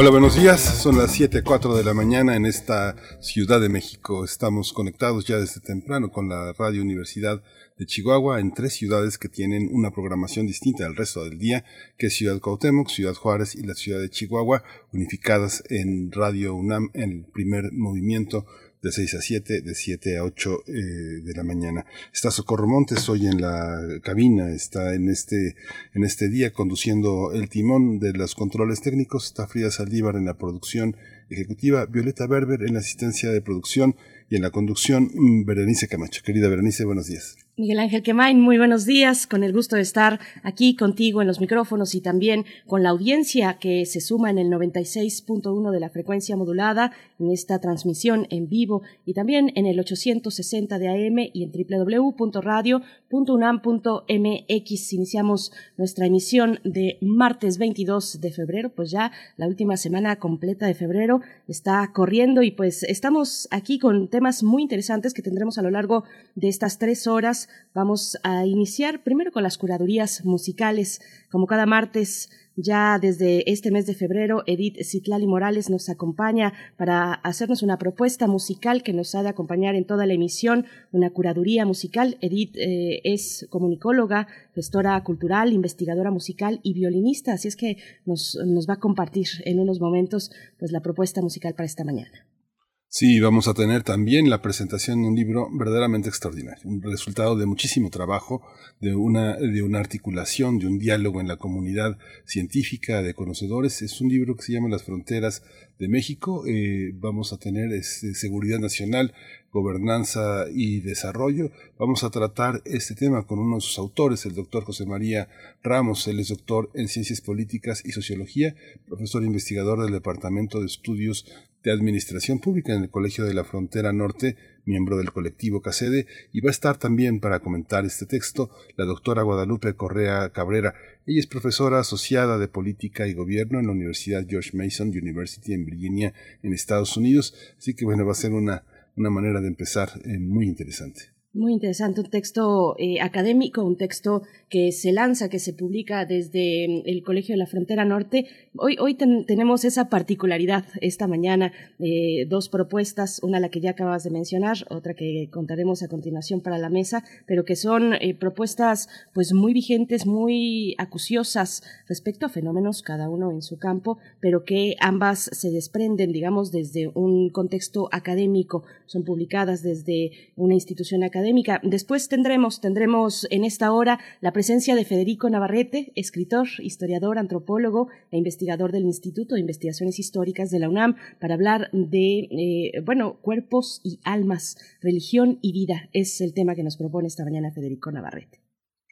Hola, buenos días. Son las 7.04 de la mañana en esta Ciudad de México. Estamos conectados ya desde temprano con la Radio Universidad de Chihuahua en tres ciudades que tienen una programación distinta al resto del día, que es Ciudad Cuauhtémoc, Ciudad Juárez y la Ciudad de Chihuahua, unificadas en Radio UNAM en el primer movimiento de 6 a 7, de 7 a 8 eh, de la mañana. Está Socorro Montes hoy en la cabina, está en este, en este día conduciendo el timón de los controles técnicos, está Frida Saldívar en la producción ejecutiva, Violeta Berber en la asistencia de producción y en la conducción mm, Berenice Camacho. Querida Berenice, buenos días. Miguel Ángel Quemain, muy buenos días, con el gusto de estar aquí contigo en los micrófonos y también con la audiencia que se suma en el 96.1 de la frecuencia modulada en esta transmisión en vivo y también en el 860 de AM y en www.radio.unam.mx. Iniciamos nuestra emisión de martes 22 de febrero, pues ya la última semana completa de febrero está corriendo y pues estamos aquí con temas muy interesantes que tendremos a lo largo de estas tres horas Vamos a iniciar primero con las curadurías musicales. Como cada martes, ya desde este mes de febrero, Edith Citlali Morales nos acompaña para hacernos una propuesta musical que nos ha de acompañar en toda la emisión, una curaduría musical. Edith eh, es comunicóloga, gestora cultural, investigadora musical y violinista, así es que nos, nos va a compartir en unos momentos pues, la propuesta musical para esta mañana. Sí, vamos a tener también la presentación de un libro verdaderamente extraordinario, un resultado de muchísimo trabajo, de una, de una articulación, de un diálogo en la comunidad científica de conocedores. Es un libro que se llama Las Fronteras de México. Eh, vamos a tener seguridad nacional, gobernanza y desarrollo. Vamos a tratar este tema con uno de sus autores, el doctor José María Ramos. Él es doctor en Ciencias Políticas y Sociología, profesor investigador del Departamento de Estudios de Administración Pública en el Colegio de la Frontera Norte, miembro del colectivo CACEDE, y va a estar también para comentar este texto la doctora Guadalupe Correa Cabrera. Ella es profesora asociada de Política y Gobierno en la Universidad George Mason University en Virginia, en Estados Unidos. Así que bueno, va a ser una, una manera de empezar eh, muy interesante. Muy interesante, un texto eh, académico, un texto que se lanza, que se publica desde mm, el Colegio de la Frontera Norte. Hoy, hoy tenemos esa particularidad esta mañana, eh, dos propuestas, una la que ya acabas de mencionar, otra que contaremos a continuación para la mesa, pero que son eh, propuestas pues muy vigentes, muy acuciosas respecto a fenómenos, cada uno en su campo, pero que ambas se desprenden, digamos, desde un contexto académico, son publicadas desde una institución académica Después tendremos, tendremos en esta hora la presencia de Federico Navarrete, escritor, historiador, antropólogo e investigador del Instituto de Investigaciones Históricas de la UNAM, para hablar de, eh, bueno, cuerpos y almas, religión y vida. Es el tema que nos propone esta mañana Federico Navarrete.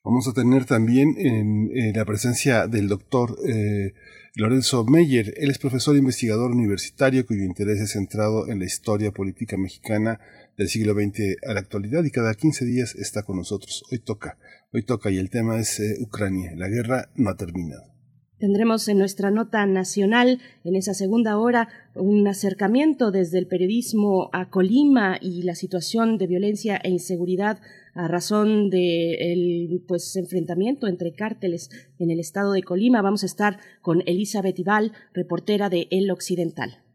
Vamos a tener también en, la presencia del doctor eh, Lorenzo Meyer. Él es profesor investigador universitario cuyo interés es centrado en la historia política mexicana del siglo XX a la actualidad y cada 15 días está con nosotros. Hoy toca, hoy toca y el tema es eh, Ucrania. La guerra no ha terminado. Tendremos en nuestra nota nacional, en esa segunda hora, un acercamiento desde el periodismo a Colima y la situación de violencia e inseguridad a razón del pues, enfrentamiento entre cárteles en el estado de Colima. Vamos a estar con Elizabeth Ibal, reportera de El Occidental.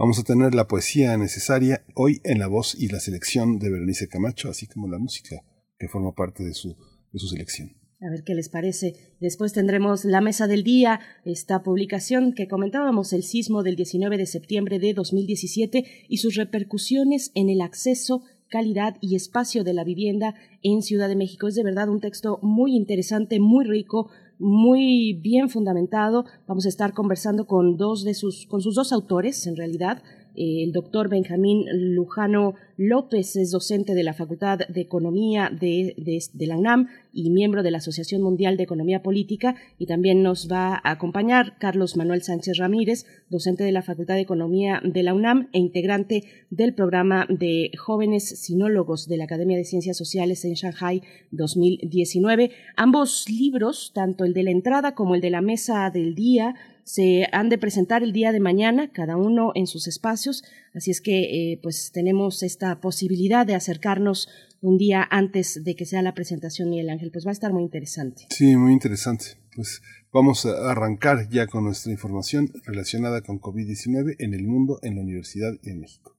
Vamos a tener la poesía necesaria hoy en la voz y la selección de Berenice Camacho, así como la música que forma parte de su, de su selección. A ver qué les parece. Después tendremos la mesa del día, esta publicación que comentábamos, el sismo del 19 de septiembre de 2017 y sus repercusiones en el acceso calidad y espacio de la vivienda en Ciudad de México. Es de verdad un texto muy interesante, muy rico, muy bien fundamentado. Vamos a estar conversando con dos de sus, con sus dos autores, en realidad, el doctor Benjamín Lujano López es docente de la Facultad de Economía de, la UNAM y miembro de la Asociación Mundial de Economía Política. Y también nos va a acompañar Carlos Manuel Sánchez Ramírez, docente de la Facultad de Economía de la UNAM e integrante del programa de jóvenes sinólogos de la Academia de Ciencias Sociales en Shanghai 2019. Ambos libros, tanto el de la entrada como el de la mesa del día, se han de presentar el día de mañana, cada uno en sus espacios, así es que eh, pues tenemos esta posibilidad de acercarnos un día antes de que sea la presentación, Miguel Ángel, pues va a estar muy interesante. Sí, muy interesante. Pues vamos a arrancar ya con nuestra información relacionada con COVID-19 en el mundo, en la universidad y en México.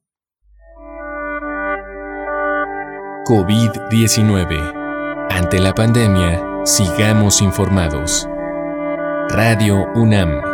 COVID-19. Ante la pandemia, sigamos informados. Radio UNAM.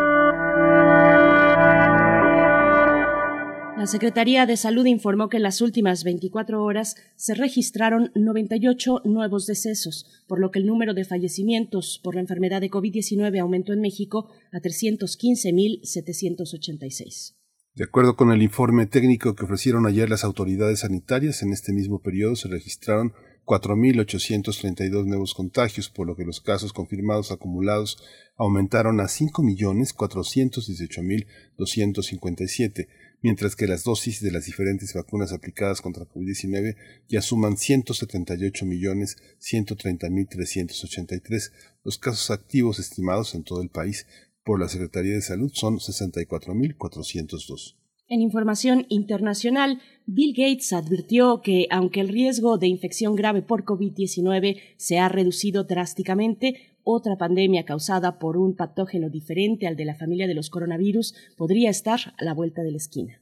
La Secretaría de Salud informó que en las últimas 24 horas se registraron 98 nuevos decesos, por lo que el número de fallecimientos por la enfermedad de COVID-19 aumentó en México a 315.786. De acuerdo con el informe técnico que ofrecieron ayer las autoridades sanitarias, en este mismo periodo se registraron 4.832 nuevos contagios, por lo que los casos confirmados acumulados aumentaron a 5.418.257 mientras que las dosis de las diferentes vacunas aplicadas contra COVID-19 ya suman 178.130.383. Los casos activos estimados en todo el país por la Secretaría de Salud son 64.402. En información internacional, Bill Gates advirtió que aunque el riesgo de infección grave por COVID-19 se ha reducido drásticamente, otra pandemia causada por un patógeno diferente al de la familia de los coronavirus podría estar a la vuelta de la esquina.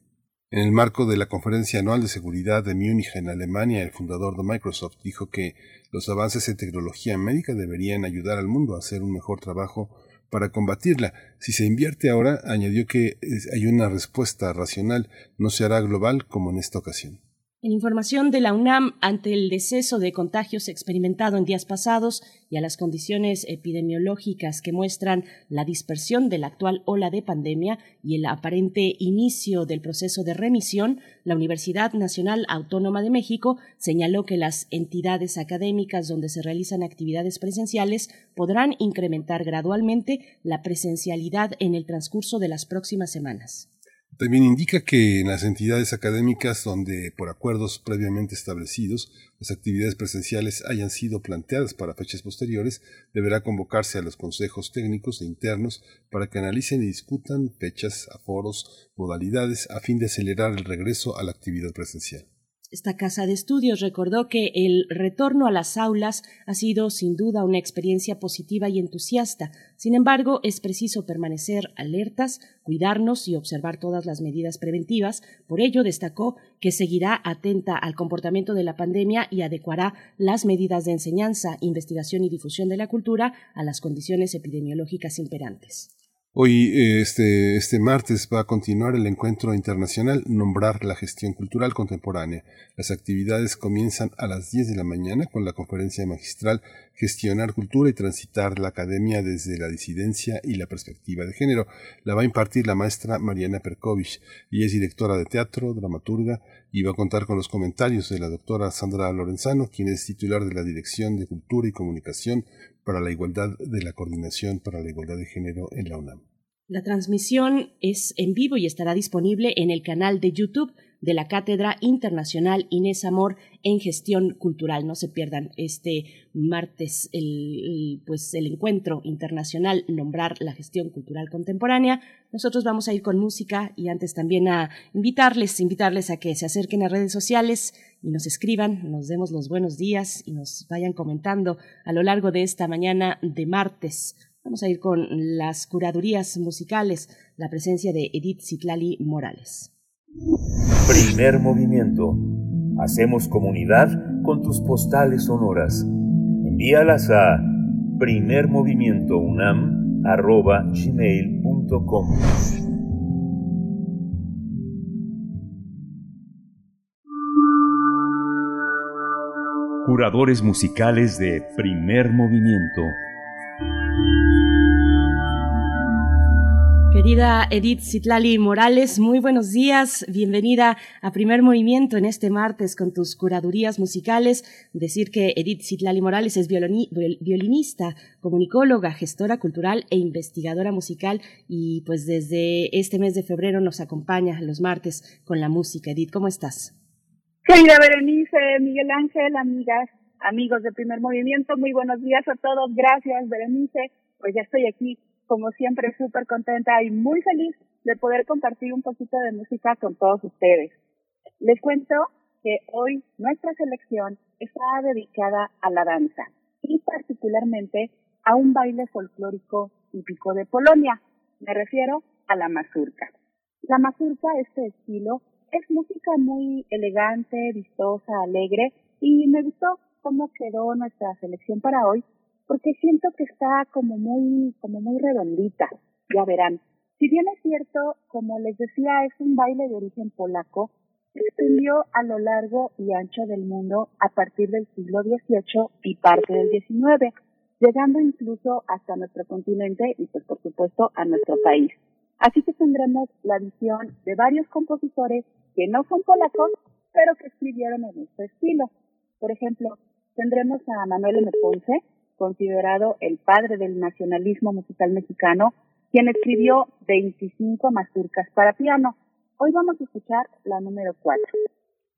En el marco de la Conferencia Anual de Seguridad de Múnich en Alemania, el fundador de Microsoft dijo que los avances en tecnología médica deberían ayudar al mundo a hacer un mejor trabajo para combatirla. Si se invierte ahora, añadió que hay una respuesta racional, no se hará global como en esta ocasión. En información de la UNAM, ante el deceso de contagios experimentado en días pasados y a las condiciones epidemiológicas que muestran la dispersión de la actual ola de pandemia y el aparente inicio del proceso de remisión, la Universidad Nacional Autónoma de México señaló que las entidades académicas donde se realizan actividades presenciales podrán incrementar gradualmente la presencialidad en el transcurso de las próximas semanas. También indica que en las entidades académicas donde, por acuerdos previamente establecidos, las actividades presenciales hayan sido planteadas para fechas posteriores, deberá convocarse a los consejos técnicos e internos para que analicen y discutan fechas, aforos, modalidades, a fin de acelerar el regreso a la actividad presencial. Esta casa de estudios recordó que el retorno a las aulas ha sido sin duda una experiencia positiva y entusiasta. Sin embargo, es preciso permanecer alertas, cuidarnos y observar todas las medidas preventivas. Por ello, destacó que seguirá atenta al comportamiento de la pandemia y adecuará las medidas de enseñanza, investigación y difusión de la cultura a las condiciones epidemiológicas imperantes. Hoy, este, este martes, va a continuar el encuentro internacional Nombrar la gestión cultural contemporánea. Las actividades comienzan a las 10 de la mañana con la conferencia magistral Gestionar cultura y transitar la academia desde la disidencia y la perspectiva de género. La va a impartir la maestra Mariana Perkovich. y es directora de teatro, dramaturga y va a contar con los comentarios de la doctora Sandra Lorenzano, quien es titular de la Dirección de Cultura y Comunicación para la Igualdad de la Coordinación para la Igualdad de Género en la UNAM. La transmisión es en vivo y estará disponible en el canal de YouTube de la Cátedra Internacional Inés Amor en Gestión Cultural. No se pierdan este martes el, pues el encuentro internacional Nombrar la Gestión Cultural Contemporánea. Nosotros vamos a ir con música y antes también a invitarles, invitarles a que se acerquen a redes sociales y nos escriban, nos demos los buenos días y nos vayan comentando a lo largo de esta mañana de martes. Vamos a ir con las curadurías musicales, la presencia de Edith Citlali Morales. Primer movimiento. Hacemos comunidad con tus postales sonoras. Envíalas a primermovimientounam.gmail.com Curadores musicales de Primer Movimiento Querida Edith Citlali Morales, muy buenos días. Bienvenida a Primer Movimiento en este martes con tus curadurías musicales. Decir que Edith Citlali Morales es violinista, comunicóloga, gestora cultural e investigadora musical y pues desde este mes de febrero nos acompaña los martes con la música. Edith, ¿cómo estás? Querida Berenice, Miguel Ángel, amigas, amigos de Primer Movimiento, muy buenos días a todos. Gracias, Berenice. Pues ya estoy aquí como siempre, súper contenta y muy feliz de poder compartir un poquito de música con todos ustedes. Les cuento que hoy nuestra selección está dedicada a la danza y particularmente a un baile folclórico típico de Polonia. Me refiero a la mazurka. La mazurka, este estilo, es música muy elegante, vistosa, alegre y me gustó cómo quedó nuestra selección para hoy porque siento que está como muy, como muy redondita, ya verán. Si bien es cierto, como les decía, es un baile de origen polaco, se extendió a lo largo y ancho del mundo a partir del siglo XVIII y parte del XIX, llegando incluso hasta nuestro continente y pues por supuesto a nuestro país. Así que tendremos la visión de varios compositores que no son polacos, pero que escribieron en este estilo. Por ejemplo, tendremos a Manuel M. Ponce, considerado el padre del nacionalismo musical mexicano, quien escribió 25 mazurcas para piano. Hoy vamos a escuchar la número 4.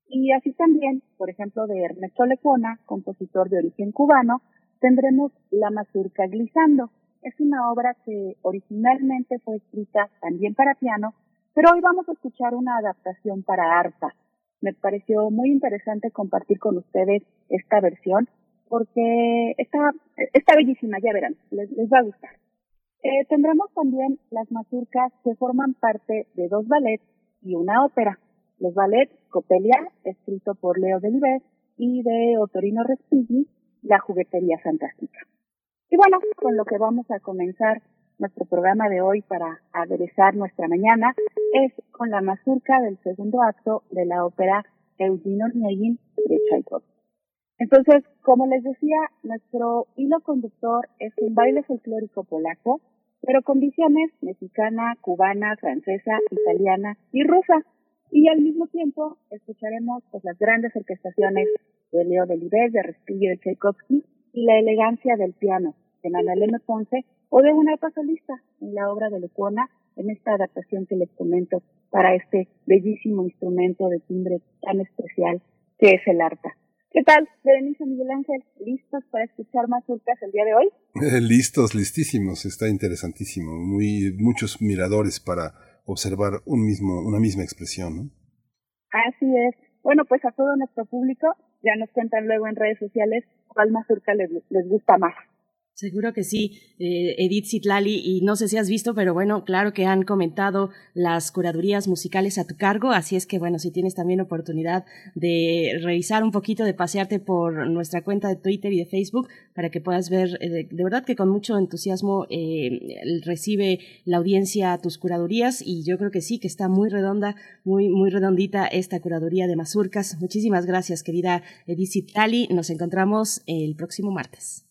Y así también, por ejemplo, de Ernesto Lecona, compositor de origen cubano, tendremos la mazurca Glissando. Es una obra que originalmente fue escrita también para piano, pero hoy vamos a escuchar una adaptación para arpa. Me pareció muy interesante compartir con ustedes esta versión porque está, está bellísima, ya verán, les, va a gustar. Eh, tendremos también las mazurcas que forman parte de dos ballets y una ópera. Los ballets Copelia, escrito por Leo Delibes, y de Otorino Respighi, La juguetería fantástica. Y bueno, con lo que vamos a comenzar nuestro programa de hoy para aderezar nuestra mañana es con la mazurca del segundo acto de la ópera Eugene Onegin de Tchaikovsky. Entonces, como les decía, nuestro hilo conductor es un baile folclórico polaco, pero con visiones mexicana, cubana, francesa, italiana y rusa. Y al mismo tiempo escucharemos pues, las grandes orquestaciones de Leo Delibes, de Respighi de Tchaikovsky y la elegancia del piano de Manuel M. Ponce o de una alta solista en la obra de Lecuona en esta adaptación que les comento para este bellísimo instrumento de timbre tan especial que es el arpa. ¿Qué tal, Berenice Miguel Ángel? ¿Listos para escuchar más surcas el día de hoy? listos, listísimos. Está interesantísimo. Muy, muchos miradores para observar un mismo, una misma expresión. ¿no? Así es. Bueno, pues a todo nuestro público ya nos cuentan luego en redes sociales cuál mazurca les, les gusta más. Seguro que sí, eh, Edith Zitlali, y no sé si has visto, pero bueno, claro que han comentado las curadurías musicales a tu cargo, así es que bueno, si tienes también oportunidad de revisar un poquito, de pasearte por nuestra cuenta de Twitter y de Facebook, para que puedas ver, eh, de, verdad que con mucho entusiasmo eh, recibe la audiencia tus curadurías, y yo creo que sí, que está muy redonda, muy, muy redondita esta curaduría de Mazurcas. Muchísimas gracias, querida Edith Zitlali, nos encontramos el próximo martes.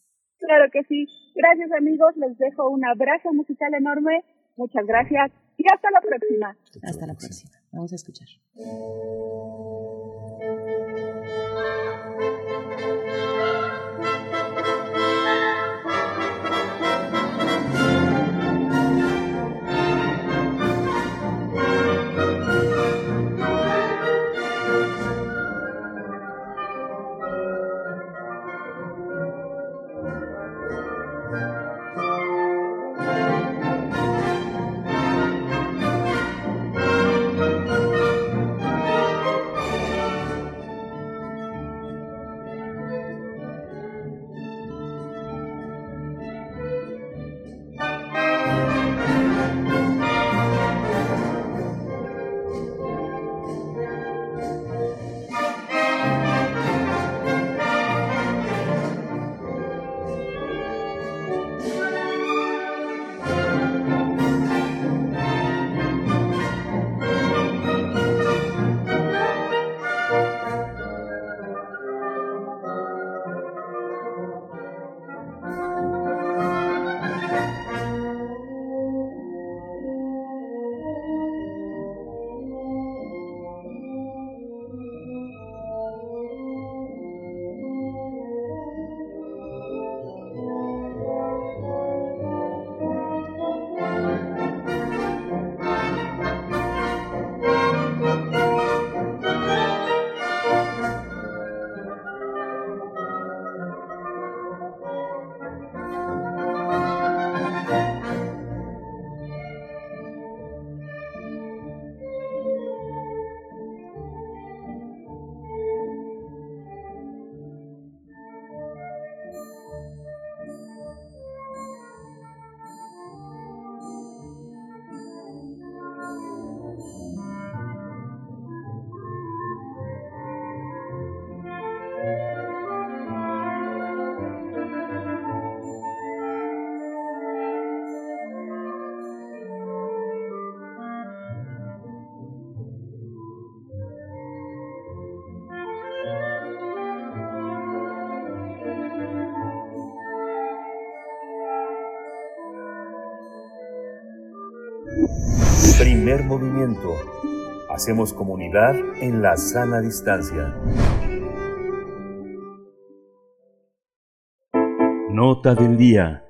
Claro que sí. Gracias amigos, les dejo un abrazo musical enorme. Muchas gracias y hasta la próxima. Hasta la próxima. Vamos a escuchar. Primer movimiento. Hacemos comunidad en la sana distancia. Nota del día.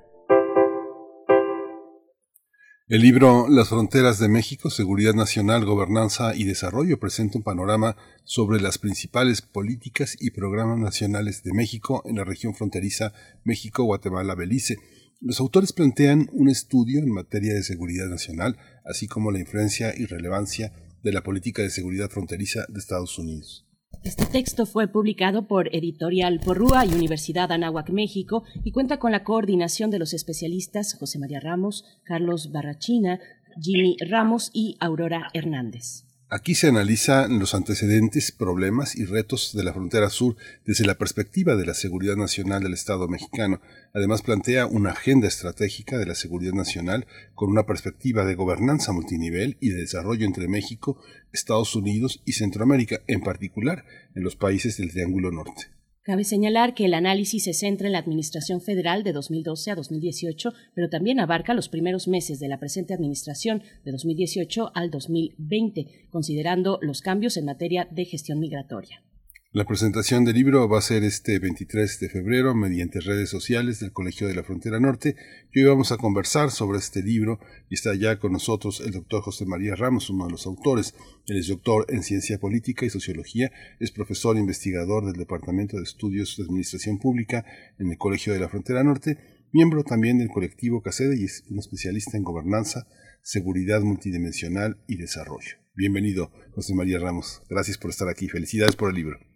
El libro Las fronteras de México, Seguridad Nacional, Gobernanza y Desarrollo presenta un panorama sobre las principales políticas y programas nacionales de México en la región fronteriza México-Guatemala-Belice. Los autores plantean un estudio en materia de seguridad nacional, así como la influencia y relevancia de la política de seguridad fronteriza de Estados Unidos. Este texto fue publicado por Editorial Porrúa y Universidad Anáhuac México y cuenta con la coordinación de los especialistas José María Ramos, Carlos Barrachina, Jimmy Ramos y Aurora Hernández. Aquí se analizan los antecedentes, problemas y retos de la frontera sur desde la perspectiva de la seguridad nacional del Estado mexicano. Además plantea una agenda estratégica de la seguridad nacional con una perspectiva de gobernanza multinivel y de desarrollo entre México, Estados Unidos y Centroamérica, en particular en los países del Triángulo Norte. Cabe señalar que el análisis se centra en la Administración Federal de 2012 a 2018, pero también abarca los primeros meses de la presente Administración de 2018 al 2020, considerando los cambios en materia de gestión migratoria. La presentación del libro va a ser este 23 de febrero mediante redes sociales del Colegio de la Frontera Norte y hoy vamos a conversar sobre este libro y está ya con nosotros el doctor José María Ramos, uno de los autores. Él es doctor en Ciencia Política y Sociología, es profesor e investigador del Departamento de Estudios de Administración Pública en el Colegio de la Frontera Norte, miembro también del colectivo CACEDE y es un especialista en gobernanza, seguridad multidimensional y desarrollo. Bienvenido, José María Ramos. Gracias por estar aquí. Felicidades por el libro.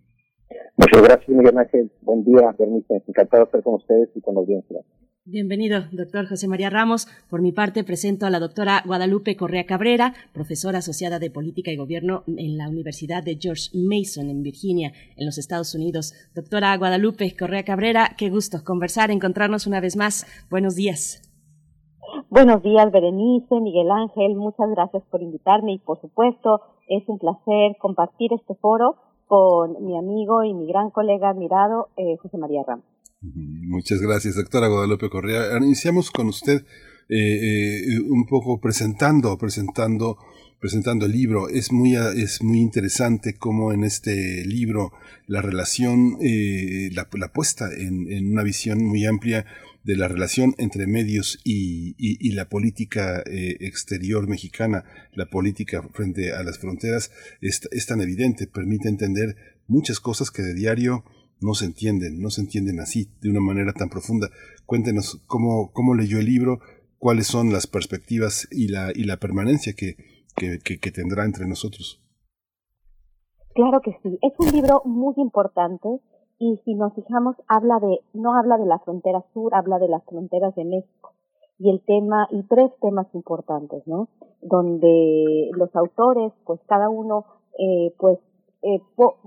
Muchas gracias, Miguel Ángel. Buen día, permítanme. Encantado de estar con ustedes y con la audiencia. Bienvenido, doctor José María Ramos. Por mi parte, presento a la doctora Guadalupe Correa Cabrera, profesora asociada de Política y Gobierno en la Universidad de George Mason en Virginia, en los Estados Unidos. Doctora Guadalupe Correa Cabrera, qué gusto conversar, encontrarnos una vez más. Buenos días. Buenos días, Berenice, Miguel Ángel. Muchas gracias por invitarme y, por supuesto, es un placer compartir este foro con mi amigo y mi gran colega admirado, eh, José María Ramos. Muchas gracias, doctora Guadalupe Correa. Iniciamos con usted eh, eh, un poco presentando, presentando, presentando el libro. Es muy, es muy interesante cómo en este libro la relación, la, puesta en una visión muy amplia de la relación entre medios y, la política eh, exterior mexicana, la política frente a las fronteras, es, tan evidente, permite entender muchas cosas que de diario no se entienden, no se entienden así, de una manera tan profunda. Cuéntenos cómo, cómo leyó el libro, cuáles son las perspectivas y la, y la permanencia que, que tendrá entre nosotros. Claro que sí, es un libro muy importante y si nos fijamos habla de no habla de la frontera sur, habla de las fronteras de México y el tema y tres temas importantes, ¿no? Donde los autores, pues cada uno, eh, pues eh,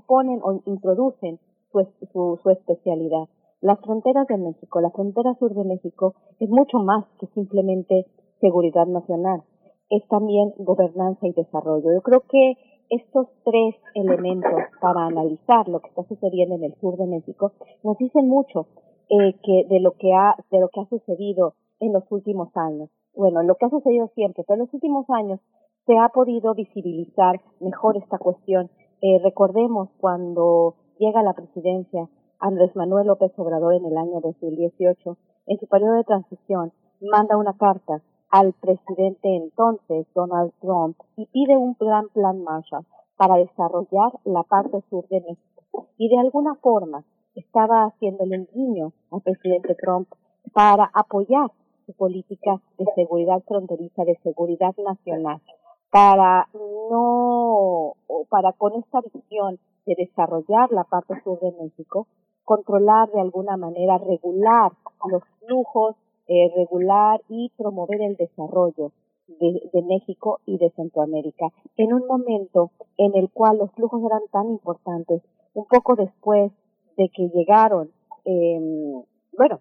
ponen o introducen su, su, su especialidad. Las fronteras de México, la frontera sur de México es mucho más que simplemente seguridad nacional, es también gobernanza y desarrollo. Yo creo que estos tres elementos para analizar lo que está sucediendo en el sur de México nos dicen mucho eh, que de lo que ha de lo que ha sucedido en los últimos años. Bueno, lo que ha sucedido siempre, pero en los últimos años se ha podido visibilizar mejor esta cuestión. Eh, recordemos cuando llega a la presidencia Andrés Manuel López Obrador en el año 2018, en su periodo de transición, manda una carta al presidente entonces, Donald Trump, y pide un plan Plan Marshall para desarrollar la parte sur de México. Y de alguna forma estaba haciéndole un guiño al presidente Trump para apoyar su política de seguridad fronteriza, de seguridad nacional, para no, para con esta visión de desarrollar la parte sur de México, controlar de alguna manera, regular los flujos eh, regular y promover el desarrollo de, de, México y de Centroamérica en un momento en el cual los flujos eran tan importantes, un poco después de que llegaron, eh, bueno,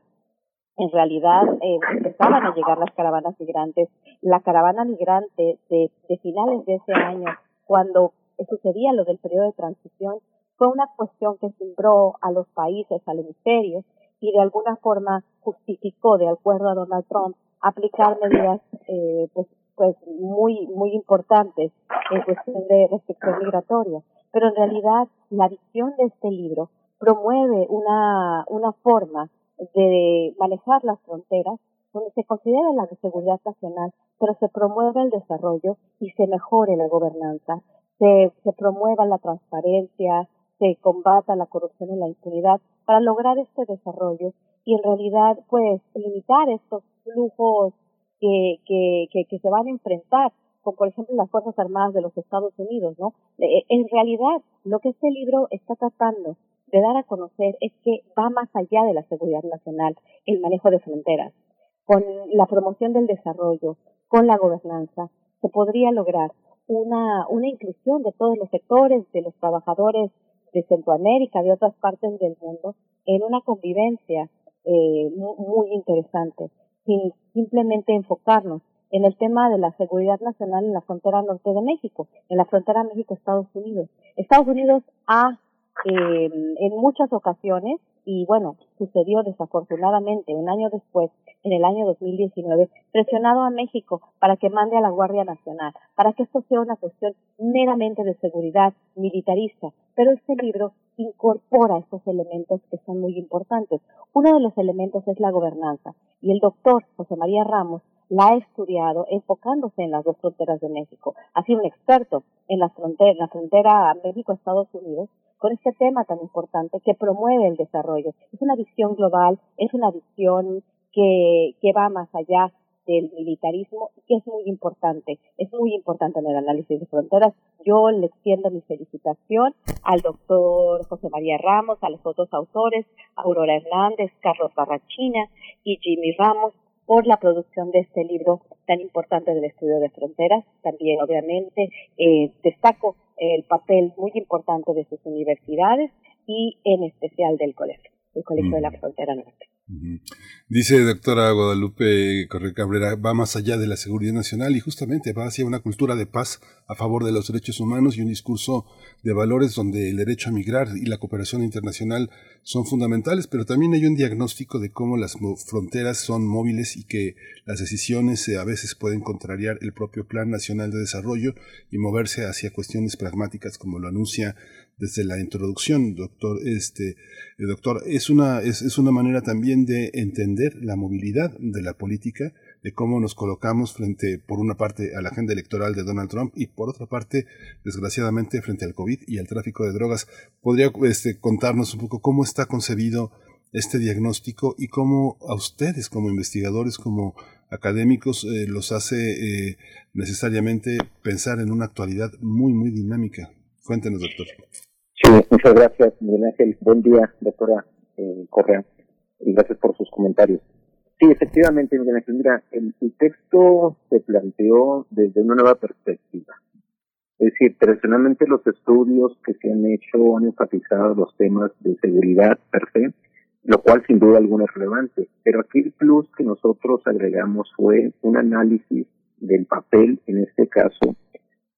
en realidad eh, empezaban a llegar las caravanas migrantes. La caravana migrante de, de finales de ese año, cuando sucedía lo del periodo de transición, fue una cuestión que cimbró a los países, al hemisferio, y de alguna forma justificó, de acuerdo a Donald Trump, aplicar medidas eh, pues, pues muy muy importantes en cuestión de restricción migratoria. Pero en realidad la visión de este libro promueve una, una forma de manejar las fronteras donde se considera la seguridad nacional, pero se promueve el desarrollo y se mejore la gobernanza, se, se promueva la transparencia, se combata la corrupción y la impunidad para lograr este desarrollo y en realidad pues limitar estos flujos que, que, que, que se van a enfrentar con por ejemplo las Fuerzas Armadas de los Estados Unidos, ¿no? Eh, en realidad, lo que este libro está tratando de dar a conocer es que va más allá de la seguridad nacional, el manejo de fronteras. Con la promoción del desarrollo, con la gobernanza, se podría lograr una, una inclusión de todos los sectores, de los trabajadores de Centroamérica, de otras partes del mundo, en una convivencia eh, muy, interesante, sin simplemente enfocarnos en el tema de la seguridad nacional en la frontera norte de México, en la frontera México-Estados Unidos. Estados Unidos ha, eh, en muchas ocasiones, y bueno, sucedió desafortunadamente un año después, en el año 2019, presionado a México para que mande a la Guardia Nacional, para que esto sea una cuestión meramente de seguridad militarista. Pero este libro incorpora estos elementos que son muy importantes. Uno de los elementos es la gobernanza, y el doctor José María Ramos la ha estudiado enfocándose en las dos fronteras de México. Ha sido un experto en la frontera, en la frontera México-Estados Unidos con este tema tan importante que promueve el desarrollo. Es una visión global, es una visión que, que va más allá del militarismo y que es muy importante, es muy importante en el análisis de fronteras. Yo le extiendo mi felicitación al doctor José María Ramos, a los otros autores, Aurora Hernández, Carlos Barrachina y Jimmy Ramos por la producción de este libro tan importante del estudio de fronteras. También, obviamente, eh, destaco el papel muy importante de sus universidades y en especial del colegio, el Colegio de la Frontera Norte. Dice doctora Guadalupe Correa Cabrera, va más allá de la seguridad nacional y justamente va hacia una cultura de paz a favor de los derechos humanos y un discurso de valores donde el derecho a migrar y la cooperación internacional son fundamentales, pero también hay un diagnóstico de cómo las fronteras son móviles y que las decisiones eh, a veces pueden contrariar el propio Plan Nacional de Desarrollo y moverse hacia cuestiones pragmáticas como lo anuncia desde la introducción, doctor, este, el doctor, es una, es, es una manera también de entender la movilidad de la política, de cómo nos colocamos frente, por una parte, a la agenda electoral de Donald Trump y por otra parte, desgraciadamente, frente al COVID y al tráfico de drogas. ¿Podría este, contarnos un poco cómo está concebido este diagnóstico y cómo a ustedes como investigadores, como académicos, eh, los hace eh, necesariamente pensar en una actualidad muy, muy dinámica? Cuéntenos, doctor. Sí, muchas gracias, Miguel Ángel. Buen día, doctora eh, Correa, y gracias por sus comentarios. Sí, efectivamente, Miguel Ángel, mira, el, texto se planteó desde una nueva perspectiva. Es decir, tradicionalmente los estudios que se han hecho han enfatizado los temas de seguridad per se, lo cual sin duda alguna es relevante. Pero aquí el plus que nosotros agregamos fue un análisis del papel, en este caso,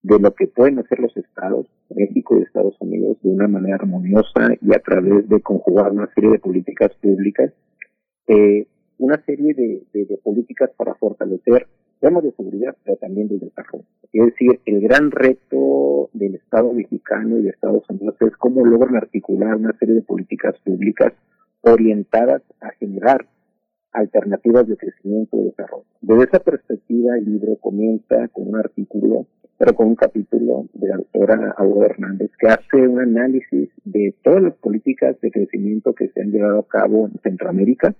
de lo que pueden hacer los estados, México y Estados Unidos, de una manera armoniosa y a través de conjugar una serie de políticas públicas, eh, una serie de, políticas para fortalecer temas de seguridad, pero también de desarrollo. Es decir, el gran reto del Estado mexicano y de Estados Unidos es cómo logran articular una serie de políticas públicas orientadas a generar alternativas de crecimiento y desarrollo. Desde esa perspectiva, el libro comienza con un artículo pero con un capítulo de la doctora Aurora Hernández que hace un análisis de todas las políticas de crecimiento que se han llevado a cabo en Centroamérica.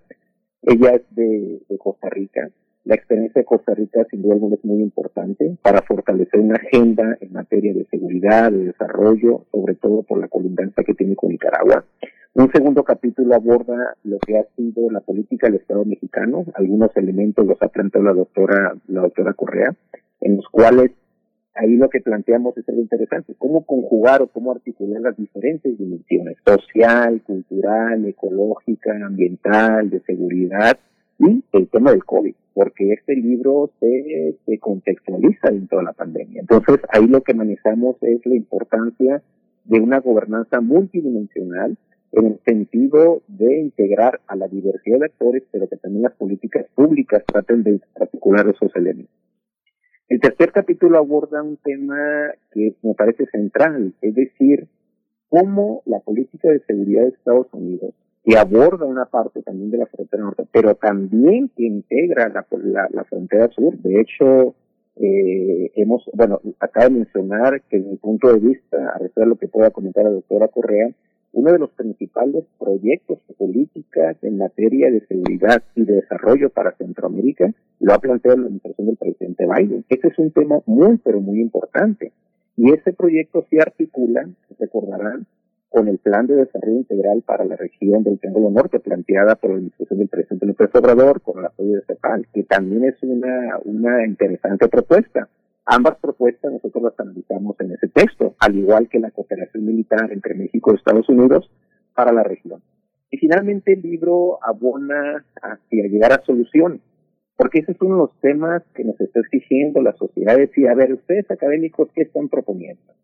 Ella es de, Costa Rica. La experiencia de Costa Rica sin duda alguna es muy importante para fortalecer una agenda en materia de seguridad, de desarrollo, sobre todo por la colindancia que tiene con Nicaragua. Un segundo capítulo aborda lo que ha sido la política del Estado mexicano. Algunos elementos los ha planteado la doctora, la doctora Correa, en los cuales ahí lo que planteamos es algo interesante, cómo conjugar o cómo articular las diferentes dimensiones, social, cultural, ecológica, ambiental, de seguridad y el tema del COVID, porque este libro se, se contextualiza dentro de la pandemia. Entonces, ahí lo que manejamos es la importancia de una gobernanza multidimensional en el sentido de integrar a la diversidad de actores, pero que también las políticas públicas traten de articular esos elementos. El tercer capítulo aborda un tema que me parece central, es decir, cómo la política de seguridad de Estados Unidos, que aborda una parte también de la frontera norte, pero también integra la, la, frontera sur, de hecho, eh, hemos, bueno, acaba de mencionar que en mi punto de vista, a pesar de lo que pueda comentar la doctora Correa, uno de los principales proyectos de política en materia de seguridad y de desarrollo para Centroamérica lo ha planteado la administración del presidente Biden. Ese es un tema muy, pero muy importante. Y ese proyecto se articula, recordarán, con el Plan de Desarrollo Integral para la región del Triángulo Norte, planteada por la administración del presidente López Obrador, con el apoyo de CEPAL, que también es una, una interesante propuesta. Ambas propuestas nosotros las analizamos en ese texto, al igual que la cooperación militar entre México y Estados Unidos para la región. Y finalmente el libro abona hacia llegar a soluciones, porque ese es uno de los temas que nos está exigiendo la sociedad. Decir, a ver, ustedes académicos, ¿qué están proponiendo?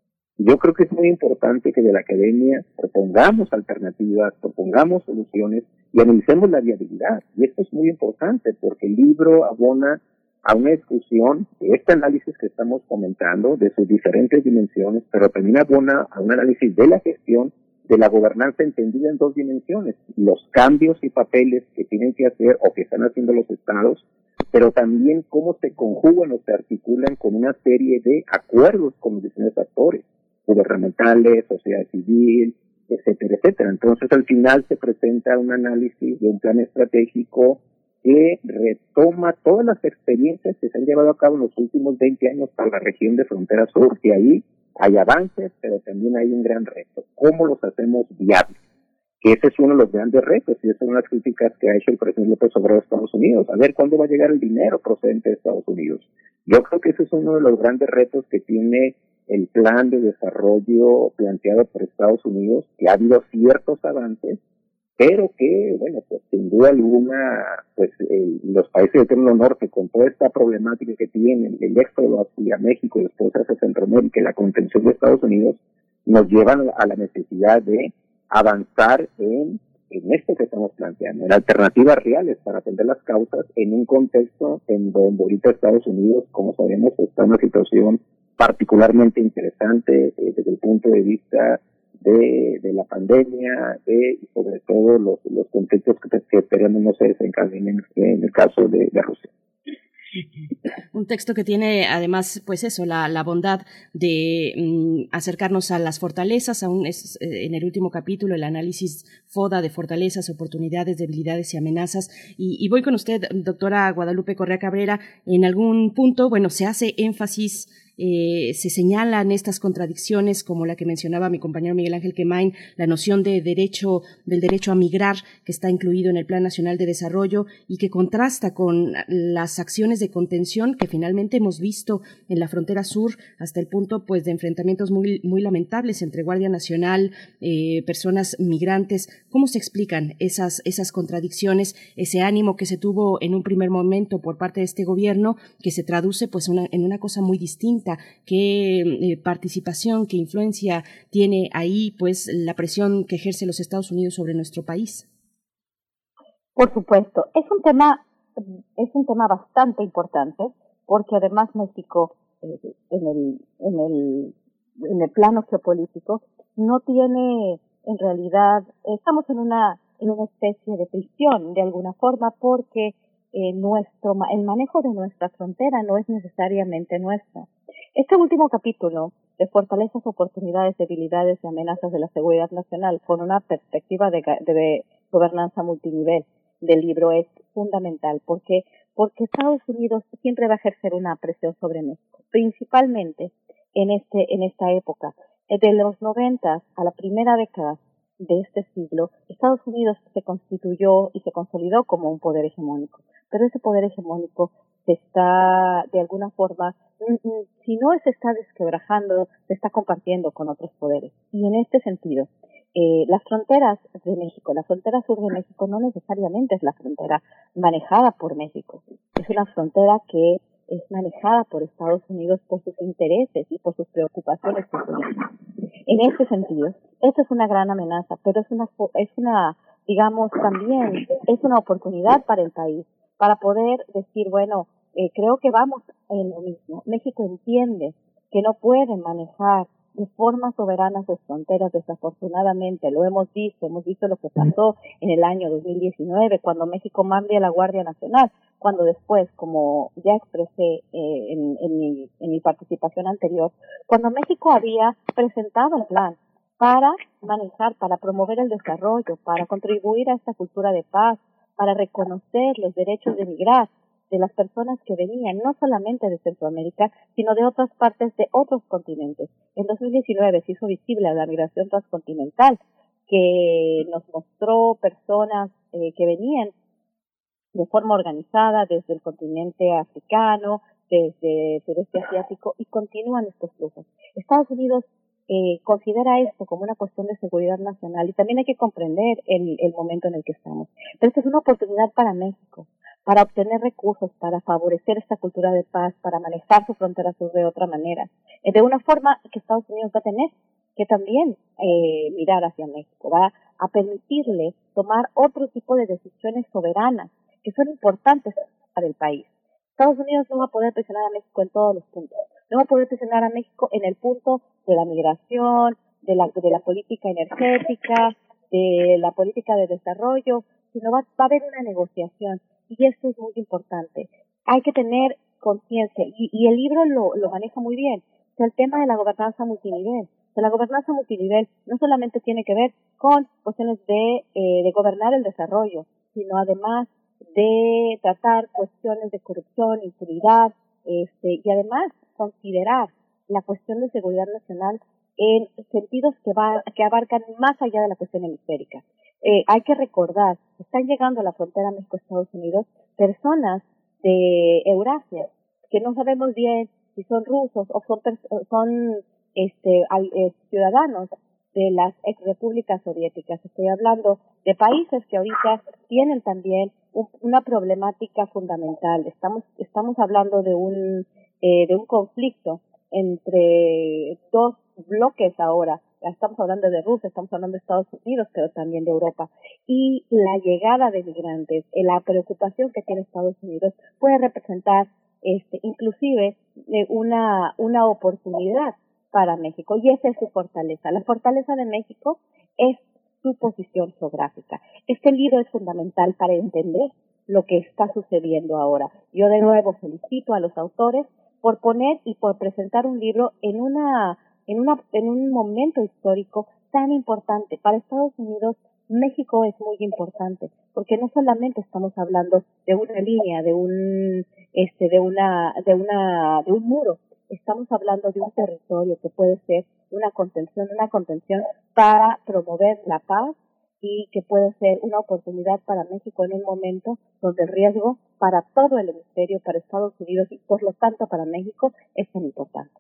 Yo creo que es muy importante que de la academia propongamos alternativas, propongamos soluciones y analicemos la viabilidad. Y esto es muy importante porque el libro abona a una discusión de este análisis que estamos comentando, de sus diferentes dimensiones, pero también abona a un análisis de la gestión de la gobernanza entendida en dos dimensiones, los cambios y papeles que tienen que hacer o que están haciendo los estados, pero también cómo se conjugan o se articulan con una serie de acuerdos con los distintos actores, gubernamentales, sociedad civil, etcétera, etcétera. Entonces, al final se presenta un análisis de un plan estratégico que retoma todas las experiencias que se han llevado a cabo en los últimos 20 años para la región de frontera sur, que ahí hay avances, pero también hay un gran reto. ¿Cómo los hacemos viables? Que ese es uno de los grandes retos y esas son las críticas que ha hecho el presidente López Obrador de Estados Unidos. A ver cuándo va a llegar el dinero procedente de Estados Unidos. Yo creo que ese es uno de los grandes retos que tiene el plan de desarrollo planteado por Estados Unidos, que ha habido ciertos avances, pero que, bueno, pues sin duda alguna, pues los países del Triángulo Norte, con toda esta problemática que tienen, el éxodo hacia México y después hacia Centroamérica y la contención de Estados Unidos, nos llevan a la necesidad de avanzar en, en esto que estamos planteando, en alternativas reales para atender las causas en un contexto en donde ahorita Estados Unidos, como sabemos, está en una situación particularmente interesante eh, desde el punto de vista de, de la pandemia de, y sobre todo los, los que, que esperemos no se desencadenen en el caso de, de Rusia. Un texto que tiene además, pues eso, la, la bondad de mm, acercarnos a las fortalezas, aún es eh, en el último capítulo el análisis FODA de fortalezas, oportunidades, debilidades y amenazas. Y, y voy con usted, doctora Guadalupe Correa Cabrera, en algún punto, bueno, se hace énfasis eh, se señalan estas contradicciones, como la que mencionaba mi compañero Miguel Ángel Quemain, la noción de derecho, del derecho a migrar, que está incluido en el Plan Nacional de Desarrollo y que contrasta con las acciones de contención que finalmente hemos visto en la frontera sur, hasta el punto pues de enfrentamientos muy, muy lamentables entre Guardia Nacional, eh, personas migrantes. ¿Cómo se explican esas, esas contradicciones, ese ánimo que se tuvo en un primer momento por parte de este gobierno, que se traduce pues en una cosa muy distinta? Qué eh, participación, qué influencia tiene ahí pues la presión que ejerce los Estados Unidos sobre nuestro país. Por supuesto, es un tema es un tema bastante importante porque además México eh, en el en el en el plano geopolítico no tiene en realidad estamos en una en una especie de prisión de alguna forma porque eh, nuestro el manejo de nuestra frontera no es necesariamente nuestro. Este último capítulo de fortalezas, oportunidades, debilidades y amenazas de la seguridad nacional con una perspectiva de, de gobernanza multinivel del libro es fundamental porque porque Estados Unidos siempre va a ejercer una presión sobre México, principalmente en este en esta época. De los 90 a la primera década de este siglo, Estados Unidos se constituyó y se consolidó como un poder hegemónico pero ese poder hegemónico se está, de alguna forma, mm, mm, si no se está desquebrajando, se está compartiendo con otros poderes. Y en este sentido, eh, las fronteras de México, la frontera sur de México no necesariamente es la frontera manejada por México, es una frontera que es manejada por Estados Unidos por sus intereses y por sus preocupaciones En ese sentido, esta es una gran amenaza, pero es una, es una, digamos, también es una oportunidad para el país para poder decir, bueno, eh, creo que vamos en lo mismo. México entiende que no puede manejar de forma soberana sus fronteras, desafortunadamente. Lo hemos visto, hemos visto lo que pasó en el año 2019, cuando México mande a la Guardia Nacional, cuando después, como ya expresé eh, en, en, mi, en mi participación anterior, cuando México había presentado un plan para manejar, para promover el desarrollo, para contribuir a esta cultura de paz, para reconocer los derechos de migrar, de las personas que venían no solamente de Centroamérica, sino de otras partes de otros continentes. En 2019 se hizo visible la migración transcontinental, que nos mostró personas eh, que venían de forma organizada desde el continente africano, desde el sureste asiático y continúan estos flujos. Estados Unidos eh, considera esto como una cuestión de seguridad nacional y también hay que comprender el, el momento en el que estamos. Pero esta es una oportunidad para México, para obtener recursos, para favorecer esta cultura de paz, para manejar su frontera sur de otra manera, eh, de una forma que Estados Unidos va a tener que también eh, mirar hacia México, va a permitirle tomar otro tipo de decisiones soberanas que son importantes para el país. Estados Unidos no va a poder presionar a México en todos los puntos. No va a poder presionar a México en el punto de la migración, de la, de la política energética, de la política de desarrollo, sino va, va a haber una negociación y esto es muy importante. Hay que tener conciencia y, el libro lo, lo maneja muy bien. O el tema de la gobernanza multinivel. O la gobernanza multinivel no solamente tiene que ver con cuestiones de, eh, de gobernar el desarrollo, sino además de tratar cuestiones de corrupción, impunidad, este, y además considerar la cuestión de seguridad nacional en sentidos que, va, que abarcan más allá de la cuestión hemisférica. Eh, hay que recordar, están llegando a la frontera México-Estados Unidos personas de Eurasia que no sabemos bien si son rusos o son, son este, eh, ciudadanos de las ex repúblicas soviéticas. Estoy hablando de países que ahorita tienen también una problemática fundamental. Estamos, estamos hablando de un, eh, de un conflicto entre dos bloques ahora estamos hablando de Rusia, estamos hablando de Estados Unidos, pero también de Europa. Y la llegada de migrantes, eh, la preocupación que tiene Estados Unidos puede representar este, inclusive eh, una, una oportunidad para México y esa es su fortaleza. La fortaleza de México es su posición geográfica. Este libro es fundamental para entender lo que está sucediendo ahora. Yo de nuevo felicito a los autores por poner y por presentar un libro en una en, una, en un momento histórico tan importante. Para Estados Unidos, México es muy importante, porque no solamente estamos hablando de una línea, de un, este, de una, de una, de un muro, estamos hablando de un territorio que puede ser una contención, una contención para promover la paz y que puede ser una oportunidad para México en un momento donde el riesgo para todo el hemisferio, para Estados Unidos y por lo tanto para México es tan importante.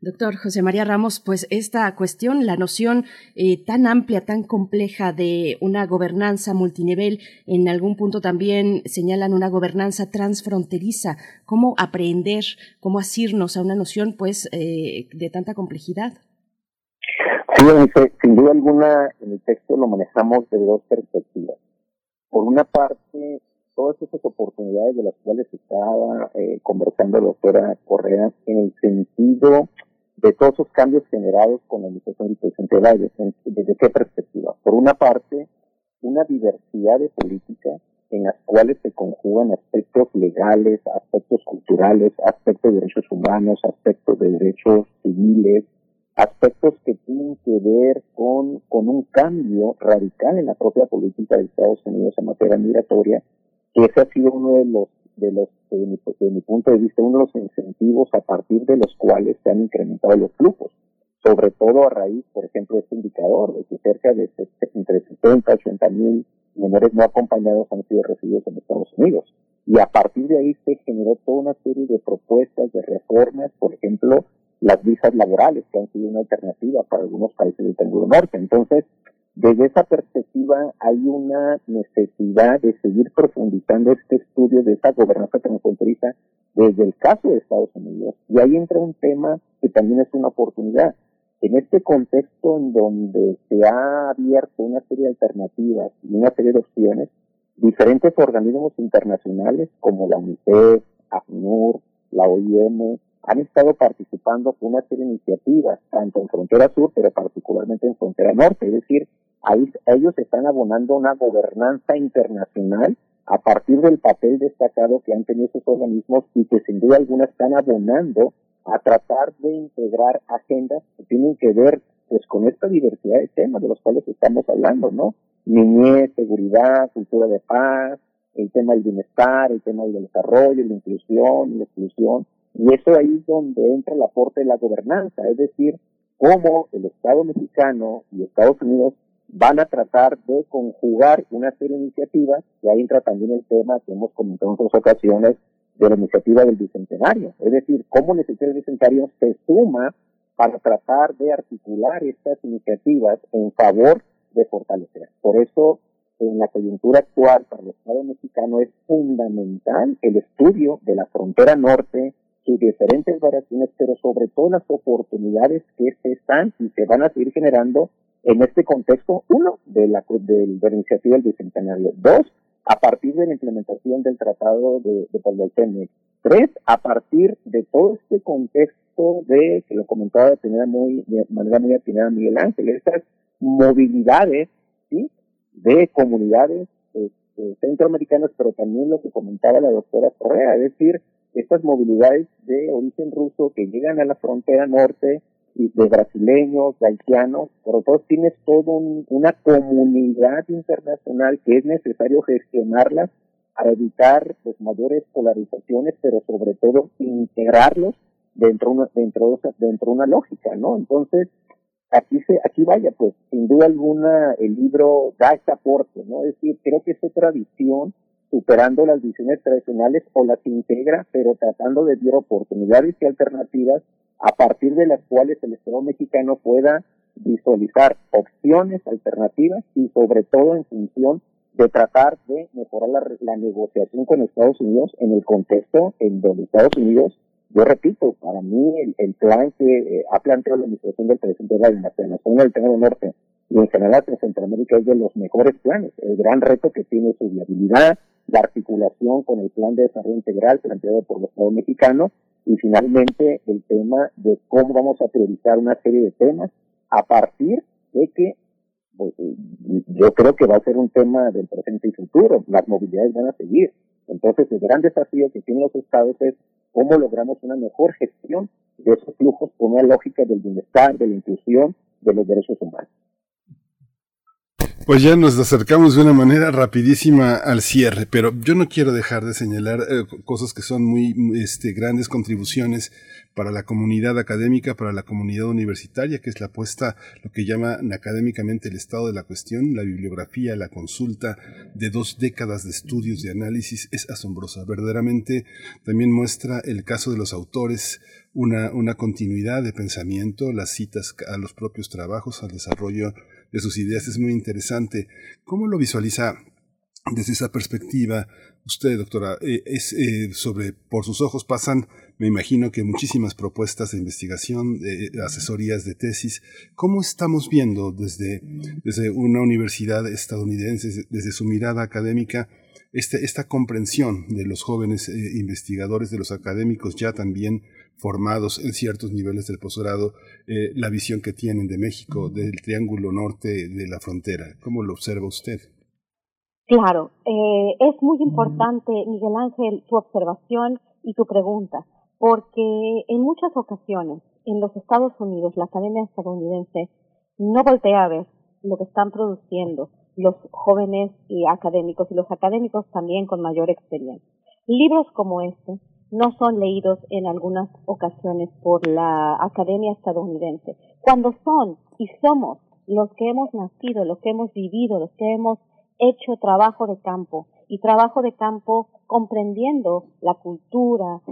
Doctor José María Ramos, pues esta cuestión, la noción eh, tan amplia, tan compleja de una gobernanza multinivel, en algún punto también señalan una gobernanza transfronteriza. ¿Cómo aprender, cómo asirnos a una noción pues eh, de tanta complejidad? Sí, sin duda alguna, en el texto lo manejamos de dos perspectivas. Por una parte, todas esas oportunidades de las cuales estaba eh, conversando la doctora Correa en el sentido de todos esos cambios generados con la administración del presidente Biden. ¿Desde qué perspectiva? Por una parte, una diversidad de políticas en las cuales se conjugan aspectos legales, aspectos culturales, aspectos de derechos humanos, aspectos de derechos civiles, aspectos que tienen que ver con, con un cambio radical en la propia política de Estados Unidos en materia migratoria que ese ha sido uno de los, de los, de mi, punto de vista, uno de los incentivos a partir de los cuales se han incrementado los flujos, sobre todo a raíz, por ejemplo, de este indicador, de que cerca de entre 70 y 80 mil menores no acompañados han sido recibidos en Estados Unidos. Y a partir de ahí se generó toda una serie de propuestas, de reformas, por ejemplo, las visas laborales, que han sido una alternativa para algunos países del Triángulo Norte. Entonces, desde esa perspectiva hay una necesidad de seguir profundizando este estudio de esa gobernanza transfronteriza desde el caso de Estados Unidos. Y ahí entra un tema que también es una oportunidad. En este contexto en donde se ha abierto una serie de alternativas y una serie de opciones, diferentes organismos internacionales como la UNICEF, ACNUR, la OIM, han estado participando con una serie de iniciativas, tanto en frontera sur, pero particularmente en frontera norte. Es decir, ahí, ellos están abonando una gobernanza internacional a partir del papel destacado que han tenido esos organismos y que sin duda alguna están abonando a tratar de integrar agendas que tienen que ver pues con esta diversidad de temas de los cuales estamos hablando, ¿no? Niñez, seguridad, cultura de paz, el tema del bienestar, el tema del desarrollo, la inclusión, la exclusión, y eso ahí es donde entra el aporte de la gobernanza, es decir, cómo el Estado mexicano y Estados Unidos van a tratar de conjugar una serie de iniciativas, y ahí entra también el tema que hemos comentado en otras ocasiones de la iniciativa del Bicentenario, es decir, cómo la iniciativa Bicentenario se suma para tratar de articular estas iniciativas en favor de fortalecer. Por eso, en la coyuntura actual para el Estado mexicano es fundamental el estudio de la frontera norte, sus diferentes variaciones, pero sobre todo las oportunidades que se están y se van a seguir generando en este contexto, uno, de la, de, la iniciativa del Bicentenario, dos, a partir de la implementación del Tratado de, de tres, a partir de todo este contexto de, que lo comentaba de, manera muy, de manera muy atinada Miguel Ángel, estas movilidades, ¿sí? de comunidades este, centroamericanas, pero también lo que comentaba la doctora Correa, es decir, estas movilidades de origen ruso que llegan a la frontera norte de brasileños, de haitianos, pero todos tienes toda una comunidad internacional que es necesario gestionarlas para evitar pues, mayores polarizaciones, pero sobre todo integrarlos dentro una, dentro, dentro de una lógica, ¿no? Entonces, aquí se, aquí vaya, pues, sin duda alguna, el libro da este aporte, ¿no? Es decir, creo que es otra visión superando las visiones tradicionales o las integra, pero tratando de dar oportunidades y alternativas a partir de las cuales el Estado mexicano pueda visualizar opciones alternativas y sobre todo en función de tratar de mejorar la, negociación con Estados Unidos en el contexto en donde Estados Unidos, yo repito, para mí el, plan que eh, ha planteado la administración del presidente Biden, la nación del Triángulo Norte y en general en Centroamérica es de los mejores planes. El gran reto que tiene su viabilidad, la articulación con el plan de desarrollo integral planteado por el Estado mexicano y finalmente el tema de cómo vamos a priorizar una serie de temas a partir de que pues, yo creo que va a ser un tema del presente y futuro, las movilidades van a seguir. Entonces el gran desafío que tienen los estados es cómo logramos una mejor gestión de esos flujos con una lógica del bienestar, de la inclusión, de los derechos humanos. Pues ya nos acercamos de una manera rapidísima al cierre, pero yo no quiero dejar de señalar eh, cosas que son muy este, grandes contribuciones para la comunidad académica, para la comunidad universitaria, que es la apuesta, lo que llaman académicamente el estado de la cuestión, la bibliografía, la consulta de dos décadas de estudios, de análisis, es asombrosa. Verdaderamente también muestra el caso de los autores, una, una continuidad de pensamiento, las citas a los propios trabajos, al desarrollo de sus ideas es muy interesante. ¿Cómo lo visualiza desde esa perspectiva usted, doctora? Eh, es eh, sobre, por sus ojos pasan, me imagino que muchísimas propuestas de investigación, de asesorías de tesis. ¿Cómo estamos viendo desde, desde una universidad estadounidense, desde su mirada académica, este, esta comprensión de los jóvenes eh, investigadores, de los académicos ya también formados en ciertos niveles del posgrado, eh, la visión que tienen de México, del triángulo norte de la frontera. ¿Cómo lo observa usted? Claro, eh, es muy importante, Miguel Ángel, tu observación y tu pregunta, porque en muchas ocasiones en los Estados Unidos, la Academia estadounidense no voltea a ver lo que están produciendo los jóvenes y académicos y los académicos también con mayor experiencia. Libros como este no son leídos en algunas ocasiones por la Academia estadounidense, cuando son y somos los que hemos nacido, los que hemos vivido, los que hemos hecho trabajo de campo y trabajo de campo comprendiendo la cultura,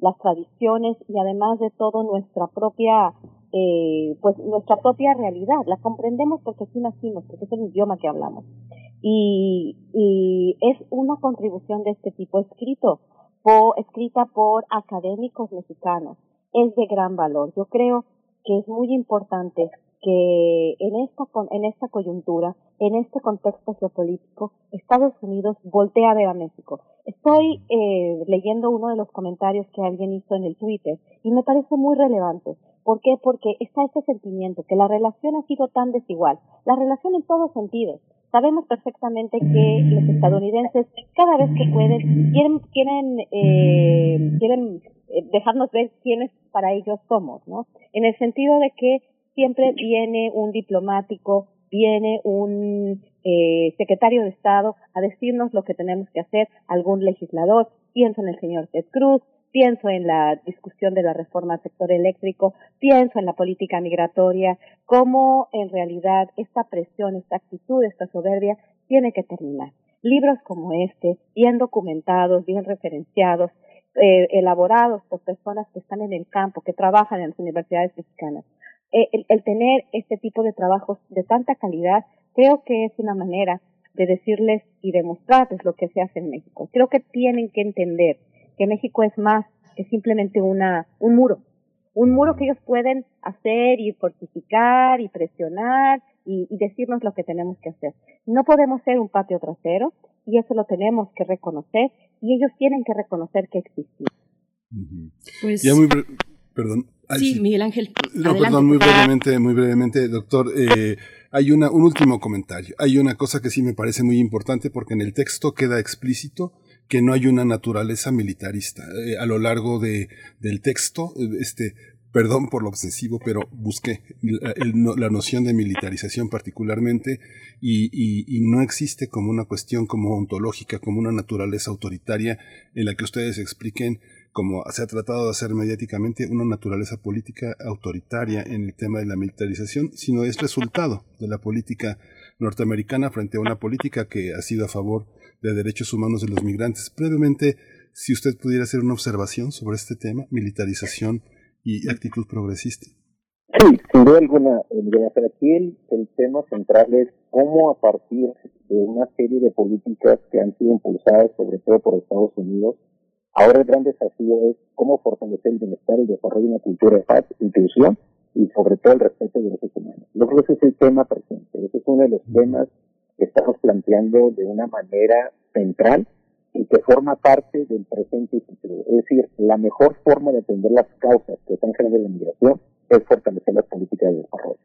las tradiciones y además de todo nuestra propia eh, pues nuestra propia realidad, la comprendemos porque así nacimos, porque es el idioma que hablamos. Y es una contribución de este tipo escrito escrita por académicos mexicanos. Es de gran valor. Yo creo que es muy importante que en esta, en esta coyuntura, en este contexto geopolítico, Estados Unidos voltea a ver a México. Estoy eh, leyendo uno de los comentarios que alguien hizo en el Twitter y me parece muy relevante. ¿Por qué? Porque está este sentimiento que la relación ha sido tan desigual, la relación en todos sentidos. Sabemos perfectamente que los estadounidenses cada vez que pueden quieren quieren eh, quieren eh, dejarnos ver quiénes para ellos somos, ¿no? En el sentido de que siempre viene un diplomático, viene un eh, secretario de Estado a decirnos lo que tenemos que hacer, algún legislador, pienso en el señor Ted Cruz, pienso en la discusión de la reforma al sector eléctrico, pienso en la política migratoria, cómo en realidad esta presión, esta actitud, esta soberbia tiene que terminar. Libros como este, bien documentados, bien referenciados, eh, elaborados por personas que están en el campo, que trabajan en las universidades mexicanas, eh, el, tener este tipo de trabajos de tanta calidad, creo que es una manera de decirles y demostrarles lo que se hace en México. Creo que tienen que entender que México es más que simplemente una, un muro, un muro que ellos pueden hacer y fortificar y presionar y, decirnos lo que tenemos que hacer. No podemos ser un patio trasero y eso lo tenemos que reconocer y ellos tienen que reconocer que existe. Pues, ya muy perdón, sí, Miguel Ángel. No, perdón, muy brevemente, muy brevemente, doctor. Eh, hay una, un último comentario. Hay una cosa que sí me parece muy importante porque en el texto queda explícito que no hay una naturaleza militarista. Eh, a lo largo de, del texto, este, perdón por lo obsesivo, pero busqué la, noción de militarización particularmente y, y, y, no existe como una cuestión como ontológica, como una naturaleza autoritaria en la que ustedes expliquen como se ha tratado de hacer mediáticamente, una naturaleza política autoritaria en el tema de la militarización, sino es resultado de la política norteamericana frente a una política que ha sido a favor de derechos humanos de los migrantes. Brevemente, si usted pudiera hacer una observación sobre este tema, militarización y actitud progresista. Sí, sin duda alguna, Miguel aquí el, el tema central es cómo a partir de una serie de políticas que han sido impulsadas sobre todo por Estados Unidos, Ahora el gran desafío es cómo fortalecer el bienestar y desarrollo de una cultura de paz, inclusión y sobre todo el respeto de los derechos humanos. Yo creo que ese es el tema presente, ese es uno de los temas que estamos planteando de una manera central y que forma parte del presente y futuro. Es decir, la mejor forma de atender las causas que están generando la migración es fortalecer las políticas de desarrollo.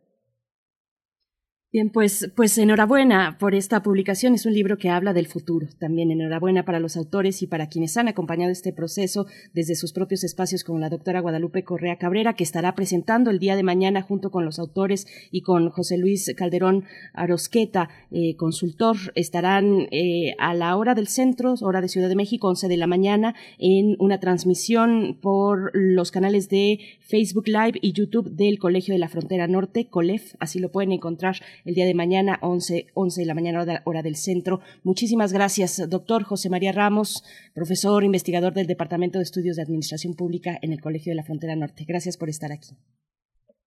Bien, pues, pues enhorabuena por esta publicación. Es un libro que habla del futuro. También enhorabuena para los autores y para quienes han acompañado este proceso desde sus propios espacios, como la doctora Guadalupe Correa Cabrera, que estará presentando el día de mañana junto con los autores y con José Luis Calderón Arosqueta, eh, consultor. Estarán eh, a la hora del centro, hora de Ciudad de México, 11 de la mañana, en una transmisión por los canales de Facebook Live y YouTube del Colegio de la Frontera Norte, COLEF. Así lo pueden encontrar el día de mañana, 11, 11 de la mañana, hora, del centro. Muchísimas gracias, doctor José María Ramos, profesor investigador del Departamento de Estudios de Administración Pública en el Colegio de la Frontera Norte. Gracias por estar aquí.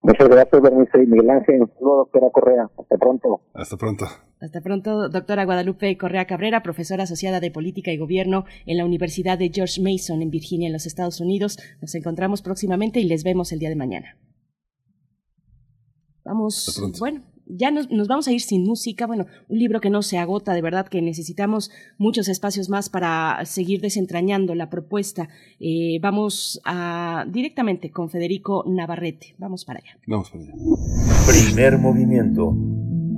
Muchas gracias, Bernice y Miguel Ángel. doctora Correa. Hasta pronto. Hasta pronto. Hasta pronto, doctora Guadalupe Correa Cabrera, profesora asociada de Política y Gobierno en la Universidad de George Mason en Virginia, en los Estados Unidos. Nos encontramos próximamente y les vemos el día de mañana. Vamos, bueno, ya nos, vamos a ir sin música, bueno, un libro que no se agota, de verdad que necesitamos muchos espacios más para seguir desentrañando la propuesta. Eh, vamos directamente con Federico Navarrete, vamos para allá. Vamos para allá. Primer movimiento.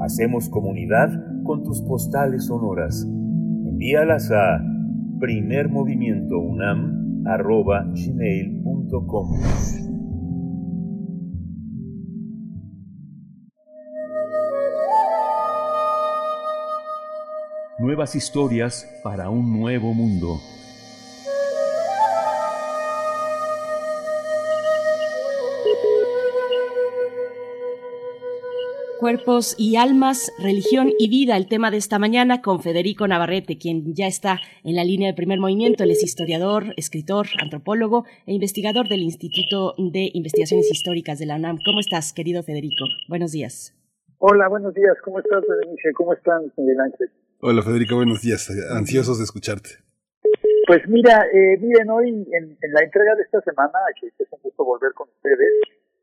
Hacemos comunidad con tus postales sonoras. Envíalas a primermovimientounam.gmail.com Nuevas historias para un nuevo mundo. Cuerpos y almas, religión y vida, el tema de esta mañana con Federico Navarrete, quien ya está en la línea del primer movimiento. Él es historiador, escritor, antropólogo e investigador del Instituto de Investigaciones Históricas de la UNAM. ¿Cómo estás, querido Federico? Buenos días. Hola, buenos días. ¿Cómo estás, Berenice? ¿Cómo están, Miguel Ángel? Hola Federico, buenos días, ansiosos de escucharte. Pues mira, eh, miren, hoy en, la entrega de esta semana, que es un gusto volver con ustedes,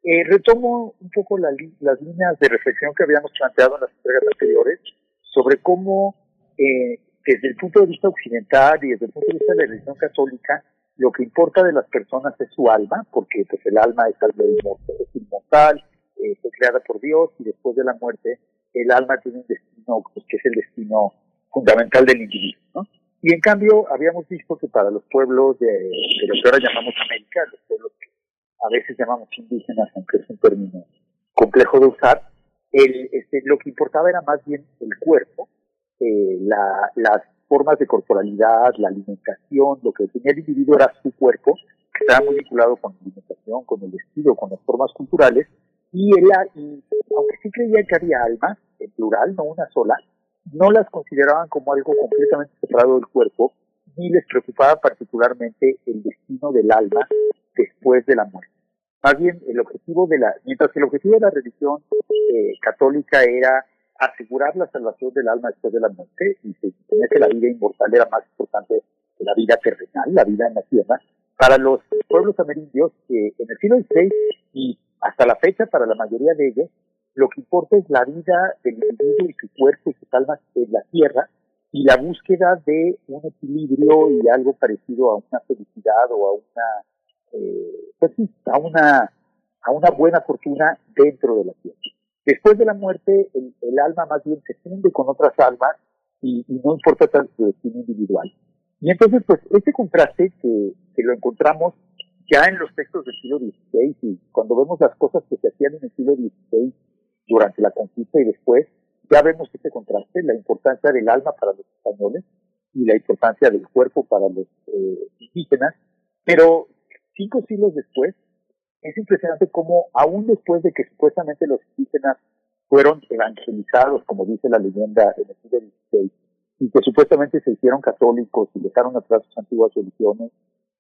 Eh, retomo un poco las líneas de reflexión que habíamos planteado en las entregas anteriores sobre cómo eh, desde el punto de vista occidental y desde el punto de vista de la religión católica, lo que importa de las personas es su alma, porque pues el alma es algo inmortal, eh, fue creada por Dios y después de la muerte el alma tiene un destino pues, que es el destino fundamental del individuo. ¿no? Y en cambio habíamos visto que para los pueblos de, lo que ahora llamamos América, los pueblos que a veces llamamos indígenas, aunque es un término complejo de usar, el, este, lo que importaba era más bien el cuerpo, eh, la, las formas de corporalidad, la alimentación, lo que tenía el individuo era su cuerpo, que estaba muy vinculado con la alimentación, con el vestido, con las formas culturales, y, él, y aunque sí creía que había almas, en plural, no una sola, no las consideraban como algo completamente separado del cuerpo, ni les preocupaba particularmente el destino del alma después de la muerte. Más bien, el objetivo de la, mientras que el objetivo de la religión eh, católica era asegurar la salvación del alma después de la muerte, y se suponía que la vida inmortal era más importante que la vida terrenal, la vida en la tierra, para los pueblos amerindios, que en el siglo XVI y hasta la fecha, para la mayoría de ellos, lo que importa es la vida del individuo y su cuerpo y sus almas en la tierra y la búsqueda de un equilibrio y algo parecido a una felicidad o a una, eh, pues a una, a una buena fortuna dentro de la tierra. Después de la muerte, el, alma más bien se funde con otras almas y, no importa tanto su destino individual. Y entonces, pues, ese contraste que, que lo encontramos ya en los textos del siglo XVI y cuando vemos las cosas que se hacían en el siglo XVI durante la conquista y después, ya vemos este contraste, la importancia del alma para los españoles y la importancia del cuerpo para los eh, indígenas, pero cinco siglos después, es impresionante cómo aún después de que supuestamente los indígenas fueron evangelizados, como dice la leyenda en el siglo XVI, y que supuestamente se hicieron católicos y dejaron atrás sus antiguas religiones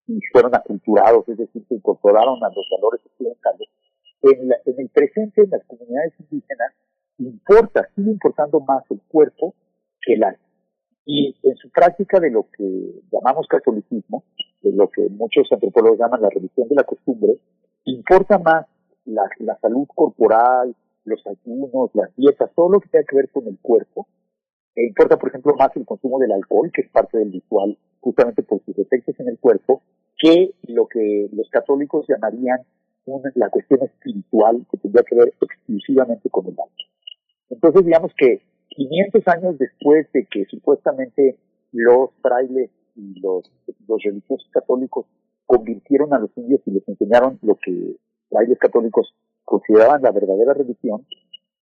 y fueron aculturados, es decir, se incorporaron a los valores occidentales, en, en el presente, en las comunidades indígenas, importa, sigue importando más el cuerpo que el alma. Y en su práctica de lo que llamamos catolicismo, de lo que muchos antropólogos llaman la religión de la costumbre, importa más la, la salud corporal, los ayunos, las dietas, todo lo que tenga que ver con el cuerpo. E importa, por ejemplo, más el consumo del alcohol, que es parte del ritual, justamente por sus efectos en el cuerpo, que lo que los católicos llamarían la cuestión espiritual que tendría que ver exclusivamente con el alma. Entonces, digamos que 500 años después de que supuestamente los frailes y los, los religiosos católicos convirtieron a los indios y les enseñaron lo que frailes católicos consideraban la verdadera religión,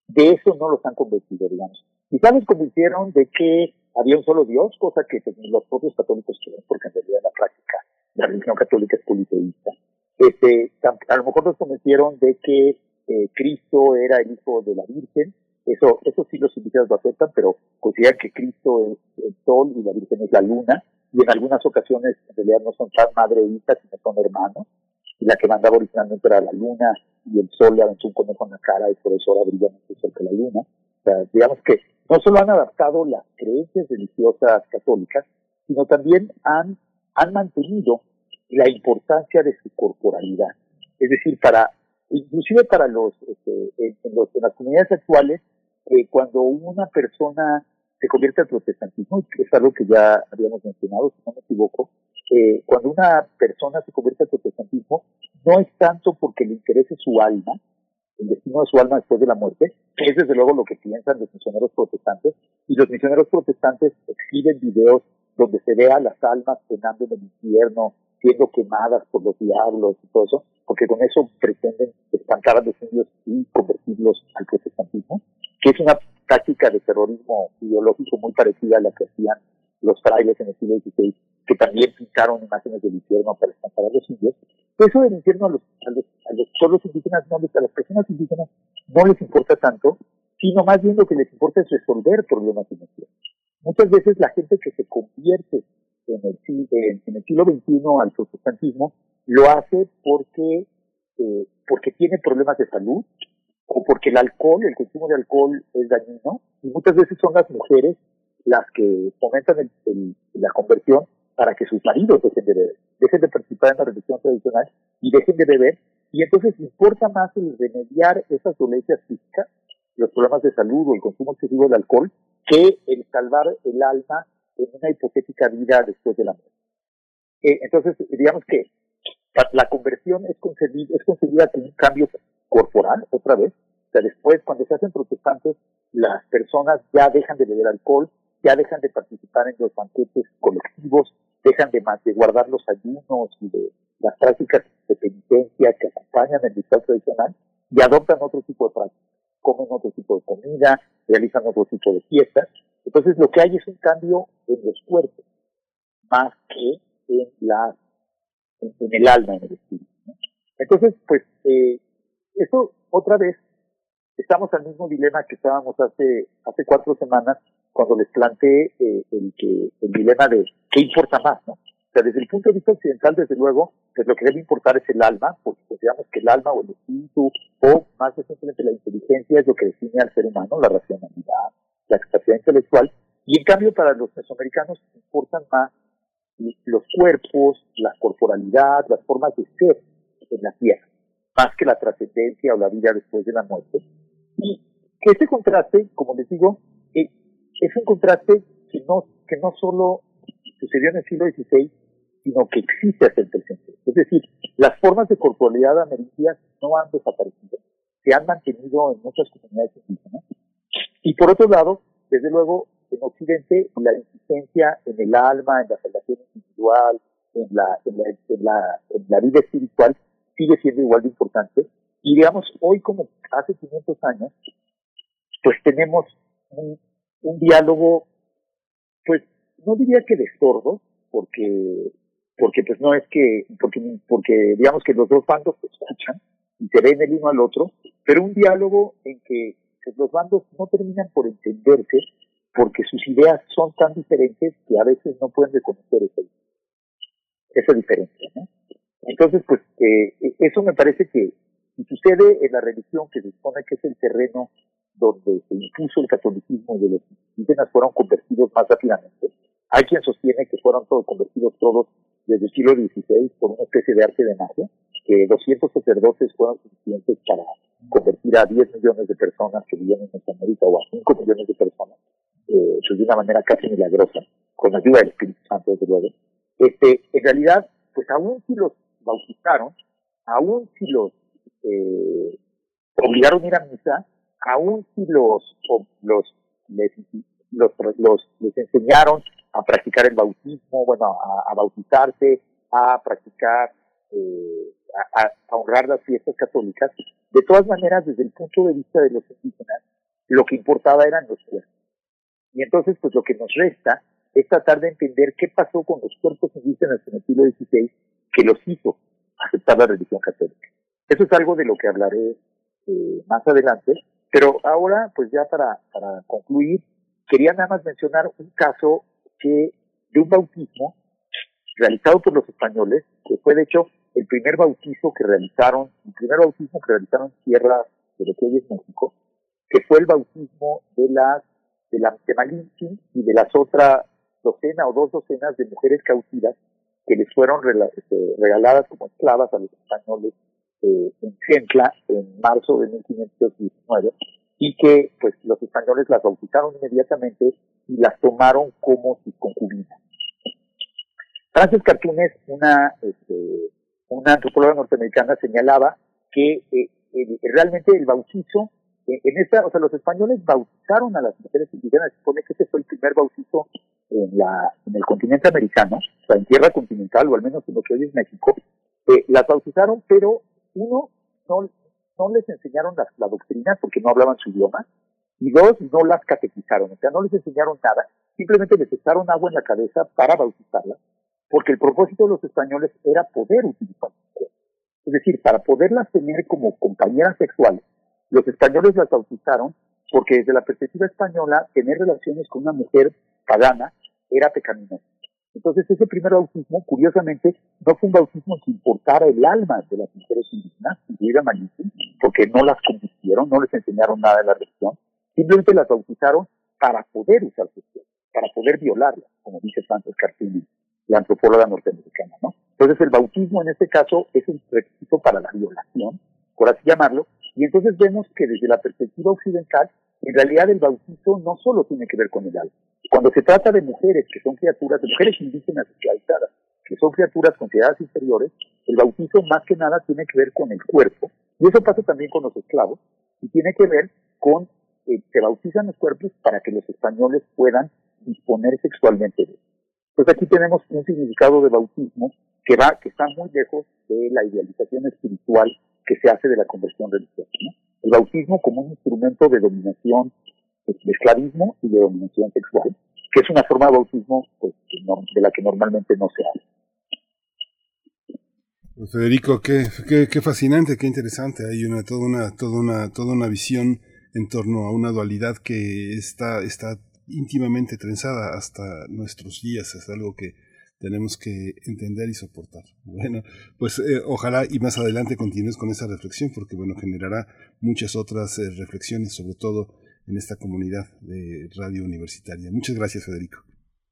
de eso no los han convencido, digamos. Quizás los convencieron de que había un solo Dios, cosa que pues, los propios católicos creen, porque en realidad la práctica la religión católica es politeísta. Este, a lo mejor nos convencieron de que eh, Cristo era el hijo de la Virgen, eso, eso sí los indígenas lo aceptan, pero consideran que Cristo es el sol y la Virgen es la luna, y en algunas ocasiones en realidad no son tan madre e hija, sino son hermanos, y la que mandaba originalmente era la luna, y el sol le aventó un conejo en la cara, y por eso ahora brilla más el sol que la luna. O sea, digamos que no solo han adaptado las creencias religiosas católicas, sino también han, han mantenido la importancia de su corporalidad. Es decir, para, inclusive para los, este, en, los, en las comunidades actuales, eh, cuando una persona se convierte al protestantismo, es algo que ya habíamos mencionado, si no me equivoco, eh, cuando una persona se convierte al protestantismo, no es tanto porque le interese su alma, el destino de su alma después de la muerte, que es desde luego lo que piensan los misioneros protestantes, y los misioneros protestantes exhiben videos donde se vea las almas penando en el infierno, siendo quemadas por los diablos y todo eso, porque con eso pretenden espantar a los indios y convertirlos al protestantismo, que es una táctica de terrorismo ideológico muy parecida a la que hacían los frailes en el siglo XVI, que también pintaron imágenes del infierno para espantar a los indios. Eso del infierno a los, a los, a los pueblos indígenas, no a las personas indígenas, no les importa tanto, sino más bien lo que les importa es resolver problemas de Muchas veces la gente que se convierte en el, en, el siglo XXI al protestantismo, lo hace porque, eh, porque tiene problemas de salud o porque el alcohol, el consumo de alcohol es dañino. Y muchas veces son las mujeres las que fomentan la conversión para que sus maridos dejen de beber, dejen de participar en la religión tradicional y dejen de beber. Y entonces importa más el remediar esas dolencias físicas, los problemas de salud o el consumo excesivo del alcohol, que el salvar el alma en una hipotética vida después de la muerte. Eh, entonces, digamos que la conversión es concebida, es concebida como un cambio corporal, otra vez. O sea, después, cuando se hacen protestantes, las personas ya dejan de beber alcohol, ya dejan de participar en los banquetes colectivos, dejan de, guardar los ayunos y de las prácticas de penitencia que acompañan el ritual tradicional y adoptan otro tipo de prácticas. Comen otro tipo de comida, realizan otro tipo de fiestas. Entonces, lo que hay es un cambio en los cuerpos, más que en la en, el alma, en el espíritu. Entonces, pues, eh, eso otra vez, estamos al mismo dilema que estábamos hace, hace cuatro semanas cuando les planteé eh, el, que, el dilema de qué importa más, ¿no? O sea, desde el punto de vista occidental, desde luego, pues lo que debe importar es el alma, porque consideramos que el alma o el espíritu, o más recientemente la inteligencia es lo que define al ser humano, la racionalidad, la capacidad intelectual, y en cambio para los mesoamericanos importan más los cuerpos, la corporalidad, las formas de ser en la tierra, más que la trascendencia o la vida después de la muerte. Y que ese contraste, como les digo, eh, es un contraste que no, que no solo sucedió en el siglo XVI, sino que existe hasta el presente. Es decir, las formas de corporalidad amerindias no han desaparecido, se han mantenido en muchas comunidades indígenas. Y por otro lado, desde luego, en Occidente la insistencia en el alma, en la salvación individual, en la, en la, en la, en la vida espiritual sigue siendo igual de importante. Y digamos, hoy como hace 500 años, pues tenemos un, un diálogo, pues no diría que de sordos, porque, porque pues no es que, porque, porque digamos que los dos bandos se escuchan y se ven el uno al otro, pero un diálogo en que los bandos no terminan por entenderse porque sus ideas son tan diferentes que a veces no pueden reconocer esa, esa diferencia. ¿no? Entonces, pues eh, eso me parece que si sucede en la religión que se supone que es el terreno donde se impuso el catolicismo y los indígenas fueron convertidos más rápidamente, hay quien sostiene que fueron todos convertidos todos desde el siglo XVI por una especie de arte de magia, que 200 sacerdotes fueron suficientes para convertir a 10 millones de personas que vivían en Mesoamérica o a 5 millones de personas eh, de una manera casi milagrosa, con la ayuda del Espíritu Santo, desde luego, este, en realidad, pues aún si los bautizaron, aún si los eh, obligaron a ir a misa, aún si los, los, les, los, los, les enseñaron a practicar el bautismo, bueno, a, bautizarse, a practicar, eh, a, a, honrar las fiestas católicas, de todas maneras, desde el punto de vista de los indígenas, lo que importaba eran los cuerpos. Y entonces, pues lo que nos resta es tratar de entender qué pasó con los cuerpos indígenas en el siglo XVI que los hizo aceptar la religión católica. Eso es algo de lo que hablaré eh, más adelante, pero ahora, pues ya para, para concluir, quería nada más mencionar un caso que de un bautismo realizado por los españoles, que fue de hecho el primer bautizo que realizaron, el primer bautismo que realizaron en tierra de lo que hoy es México, que fue el bautismo de las de la de y de las otras docena o dos docenas de mujeres cautivas que les fueron este, regaladas como esclavas a los españoles eh, en Centla en marzo de 1519 y que pues los españoles las bautizaron inmediatamente y las tomaron como sus concubinas. Frances Cartunes, una, este, una antropóloga norteamericana, señalaba que eh, realmente el bautizo en esta, o sea, los españoles bautizaron a las mujeres indígenas, supone que ese fue el primer bautizo en la, en el continente americano, o sea, en tierra continental, o al menos en lo que hoy es México, eh, las bautizaron, pero uno, no, no les enseñaron la, la doctrina porque no hablaban su idioma, y dos, no las catequizaron, o sea, no les enseñaron nada, simplemente les echaron agua en la cabeza para bautizarlas, porque el propósito de los españoles era poder utilizarlas. Es decir, para poderlas tener como compañeras sexuales, los españoles las bautizaron porque desde la perspectiva española tener relaciones con una mujer pagana era pecaminoso. Entonces ese primer bautismo, curiosamente, no fue un bautismo que importara el alma de las mujeres indígenas, incluida Malinche, porque no las convirtieron, no les enseñaron nada de la religión, simplemente las bautizaron para poder usar su para poder violarlas, como dice Francis Cartini, la antropóloga norteamericana, ¿no? Entonces el bautismo en este caso es un requisito para la violación, por así llamarlo, y entonces vemos que desde la perspectiva occidental, en realidad el bautizo no solo tiene que ver con el alma. Cuando se trata de mujeres que son criaturas, de mujeres indígenas esclavizadas, que son criaturas consideradas inferiores, el bautizo más que nada tiene que ver con el cuerpo. Y eso pasa también con los esclavos, y tiene que ver con eh, se bautizan los cuerpos para que los españoles puedan disponer sexualmente de ellos. Entonces aquí tenemos un significado de bautismo que va, que está muy lejos de la idealización espiritual que se hace de la conversión religiosa. El bautismo como un instrumento de dominación, de esclavismo y de dominación sexual, que es una forma de bautismo pues, de la que normalmente no se. Pues, Federico, qué, qué, fascinante, qué interesante. Hay una toda una toda una toda una visión en torno a una dualidad que está está íntimamente trenzada hasta nuestros días. Es algo que tenemos que entender y soportar. Bueno, pues eh, ojalá y más adelante continúes con esa reflexión porque bueno, generará muchas otras eh, reflexiones, sobre todo en esta comunidad de radio universitaria. Muchas gracias, Federico.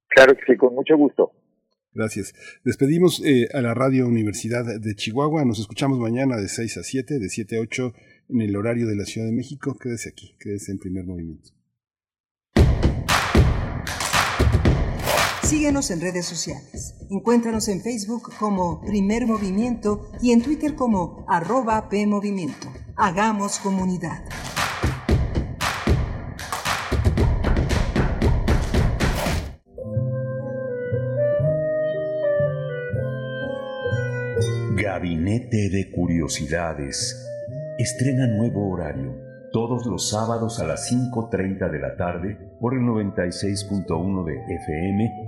Claro que sí, con mucho gusto. Gracias. Despedimos eh, a la Radio Universidad de Chihuahua. Nos escuchamos mañana de 6 a 7, de 7 a 8 en el horario de la Ciudad de México. Quédese aquí, quédese en primer movimiento. Síguenos en redes sociales. Encuéntranos en Facebook como Primer Movimiento y en Twitter como arroba PMovimiento. Hagamos comunidad. Gabinete de Curiosidades. Estrena nuevo horario. Todos los sábados a las 5.30 de la tarde por el 96.1 de FM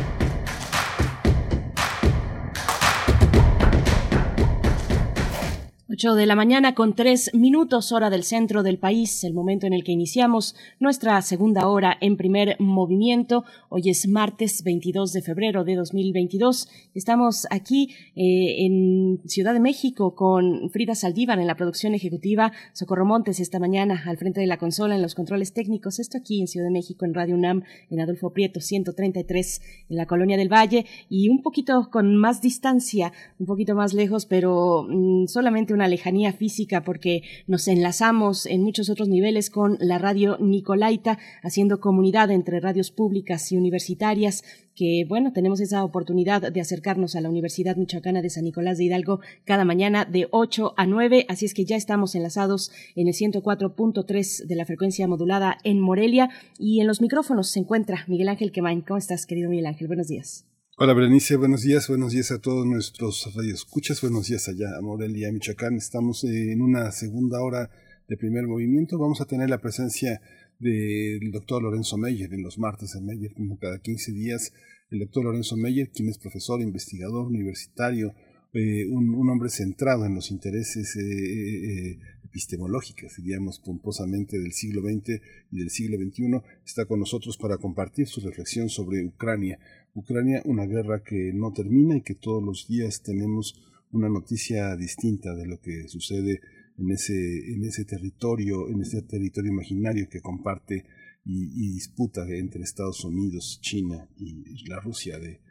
8 de la mañana con tres minutos hora del centro del país, el momento en el que iniciamos nuestra segunda hora en primer movimiento. Hoy es martes 22 de febrero de 2022. Estamos aquí eh, en Ciudad de México con Frida Saldívar en la producción ejecutiva, Socorro Montes esta mañana al frente de la consola en los controles técnicos. Esto aquí en Ciudad de México en Radio UNAM en Adolfo Prieto 133 en la Colonia del Valle y un poquito con más distancia, un poquito más lejos, pero mm, solamente una lejanía física porque nos enlazamos en muchos otros niveles con la radio Nicolaita, haciendo comunidad entre radios públicas y universitarias que, bueno, tenemos esa oportunidad de acercarnos a la Universidad Michoacana de San Nicolás de Hidalgo cada mañana de 8 a 9, así es que ya estamos enlazados en el 104.3 de la frecuencia modulada en Morelia y en los micrófonos se encuentra Miguel Ángel Quemain. ¿Cómo estás, querido Miguel Ángel? Buenos días. Hola Berenice, buenos días, buenos días a todos nuestros radioescuchas, buenos días allá a Morelia, Michoacán. Estamos en una segunda hora de primer movimiento. Vamos a tener la presencia del doctor Lorenzo Meyer en los martes en Meyer, como cada 15 días. El doctor Lorenzo Meyer, quien es profesor, investigador universitario, eh, un, hombre centrado en los intereses eh, eh, epistemológicos, diríamos pomposamente, del siglo XX y del siglo XXI, está con nosotros para compartir su reflexión sobre Ucrania. Ucrania, una guerra que no termina y que todos los días tenemos una noticia distinta de lo que sucede en ese, en ese territorio, en ese territorio imaginario que comparte y, disputa entre Estados Unidos, China y la Rusia de,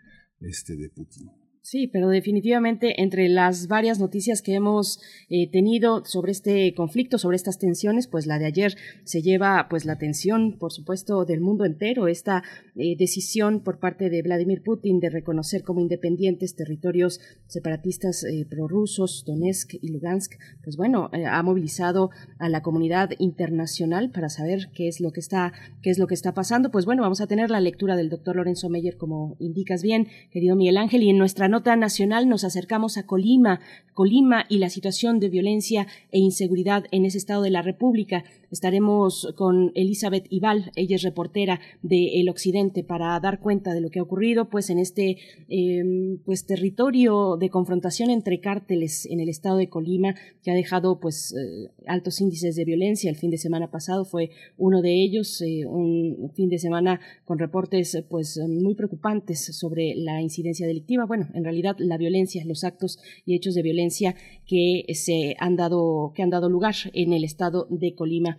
este, de Putin. Sí, pero definitivamente entre las varias noticias que hemos eh, tenido sobre este conflicto, sobre estas tensiones, pues la de ayer se lleva pues la atención, por supuesto, del mundo entero, esta eh, decisión por parte de Vladimir Putin de reconocer como independientes territorios separatistas eh, prorrusos, Donetsk y Lugansk, pues bueno, ha movilizado a la comunidad internacional para saber qué es lo que está, qué es lo que está pasando. Pues bueno, vamos a tener la lectura del doctor Lorenzo Meyer, como indicas bien, querido Miguel Ángel, y en nuestra nota nacional nos acercamos a Colima, Colima y la situación de violencia e inseguridad en ese estado de la República. Estaremos con Elizabeth Ibal, ella es reportera de El Occidente, para dar cuenta de lo que ha ocurrido pues, en este em, pues, territorio de confrontación entre cárteles en el estado de Colima, que ha dejado pues, eh, altos índices de violencia. El fin de semana pasado fue uno de ellos, eh, un fin de semana con reportes pues, muy preocupantes sobre la incidencia delictiva. Bueno, en realidad la violencia, los actos y hechos de violencia que se han dado, que han dado lugar en el estado de Colima.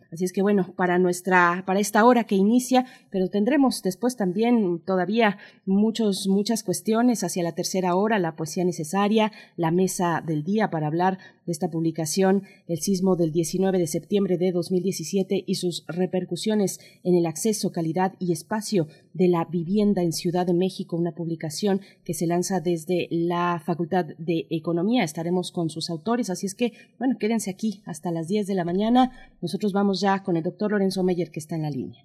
Así es que bueno, para nuestra, para esta hora que inicia, pero tendremos después también todavía muchos, muchas cuestiones hacia la tercera hora, la poesía necesaria, la mesa del día para hablar de esta publicación, el sismo del 19 de septiembre de 2017 y sus repercusiones en el acceso, calidad y espacio de la vivienda en Ciudad de México, una publicación que se lanza desde la Facultad de Economía. Estaremos con sus autores, así es que, bueno, quédense aquí hasta las 10 de la mañana. Nosotros vamos ya con el doctor Lorenzo Meyer que está en la línea.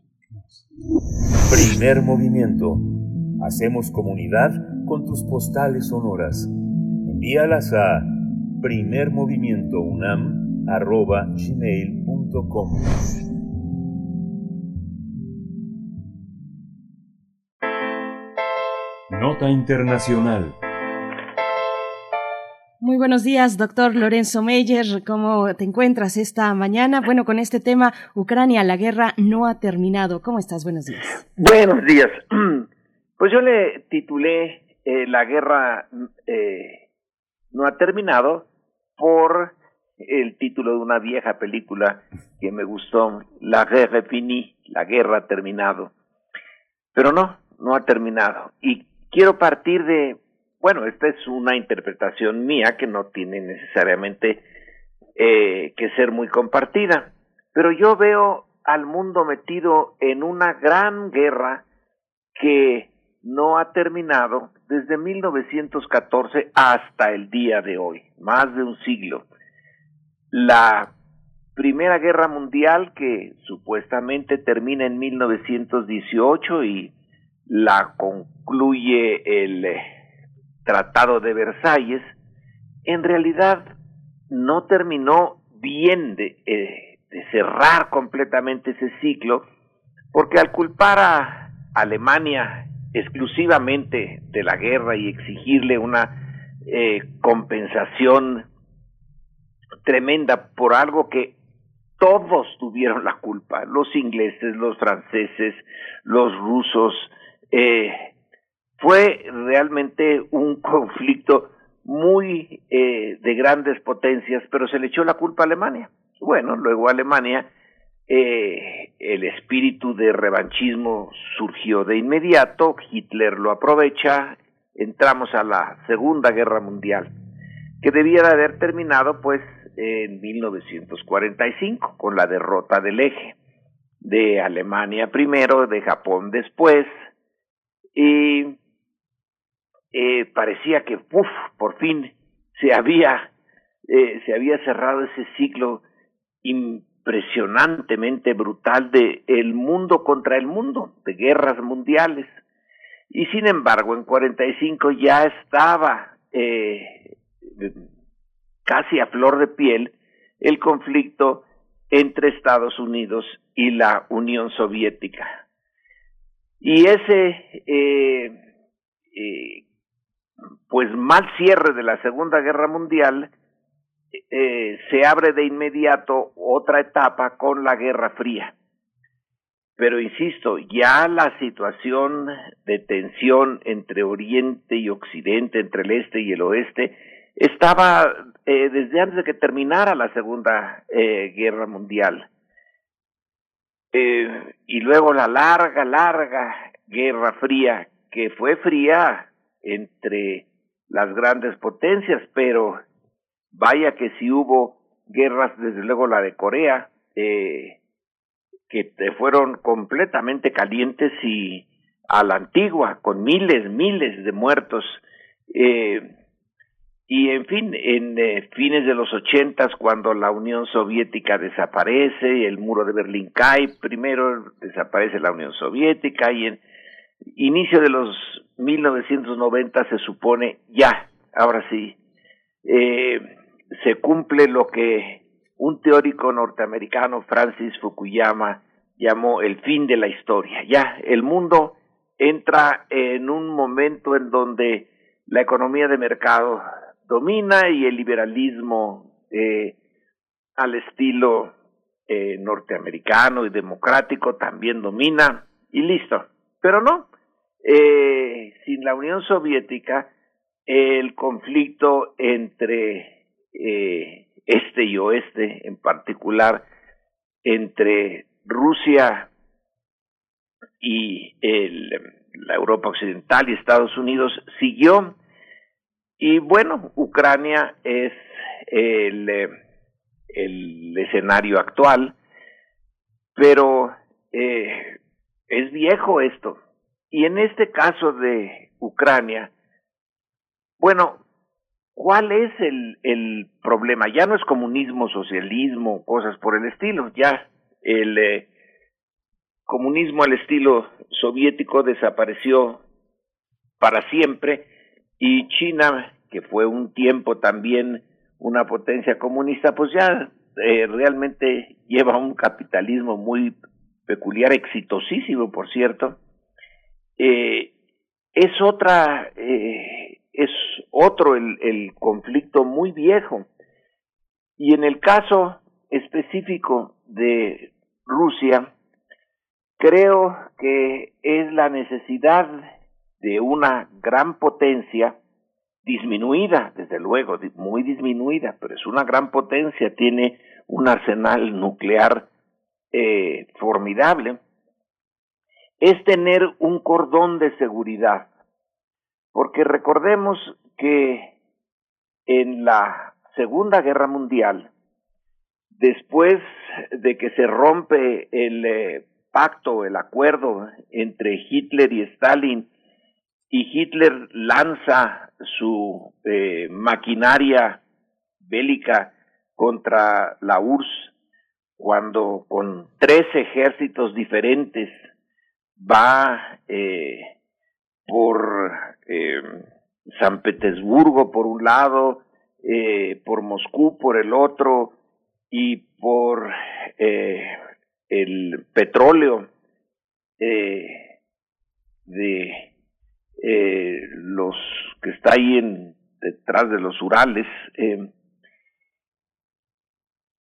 Primer movimiento. Hacemos comunidad con tus postales sonoras. Envíalas a primermovimientounam.gmail.com Nota Internacional muy buenos días, doctor Lorenzo Meyer. ¿Cómo te encuentras esta mañana? Bueno, con este tema, Ucrania, la guerra no ha terminado. ¿Cómo estás? Buenos días. Buenos días. Pues yo le titulé eh, La guerra eh, no ha terminado por el título de una vieja película que me gustó, La guerre finie, la guerra ha terminado. Pero no, no ha terminado. Y quiero partir de bueno, esta es una interpretación mía que no tiene necesariamente eh, que ser muy compartida, pero yo veo al mundo metido en una gran guerra que no ha terminado desde 1914 hasta el día de hoy, más de un siglo. La Primera Guerra Mundial, que supuestamente termina en 1918 y la concluye el Tratado de Versalles, en realidad no terminó bien de, eh, de cerrar completamente ese ciclo, porque al culpar a Alemania exclusivamente de la guerra y exigirle una eh, compensación tremenda por algo que todos tuvieron la culpa, los ingleses, los franceses, los rusos, eh, fue realmente un conflicto muy eh, de grandes potencias, pero se le echó la culpa a Alemania. Bueno, luego Alemania, eh, el espíritu de revanchismo surgió de inmediato, Hitler lo aprovecha, entramos a la Segunda Guerra Mundial, que debiera haber terminado pues en 1945 con la derrota del eje de Alemania primero, de Japón después, y eh, parecía que, uf, por fin se había, eh, se había cerrado ese ciclo impresionantemente brutal de el mundo contra el mundo, de guerras mundiales. Y sin embargo, en 45 ya estaba eh, casi a flor de piel el conflicto entre Estados Unidos y la Unión Soviética. Y ese pues mal cierre de la Segunda Guerra Mundial eh, se abre de inmediato otra etapa con la Guerra Fría. Pero insisto, ya la situación de tensión entre Oriente y Occidente, entre el Este y el Oeste, estaba eh, desde antes de que terminara la Segunda eh, Guerra Mundial. Eh, y luego la larga, larga Guerra Fría, que fue fría entre las grandes potencias, pero vaya que si hubo guerras, desde luego la de Corea, eh, que fueron completamente calientes y a la antigua, con miles, miles de muertos. Eh, y en fin, en eh, fines de los ochentas, cuando la Unión Soviética desaparece, el muro de Berlín cae, primero desaparece la Unión Soviética y en inicio de los 1990 se supone ya, ahora sí, eh, se cumple lo que un teórico norteamericano, Francis Fukuyama, llamó el fin de la historia. Ya, el mundo entra en un momento en donde la economía de mercado domina y el liberalismo eh, al estilo eh, norteamericano y democrático también domina y listo. Pero no, eh, sin la Unión Soviética el conflicto entre eh, este y oeste, en particular entre Rusia y la Europa Occidental y Estados Unidos, siguió. Y bueno, Ucrania es el, el escenario actual, pero eh, es viejo esto. Y en este caso de Ucrania, bueno, ¿cuál es el, el problema? Ya no es comunismo, socialismo, cosas por el estilo, ya el eh, comunismo al estilo soviético desapareció para siempre y China, que fue un tiempo también una potencia comunista, pues ya eh, realmente lleva un capitalismo muy peculiar, exitosísimo, por cierto. Eh, es otra, eh, es otro el, el conflicto muy viejo. Y en el caso específico de Rusia, creo que es la necesidad de una gran potencia disminuida, desde luego, muy disminuida, pero es una gran potencia, tiene un arsenal nuclear eh, formidable, es tener un cordón de seguridad, porque recordemos que en la Segunda Guerra Mundial, después de que se rompe el eh, pacto, el acuerdo entre Hitler y Stalin, y Hitler lanza su eh, maquinaria bélica contra la URSS cuando con tres ejércitos diferentes va eh, por eh, San Petersburgo por un lado, eh, por Moscú por el otro y por eh, el petróleo de los que está ahí en, detrás de los Urales,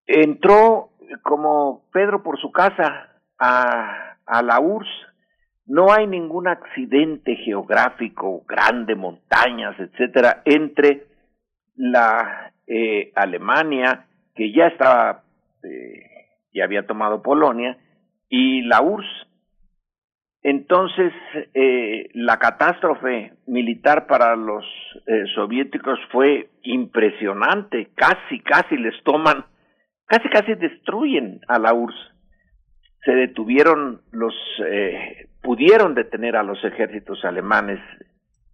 entró como Pedro por su casa a, a la URSS. No hay ningún accidente geográfico, grande, montañas, etcétera, entre la eh, Alemania, que ya estaba, eh, ya había tomado Polonia, y la URSS. Entonces, eh, la catástrofe militar para los eh, soviéticos fue impresionante, casi, casi les toman, casi, casi destruyen a la URSS. Se detuvieron los, eh, pudieron detener a los ejércitos alemanes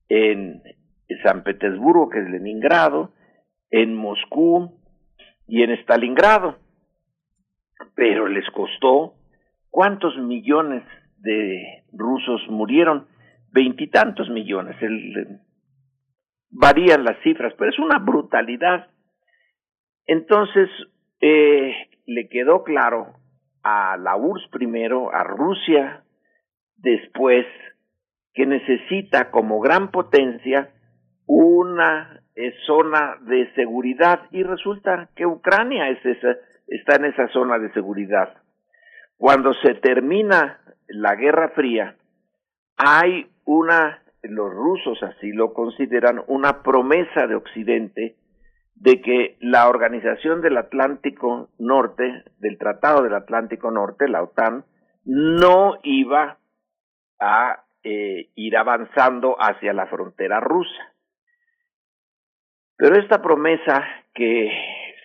en San Petersburgo, que es Leningrado, en Moscú y en Stalingrado. Pero les costó cuántos millones de rusos murieron, veintitantos millones. Varían las cifras, pero es una brutalidad. Entonces, eh, le quedó claro a la URSS primero, a Rusia después, que necesita como gran potencia una eh, zona de seguridad y resulta que Ucrania es esa, está en esa zona de seguridad. Cuando se termina la Guerra Fría, hay una, los rusos así lo consideran, una promesa de Occidente de que la Organización del Atlántico Norte, del Tratado del Atlántico Norte, la OTAN, no iba a eh, ir avanzando hacia la frontera rusa. Pero esta promesa que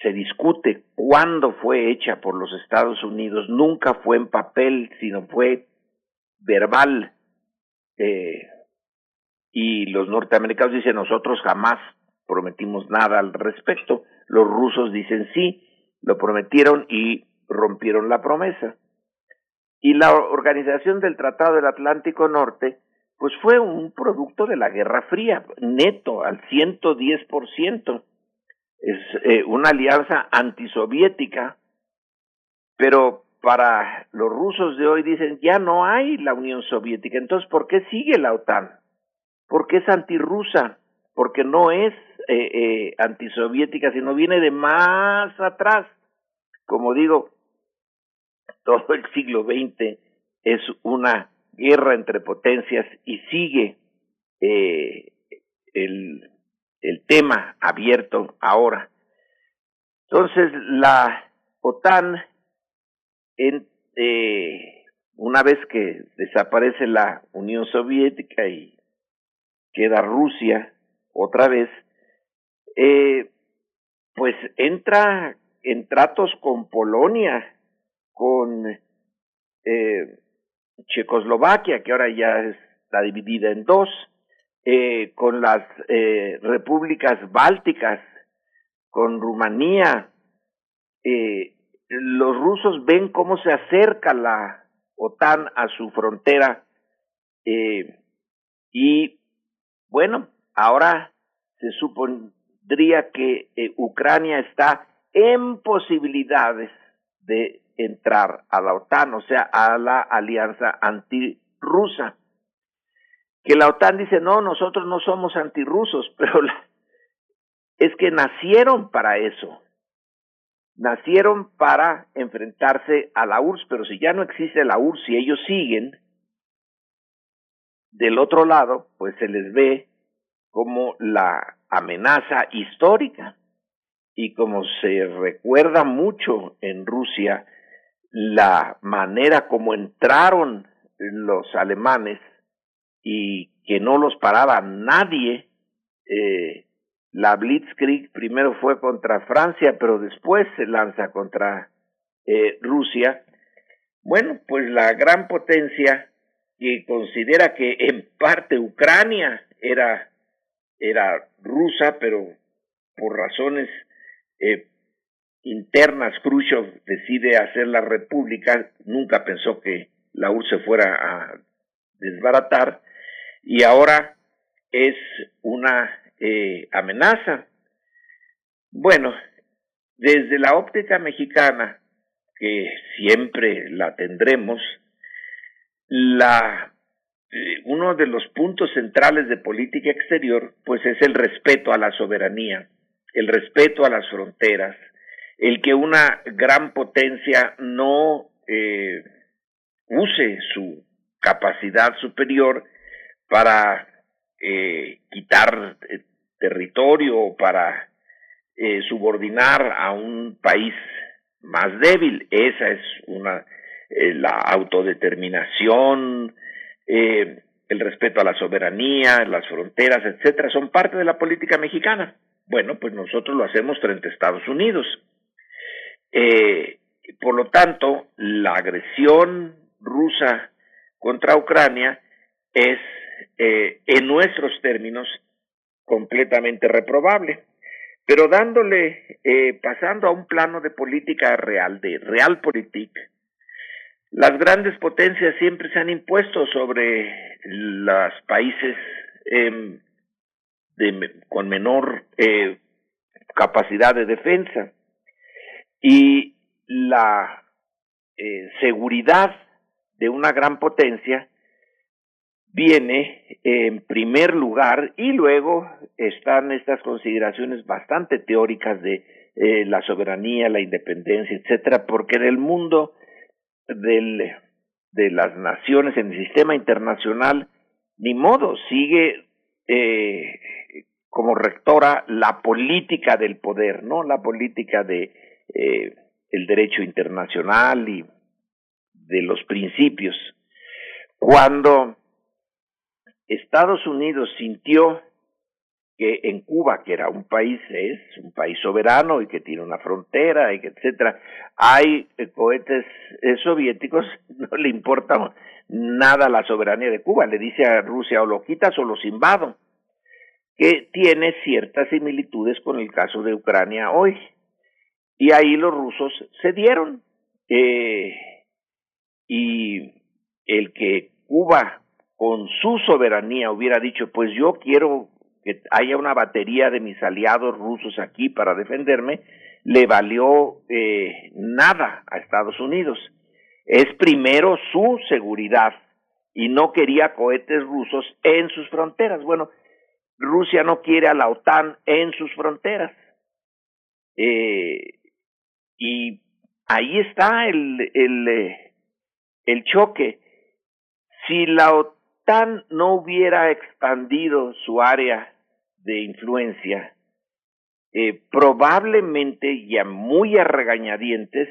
se discute cuándo fue hecha por los Estados Unidos nunca fue en papel, sino fue verbal. Eh, y los norteamericanos dicen nosotros jamás prometimos nada al respecto. Los rusos dicen sí, lo prometieron y rompieron la promesa. Y la organización del Tratado del Atlántico Norte, pues fue un producto de la Guerra Fría, neto, al 110%. Es eh, una alianza antisoviética, pero para los rusos de hoy dicen, ya no hay la Unión Soviética, entonces ¿por qué sigue la OTAN? Porque es antirrusa, porque no es eh, eh, antisoviética, sino viene de más atrás. Como digo, todo el siglo XX es una guerra entre potencias y sigue eh, el, el tema abierto ahora. Entonces, la OTAN en, eh, una vez que desaparece la Unión Soviética y queda Rusia otra vez, eh, pues entra en tratos con Polonia, con eh, Checoslovaquia, que ahora ya está dividida en dos, eh, con las repúblicas bálticas, con Rumanía, los rusos ven cómo se acerca la OTAN a su frontera y bueno, ahora se supondría que eh, Ucrania está en posibilidades de entrar a la OTAN, o sea, a la alianza antirrusa. Que la OTAN dice, no, nosotros no somos antirrusos, pero es que nacieron para eso nacieron para enfrentarse a la URSS, pero si ya no existe la URSS y ellos siguen, del otro lado, pues se les ve como la amenaza histórica. Y como se recuerda mucho en Rusia la manera como entraron los alemanes y que no los paraba nadie, eh, la Blitzkrieg primero fue contra Francia, pero después se lanza contra eh, Rusia. Bueno, pues la gran potencia que considera que en parte Ucrania era, era rusa, pero por razones eh, internas Khrushchev decide hacer la república, nunca pensó que la URSS se fuera a desbaratar, y ahora es una eh, amenaza. Bueno, desde la óptica mexicana, que siempre la tendremos, la eh, uno de los puntos centrales de política exterior, pues es el respeto a la soberanía, el respeto a las fronteras, el que una gran potencia no eh, use su capacidad superior para eh, quitar eh, territorio para eh, subordinar a un país más débil. Esa es una la autodeterminación, eh, el respeto a la soberanía, las fronteras, etcétera, son parte de la política mexicana. Bueno, pues nosotros lo hacemos frente a Estados Unidos. Eh, por lo tanto, la agresión rusa contra Ucrania es, eh, en nuestros términos, completamente reprobable. Pero dándole, pasando a un plano de política real, de realpolitik, las grandes potencias siempre se han impuesto sobre los países eh, de, con menor eh, capacidad de defensa. Y la eh, seguridad de una gran potencia viene en primer lugar y luego están estas consideraciones bastante teóricas de eh, la soberanía, la independencia, etcétera, porque en el mundo del, de las naciones, en el sistema internacional, ni modo, sigue eh, como rectora la política del poder, ¿no? La política de eh, el derecho internacional y de los principios. Cuando Estados Unidos sintió que en Cuba, que era un país, es un país soberano y que tiene una frontera, y que etcétera, hay eh, cohetes eh, soviéticos, no le importa nada la soberanía de Cuba, le dice a Rusia o lo quitas o los invado, que tiene ciertas similitudes con el caso de Ucrania hoy. Y ahí los rusos cedieron. Eh, y el que Cuba con su soberanía hubiera dicho, pues yo quiero que haya una batería de mis aliados rusos aquí para defenderme, le valió eh, nada a Estados Unidos. Es primero su seguridad y no quería cohetes rusos en sus fronteras. Bueno, Rusia no quiere a la OTAN en sus fronteras. Eh, y ahí está el, el, eh, el choque. Si la OTAN no hubiera expandido su área de influencia, eh, probablemente ya muy a regañadientes,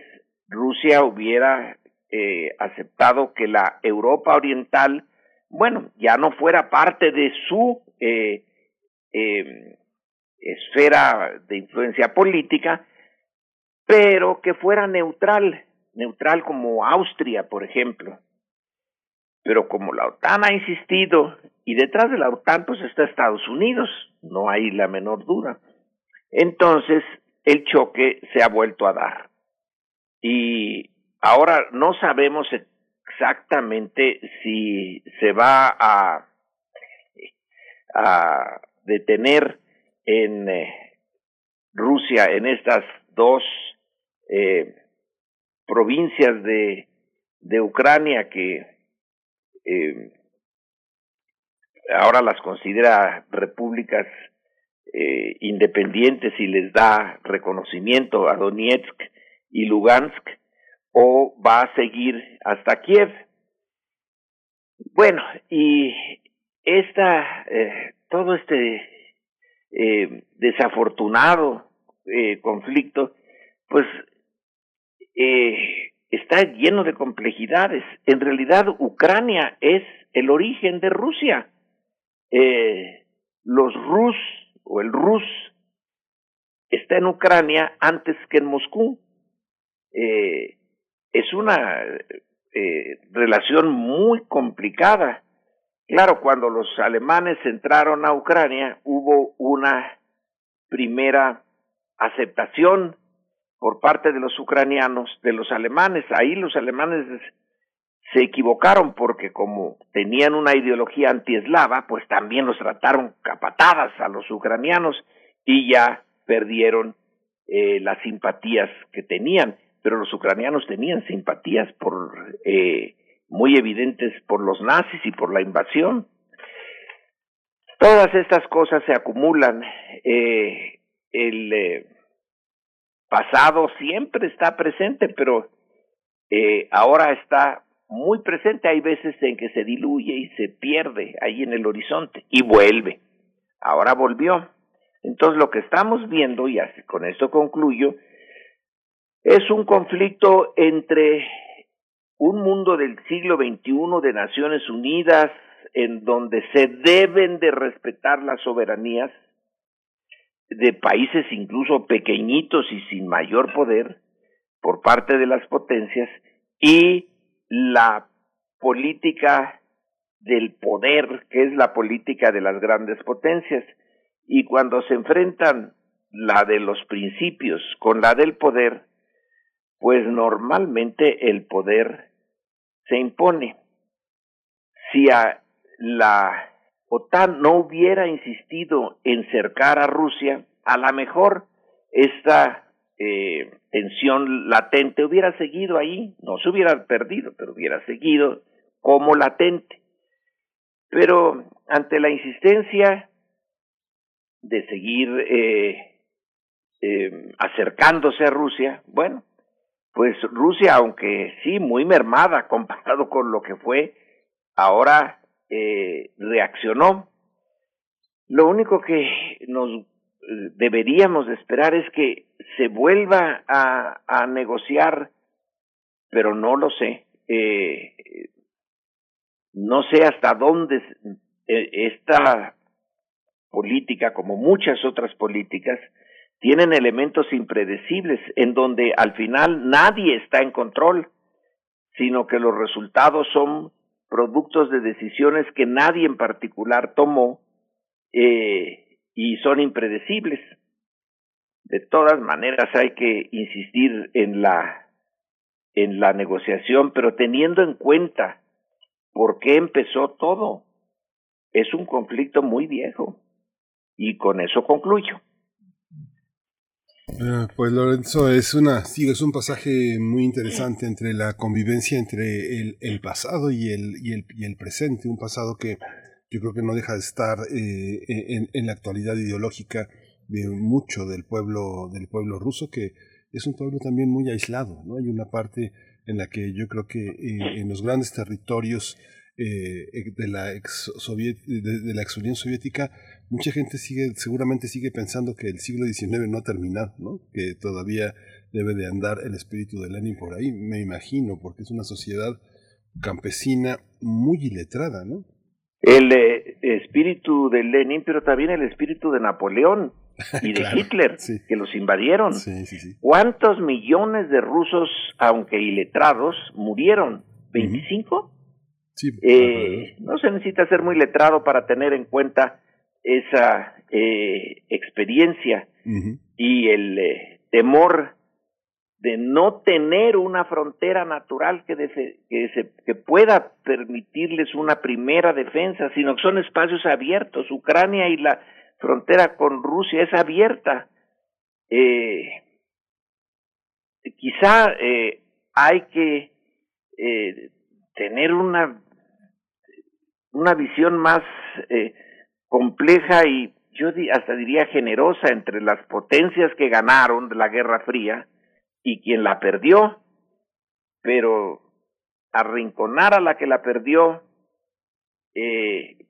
Rusia hubiera eh, aceptado que la Europa Oriental, bueno, ya no fuera parte de su eh, eh, esfera de influencia política, pero que fuera neutral, neutral como Austria, por ejemplo. Pero como la OTAN ha insistido, y detrás de la OTAN pues está Estados Unidos, no hay la menor duda. Entonces el choque se ha vuelto a dar. Y ahora no sabemos exactamente si se va a, a detener en eh, Rusia, en estas dos eh, provincias de, de Ucrania que eh, ahora las considera repúblicas eh, independientes y les da reconocimiento a Donetsk y Lugansk, o va a seguir hasta Kiev. Bueno, y esta, eh, todo este eh, desafortunado eh, conflicto, pues eh, está lleno de complejidades. En realidad, Ucrania es el origen de Rusia. Eh, los Rus o el Rus está en Ucrania antes que en Moscú. Eh, es una eh, relación muy complicada. Claro, cuando los alemanes entraron a Ucrania hubo una primera aceptación por parte de los ucranianos, de los alemanes. Ahí los alemanes se equivocaron porque como tenían una ideología antieslava, pues también los trataron capatadas a los ucranianos y ya perdieron eh, las simpatías que tenían. Pero los ucranianos tenían simpatías por eh, muy evidentes por los nazis y por la invasión. Todas estas cosas se acumulan. Eh, el pasado siempre está presente, pero ahora está muy presente. Hay veces en que se diluye y se pierde ahí en el horizonte y vuelve. Ahora volvió. Entonces lo que estamos viendo, y así, con esto concluyo, es un conflicto entre un mundo del siglo XXI de Naciones Unidas en donde se deben de respetar las soberanías de países incluso pequeñitos y sin mayor poder por parte de las potencias y la política del poder, que es la política de las grandes potencias. Y cuando se enfrentan la de los principios con la del poder, pues normalmente el poder se impone. Si a la OTAN no hubiera insistido en cercar a Rusia, a lo mejor esta eh, tensión latente hubiera seguido ahí, no se hubiera perdido, pero hubiera seguido como latente. Pero ante la insistencia de seguir eh, eh, acercándose a Rusia, bueno, pues Rusia, aunque sí muy mermada comparado con lo que fue, ahora eh, reaccionó. Lo único que nos deberíamos esperar es que se vuelva a, negociar, pero no lo sé. Eh, no sé hasta dónde eh, esta política, como muchas otras políticas, tienen elementos impredecibles en donde al final nadie está en control, sino que los resultados son productos de decisiones que nadie en particular tomó eh, y son impredecibles. De todas maneras hay que insistir en la en la negociación, pero teniendo en cuenta por qué empezó todo. Es un conflicto muy viejo. Y con eso concluyo. Ah, pues Lorenzo, es una, sí, es un pasaje muy interesante entre la convivencia entre el, el pasado y el, y, el, y el presente, un pasado que yo creo que no deja de estar eh, en, la actualidad ideológica de mucho del pueblo, del pueblo ruso, que es un pueblo también muy aislado, ¿no? Hay una parte en la que yo creo que eh, en los grandes territorios eh, de la ex de, la ex Unión Soviética mucha gente sigue, seguramente sigue pensando que el siglo XIX no ha terminado, ¿no? Que todavía debe de andar el espíritu de Lenin por ahí, me imagino, porque es una sociedad campesina muy iletrada, ¿no? El eh, espíritu de Lenin, pero también el espíritu de Napoleón y de claro, Hitler, sí. que los invadieron. Sí, sí, ¿Cuántos millones de rusos, aunque iletrados, murieron? ¿25? Uh -huh. eh, no se necesita ser muy letrado para tener en cuenta esa eh, experiencia uh -huh. y el eh, temor de no tener una frontera natural que, pueda permitirles una primera defensa, sino que son espacios abiertos. Ucrania y la frontera con Rusia es abierta. Eh, quizá eh, hay que eh, tener una, una visión más compleja y yo hasta diría generosa entre las potencias que ganaron de la Guerra Fría y quien la perdió, pero arrinconar a la que la perdió eh,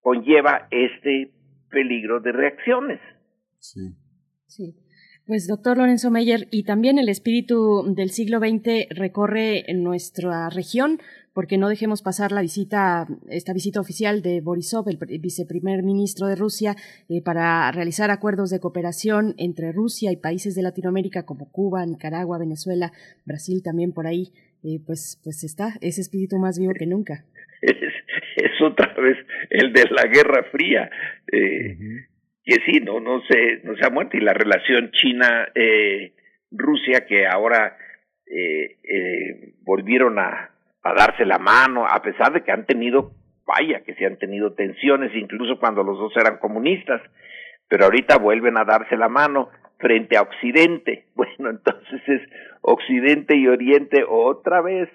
conlleva este peligro de reacciones. Sí. Sí. Pues doctor Lorenzo Meyer, y también el espíritu del siglo XX recorre en nuestra región, porque no dejemos pasar la visita, esta visita oficial de Borisov, el viceprimer ministro de Rusia, eh, para realizar acuerdos de cooperación entre Rusia y países de Latinoamérica como Cuba, Nicaragua, Venezuela, Brasil también por ahí. Eh, pues, pues está ese espíritu más vivo que nunca. Es, es otra vez el de la Guerra Fría. Eh, uh -huh que sí, no, no se, no se ha muerto. Y la relación China eh, que ahora eh, eh, volvieron a, a darse la mano a pesar de que han tenido vaya que se han tenido tensiones incluso cuando los dos eran comunistas pero ahorita vuelven a darse la mano frente a Occidente. Bueno entonces es Occidente y Oriente otra vez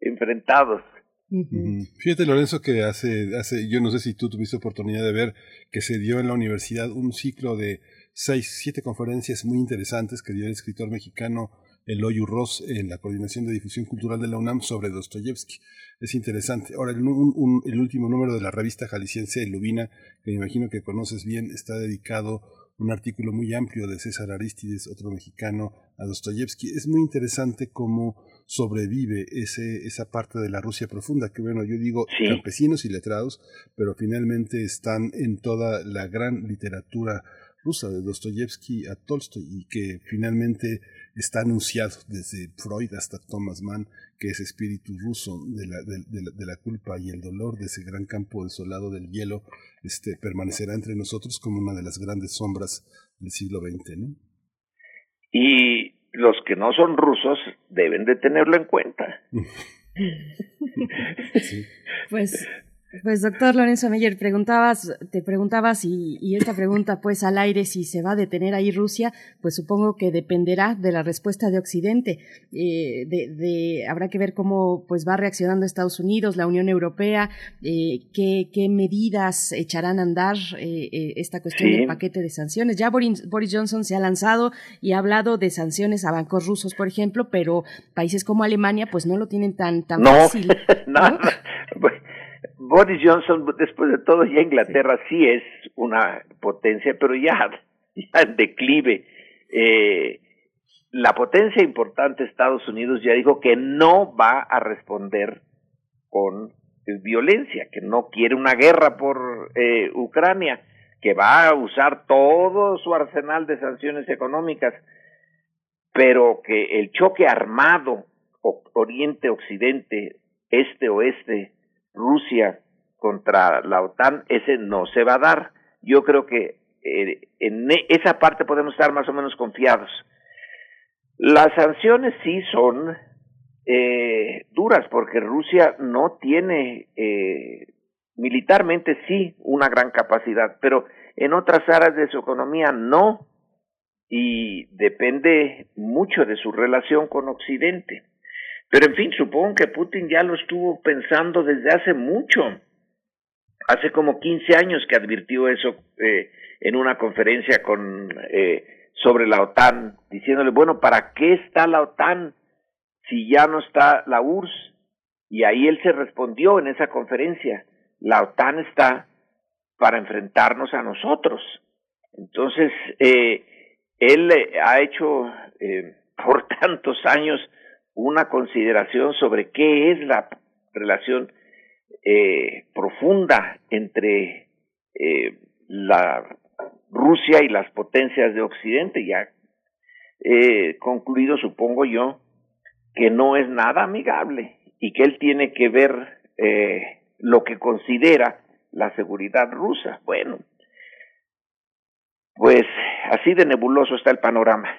enfrentados Uh. Fíjate, Lorenzo, que hace, hace, yo no sé si tú tuviste oportunidad de ver que se dio en la universidad un ciclo de seis, siete conferencias muy interesantes que dio el escritor mexicano Eloy Ross en la Coordinación de Difusión Cultural de la UNAM sobre Dostoyevsky. Es interesante. Ahora, el último número de la revista jalisciense Lubina, que me imagino que conoces bien, está dedicado un artículo muy amplio de César Aristides, otro mexicano, a Dostoyevsky. Es muy interesante cómo sobrevive ese, esa parte de la Rusia profunda, que bueno, yo digo campesinos y letrados, pero finalmente están en toda la gran literatura rusa, de Dostoyevsky a Tolstoy, y que finalmente está anunciado desde Freud hasta Thomas Mann, que ese espíritu ruso de la, de, la, culpa y el dolor de ese gran campo desolado del hielo este, permanecerá entre nosotros como una de las grandes sombras del siglo XX. ¿no? Y los que no son rusos deben de tenerlo en cuenta. Pues pues doctor Lorenzo Meyer, preguntabas, te preguntabas y, y, esta pregunta pues al aire si se va a detener ahí Rusia, pues supongo que dependerá de la respuesta de Occidente. Eh, de, de, habrá que ver cómo pues va reaccionando Estados Unidos, la Unión Europea, eh, qué, qué, medidas echarán a andar eh, eh esta cuestión del paquete de sanciones. Ya Boris, Boris, Johnson se ha lanzado y ha hablado de sanciones a bancos rusos, por ejemplo, pero países como Alemania pues no lo tienen tan, tan fácil. ¿no? Boris Johnson, después de todo, ya Inglaterra sí, es una potencia, pero ya, ya en declive. Eh, la potencia importante, Estados Unidos, ya dijo que no va a responder con violencia, que no quiere una guerra por eh, Ucrania, que va a usar todo su arsenal de sanciones económicas, pero que el choque armado, Oriente-Occidente, Este-Oeste, Rusia contra la OTAN, ese no se va a dar. Yo creo que eh, en e, esa parte podemos estar más o menos confiados. Las sanciones sí son eh, duras porque Rusia no tiene eh, militarmente sí una gran capacidad, pero en otras áreas de su economía no y depende mucho de su relación con Occidente. Pero en fin, supongo que Putin ya lo estuvo pensando desde hace mucho. Hace como 15 años que advirtió eso eh, en una conferencia con eh, sobre la OTAN, diciéndole, bueno, ¿para qué está la OTAN si ya no está la URSS? Y ahí él se respondió en esa conferencia, la OTAN está para enfrentarnos a nosotros. Entonces, eh, él ha hecho eh, por tantos años una consideración sobre qué es la relación eh, profunda entre eh, la Rusia y las potencias de Occidente. Ya he concluido, supongo yo, que no es nada amigable y que él tiene que ver eh, lo que considera la seguridad rusa. Bueno, pues así de nebuloso está el panorama.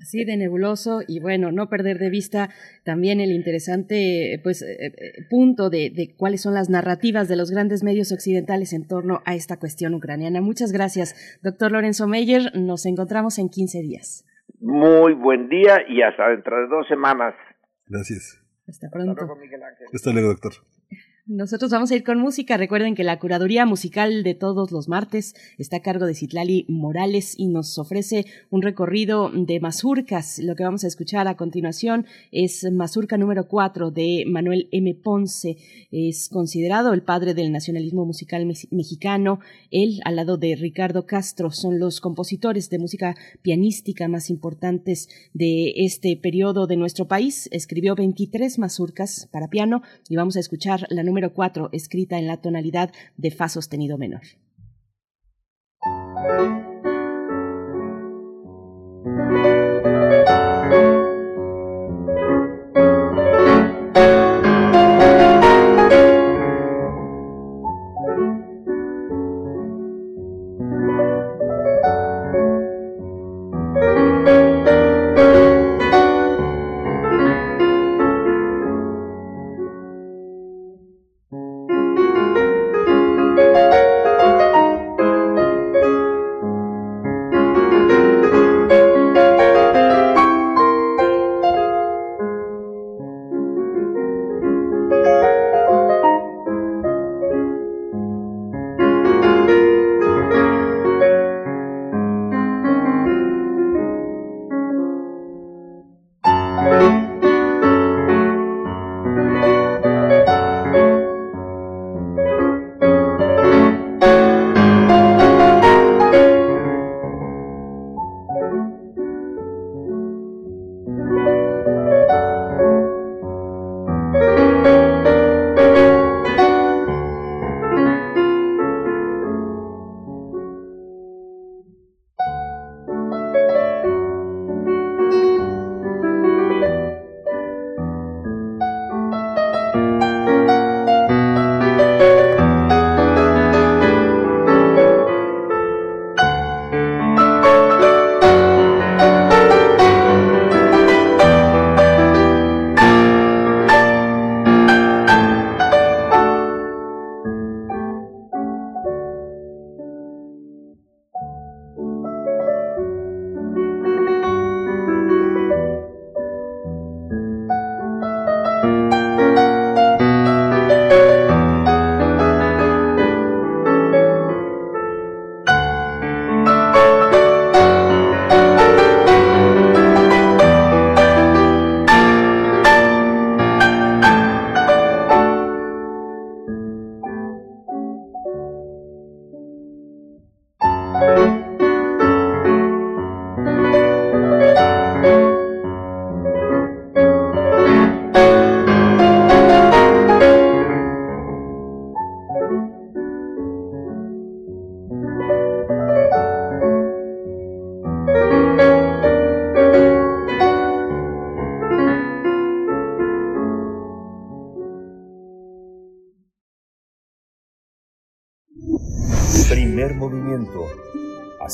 Así de nebuloso y bueno, no perder de vista también el interesante pues eh, eh, punto de, de, cuáles son las narrativas de los grandes medios occidentales en torno a esta cuestión ucraniana. Muchas gracias, doctor Lorenzo Meyer. Nos encontramos en 15 días. Muy buen día y hasta dentro de dos semanas. Gracias. Hasta pronto. Hasta luego, Miguel Ángel. Hasta luego, doctor. Nosotros vamos a ir con música. Recuerden que la curaduría musical de todos los martes está a cargo de Citlali Morales y nos ofrece un recorrido de mazurcas. Lo que vamos a escuchar a continuación es mazurca número 4 de Manuel M. Ponce. Es considerado el padre del nacionalismo musical mexicano. Él, al lado de Ricardo Castro, son los compositores de música pianística más importantes de este periodo de nuestro país. Escribió 23 mazurcas para piano y vamos a escuchar la número número 4, escrita en la tonalidad de Fa sostenido menor.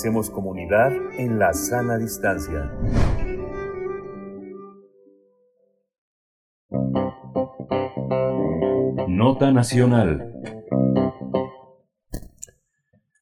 Hacemos comunidad en la sana distancia. Nota Nacional.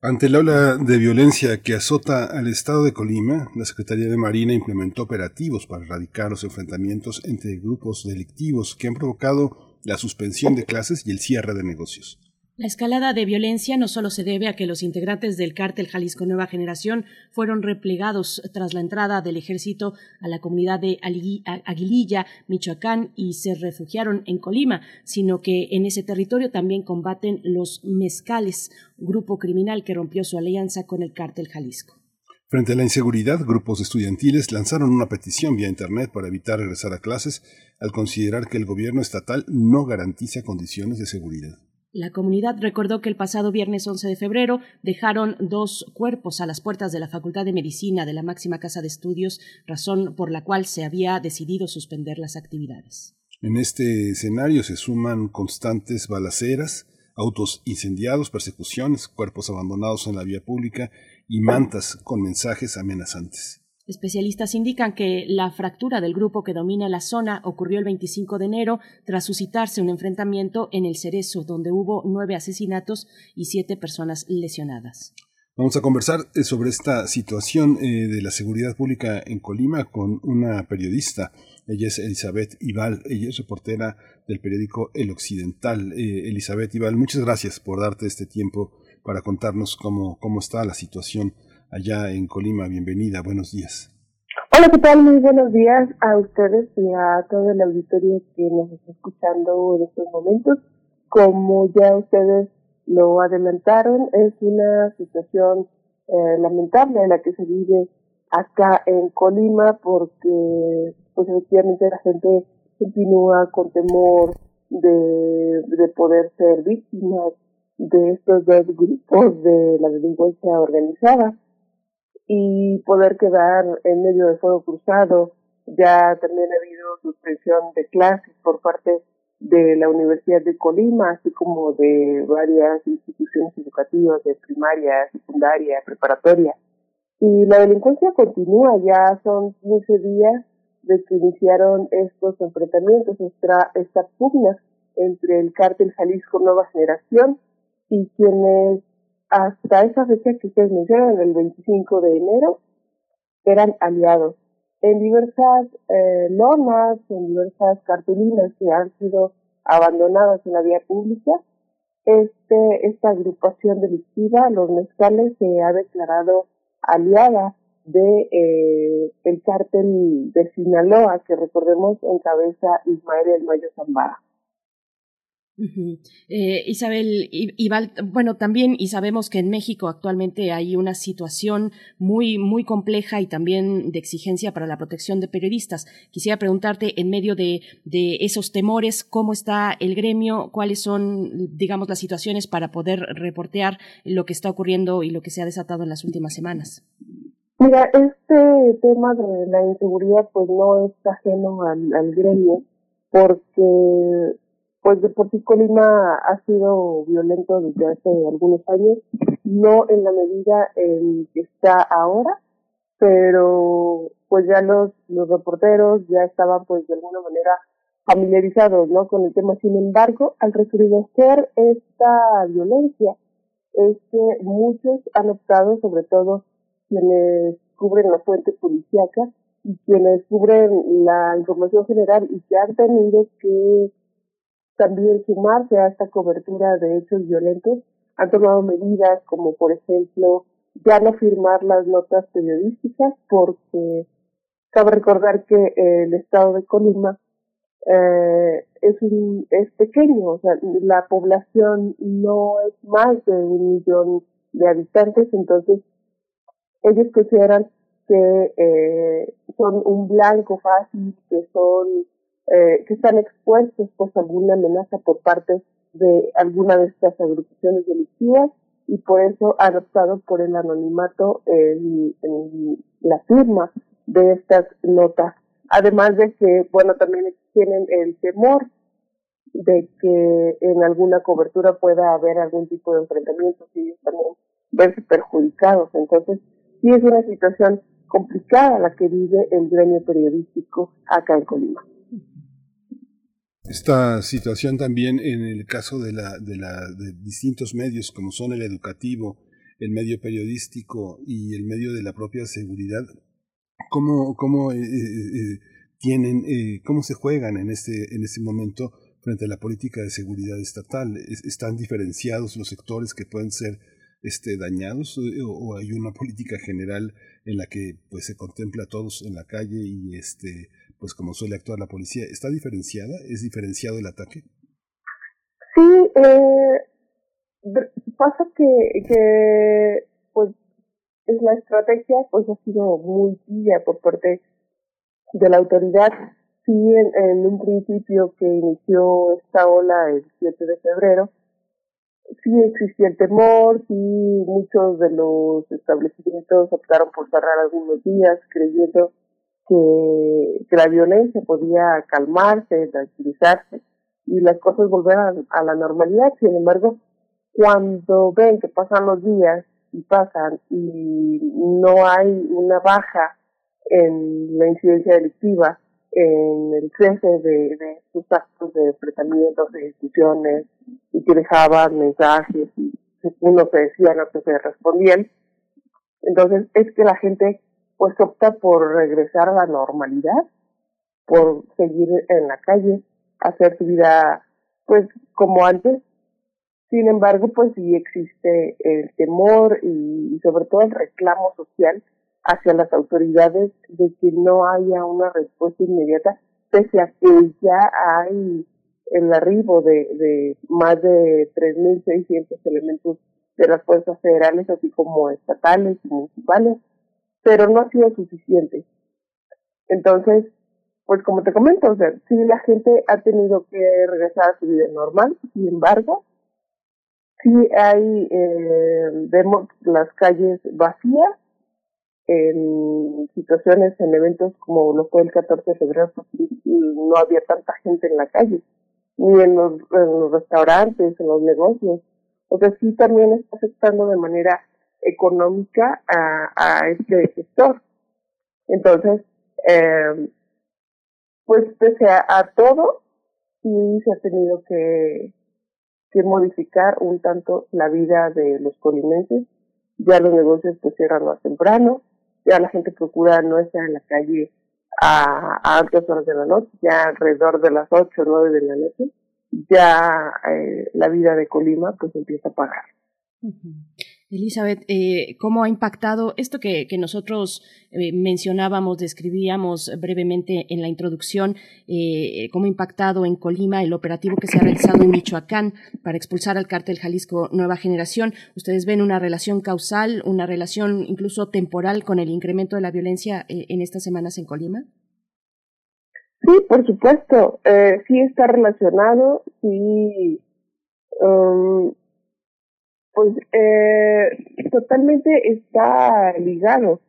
Ante la ola de violencia que azota al estado de Colima, la Secretaría de Marina implementó operativos para erradicar los enfrentamientos entre grupos delictivos que han provocado la suspensión de clases y el cierre de negocios. La escalada de violencia no solo se debe a que los integrantes del cártel Jalisco Nueva Generación fueron replegados tras la entrada del ejército a la comunidad de Aguililla, Michoacán, y se refugiaron en Colima, sino que en ese territorio también combaten los mezcales, grupo criminal que rompió su alianza con el cártel Jalisco. Frente a la inseguridad, grupos estudiantiles lanzaron una petición vía Internet para evitar regresar a clases al considerar que el gobierno estatal no garantiza condiciones de seguridad. La comunidad recordó que el pasado viernes 11 de febrero dejaron dos cuerpos a las puertas de la Facultad de Medicina de la máxima casa de estudios, razón por la cual se había decidido suspender las actividades. En este escenario se suman constantes balaceras, autos incendiados, persecuciones, cuerpos abandonados en la vía pública y mantas con mensajes amenazantes. Especialistas indican que la fractura del grupo que domina la zona ocurrió el 25 de enero tras suscitarse un enfrentamiento en el Cerezo, donde hubo nueve asesinatos y siete personas lesionadas. Vamos a conversar eh, sobre esta situación eh, de la seguridad pública en Colima con una periodista. Ella es Elizabeth Ibal, ella es reportera del periódico El Occidental. Eh, Elizabeth Ibal, muchas gracias por darte este tiempo para contarnos cómo, cómo está la situación allá en Colima. Bienvenida, buenos días. Hola, ¿qué tal? Muy buenos días a ustedes y a todo el auditorio que nos está escuchando en estos momentos. Como ya ustedes lo adelantaron, es una situación eh, lamentable en la que se vive acá en Colima porque pues efectivamente la gente continúa con temor de, de poder ser víctimas de estos dos grupos de la delincuencia organizada y poder quedar en medio de fuego cruzado. Ya también ha habido suspensión de clases por parte de la Universidad de Colima, así como de varias instituciones educativas de primaria, secundaria, preparatoria. Y la delincuencia continúa, ya son 15 días de que iniciaron estos enfrentamientos, esta, esta pugna entre el cártel Jalisco Nueva Generación y quienes hasta esa fecha que ustedes mencionan, el 25 de enero, eran aliados. En diversas eh, normas, en diversas cartulinas que han sido abandonadas en la vía pública, este, esta agrupación delictiva, los mezcales, se ha declarado aliada de eh, el cártel de Sinaloa, que recordemos encabeza Ismael El Mayo Eh, Isabel, Ibal, bueno, también y sabemos que en México actualmente hay una situación muy, muy compleja y también de exigencia para la protección de periodistas. Quisiera preguntarte, en medio de, esos temores, ¿cómo está el gremio? ¿Cuáles son, digamos, las situaciones para poder reportear lo que está ocurriendo y lo que se ha desatado en las últimas semanas? Mira, este tema de la inseguridad pues no es ajeno al gremio porque pues de por sí Colima ha sido violento desde hace algunos años, no en la medida en que está ahora, pero pues ya los, los reporteros ya estaban pues de alguna manera familiarizados ¿no? con el tema. Sin embargo, al recrudecer esta violencia, es que muchos han optado, sobre todo quienes cubren la fuente policíaca y quienes cubren la información general y que han tenido que también sumarse a esta cobertura de hechos violentos, han tomado medidas como, por ejemplo, ya no firmar las notas periodísticas porque cabe recordar que el estado de Colima eh, es, un, es pequeño, o sea, la población no es más de un millón de habitantes, entonces ellos consideran que eh, son un blanco fácil, que son eh, que están expuestos pues alguna amenaza por parte de alguna de estas agrupaciones delictivas y por eso han optado por el anonimato en, la firma de estas notas. Además de que, bueno, también tienen el temor de que en alguna cobertura pueda haber algún tipo de enfrentamiento y ellos también verse perjudicados. Entonces, sí es una situación complicada la que vive el gremio periodístico acá en Colima. Esta situación también en el caso de, la, de, la, de distintos medios como son el educativo, el medio periodístico y el medio de la propia seguridad, ¿cómo, cómo eh, eh, eh, tienen, cómo se juegan en este, en este momento frente a la política de seguridad estatal? ¿Están diferenciados los sectores que pueden ser este, dañados o, hay una política general en la que pues se contempla a todos en la calle y este pues como suele actuar la policía está diferenciada es diferenciado el ataque sí eh, pasa que, que pues la estrategia pues ha sido muy tibia por parte de la autoridad. Sí en, en un principio que inició esta ola el 7 de febrero sí existía el temor, sí muchos de los establecimientos optaron por cerrar algunos días creyendo que, que la violencia podía calmarse, tranquilizarse y las cosas volver a, la normalidad. Sin embargo, cuando ven que pasan los días y pasan y no hay una baja en la incidencia delictiva, en el cese de, de sus actos de enfrentamientos, de discusiones, y que dejaban mensajes y uno se decía, no se respondían. Entonces es que la gente pues opta por regresar a la normalidad, por seguir en la calle, hacer su vida pues como antes. Sin embargo, pues sí existe el temor y sobre todo el reclamo social hacia las autoridades de que no haya una respuesta inmediata, pese a que ya hay el arribo de, de más de 3.600 elementos de las fuerzas federales, así como estatales y municipales, pero no ha sido suficiente. Entonces, pues como te comento, o sea, sí la gente ha tenido que regresar a su vida normal, sin embargo, sí hay, eh, vemos las calles vacías, en situaciones, en eventos como lo fue el 14 de febrero, pues, no había tanta gente en la calle, ni en los, en los restaurantes, en los negocios. O sea, sí también está afectando de manera económica a, a este sector. Entonces, eh, pues pese a, todo, sí se ha tenido que, que modificar un tanto la vida de los colimenses. Ya los negocios pues cierran más temprano, ya la gente procura no estar en la calle a, a altas horas de la noche, ya alrededor de las 8 o 9 de la noche, ya eh, la vida de Colima pues empieza a pagar. Elizabeth, eh, ¿cómo ha impactado esto que, nosotros eh, mencionábamos, describíamos brevemente en la introducción, eh, cómo ha impactado en Colima el operativo que se ha realizado en Michoacán para expulsar al cártel Jalisco Nueva Generación? ¿Ustedes ven una relación causal, una relación incluso temporal con el incremento de la violencia en estas semanas en Colima? Sí, por supuesto, sí está relacionado, sí. Um, pues eh, totalmente está ligado.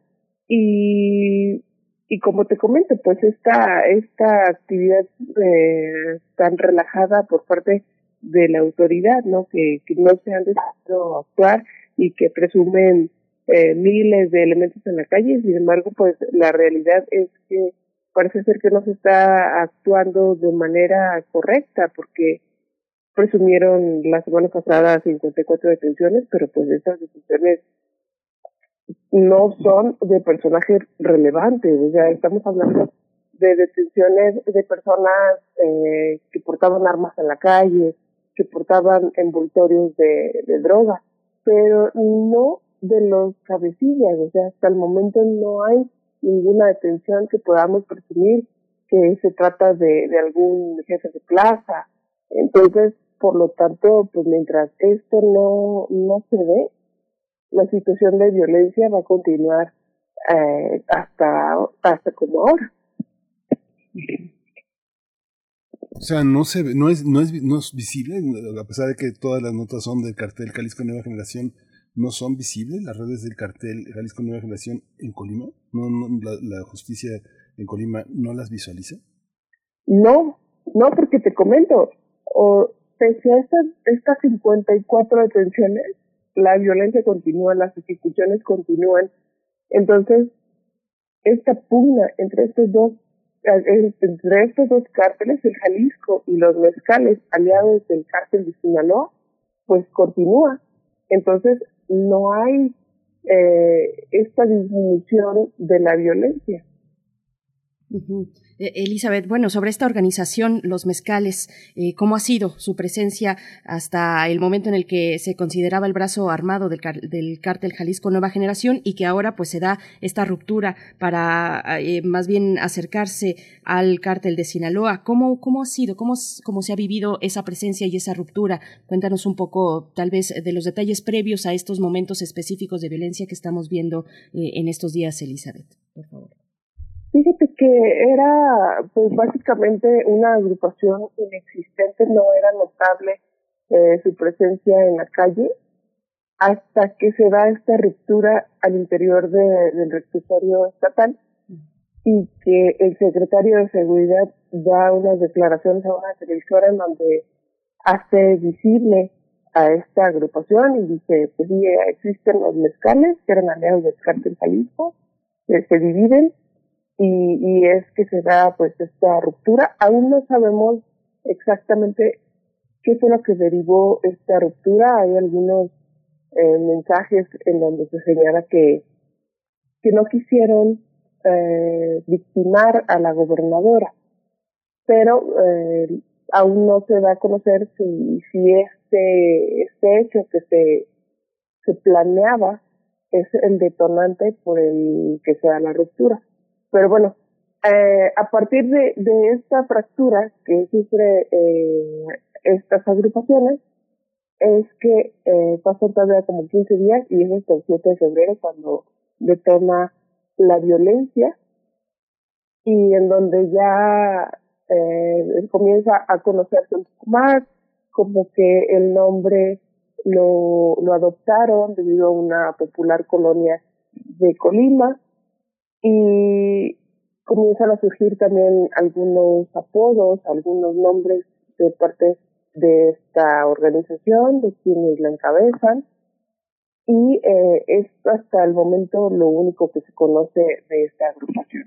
Y y como te comento pues esta esta actividad eh, tan relajada por parte de la autoridad no que, que no se han decidido actuar y que presumen eh, miles de elementos en la calle. Sin embargo pues la realidad es que parece ser que no se está actuando de manera correcta porque presumieron la semana pasada 54 detenciones, pero pues estas detenciones no son de personajes relevantes, o sea, estamos hablando de detenciones de personas eh, que portaban armas en la calle, que portaban envoltorios de, de droga, pero no de los cabecillas, o sea, hasta el momento no hay ninguna detención que podamos presumir que se trata de, de algún jefe de plaza. Entonces, por lo tanto, pues mientras esto no, no se ve, la situación de violencia va a continuar eh, hasta, hasta como ahora. O sea, no se ve, no es, no es, no es visible, a pesar de que todas las notas son del cartel Jalisco Nueva Generación, ¿no son visibles las redes del cartel Jalisco Nueva Generación en Colima? ¿No, la, la, justicia en Colima no las visualiza? No, no, porque te comento, o, pese a estas, estas 54 detenciones, la violencia continúa, las ejecuciones continúan. Entonces, esta pugna entre estos dos entre estos dos cárteles, el Jalisco y los mezcales aliados del cártel de Sinaloa, pues continúa. Entonces, no hay eh, esta disminución de la violencia. Eh, Elizabeth, bueno, sobre esta organización, los mezcales, eh, ¿cómo ha sido su presencia hasta el momento en el que se consideraba el brazo armado del, del cártel Jalisco Nueva Generación y que ahora pues se da esta ruptura para eh, más bien acercarse al cártel de Sinaloa? ¿Cómo, cómo ha sido? ¿Cómo, ¿Cómo se ha vivido esa presencia y esa ruptura? Cuéntanos un poco tal vez de los detalles previos a estos momentos específicos de violencia que estamos viendo en estos días, Elizabeth, por favor. Fíjate que era pues básicamente una agrupación inexistente, no era notable eh, su presencia en la calle hasta que se da esta ruptura al interior de, del reclusorio estatal y que el secretario de seguridad da unas declaraciones a una televisora en donde hace visible a esta agrupación y dice, pues sí, existen los mezcales, que eran aliados del cártel Jalisco, que se dividen y, y es que se da pues esta ruptura. Aún no sabemos exactamente qué fue lo que derivó esta ruptura. Hay algunos eh, mensajes en donde se señala que, que no quisieron eh, victimar a la gobernadora, pero eh, aún no se da a conocer si, si este, este hecho que se, se planeaba es el detonante por el que se da la ruptura. Pero bueno, eh, a partir de, esta fractura que sufre eh, estas agrupaciones, es que eh, pasan todavía como 15 días y es hasta el 7 de febrero cuando detona la violencia y en donde ya eh, comienza a conocerse poco más, como que el nombre lo, lo adoptaron debido a una popular colonia de Colima y comienzan a surgir también algunos apodos, algunos nombres de parte de esta organización, de quienes la encabezan, y eh, es hasta el momento lo único que se conoce de esta agrupación.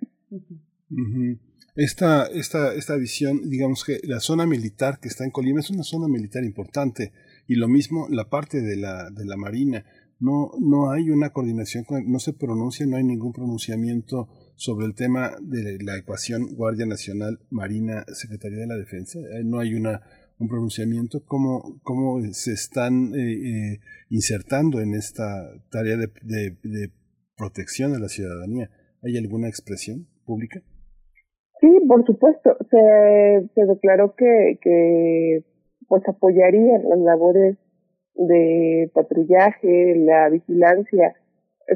Esta, esta, esta visión, digamos que la zona militar que está en Colima es una zona militar importante, y lo mismo la parte de la, de la Marina no, no hay una coordinación, no se pronuncia, no hay ningún pronunciamiento sobre el tema de la ecuación Guardia Nacional, Marina, Secretaría de la Defensa. Eh, no hay una, un pronunciamiento. ¿Cómo, cómo se están eh, eh, insertando en esta tarea de, de, protección de la ciudadanía? ¿Hay alguna expresión pública? Sí, por supuesto. Se, se declaró que, que pues apoyaría las labores de patrullaje, la vigilancia,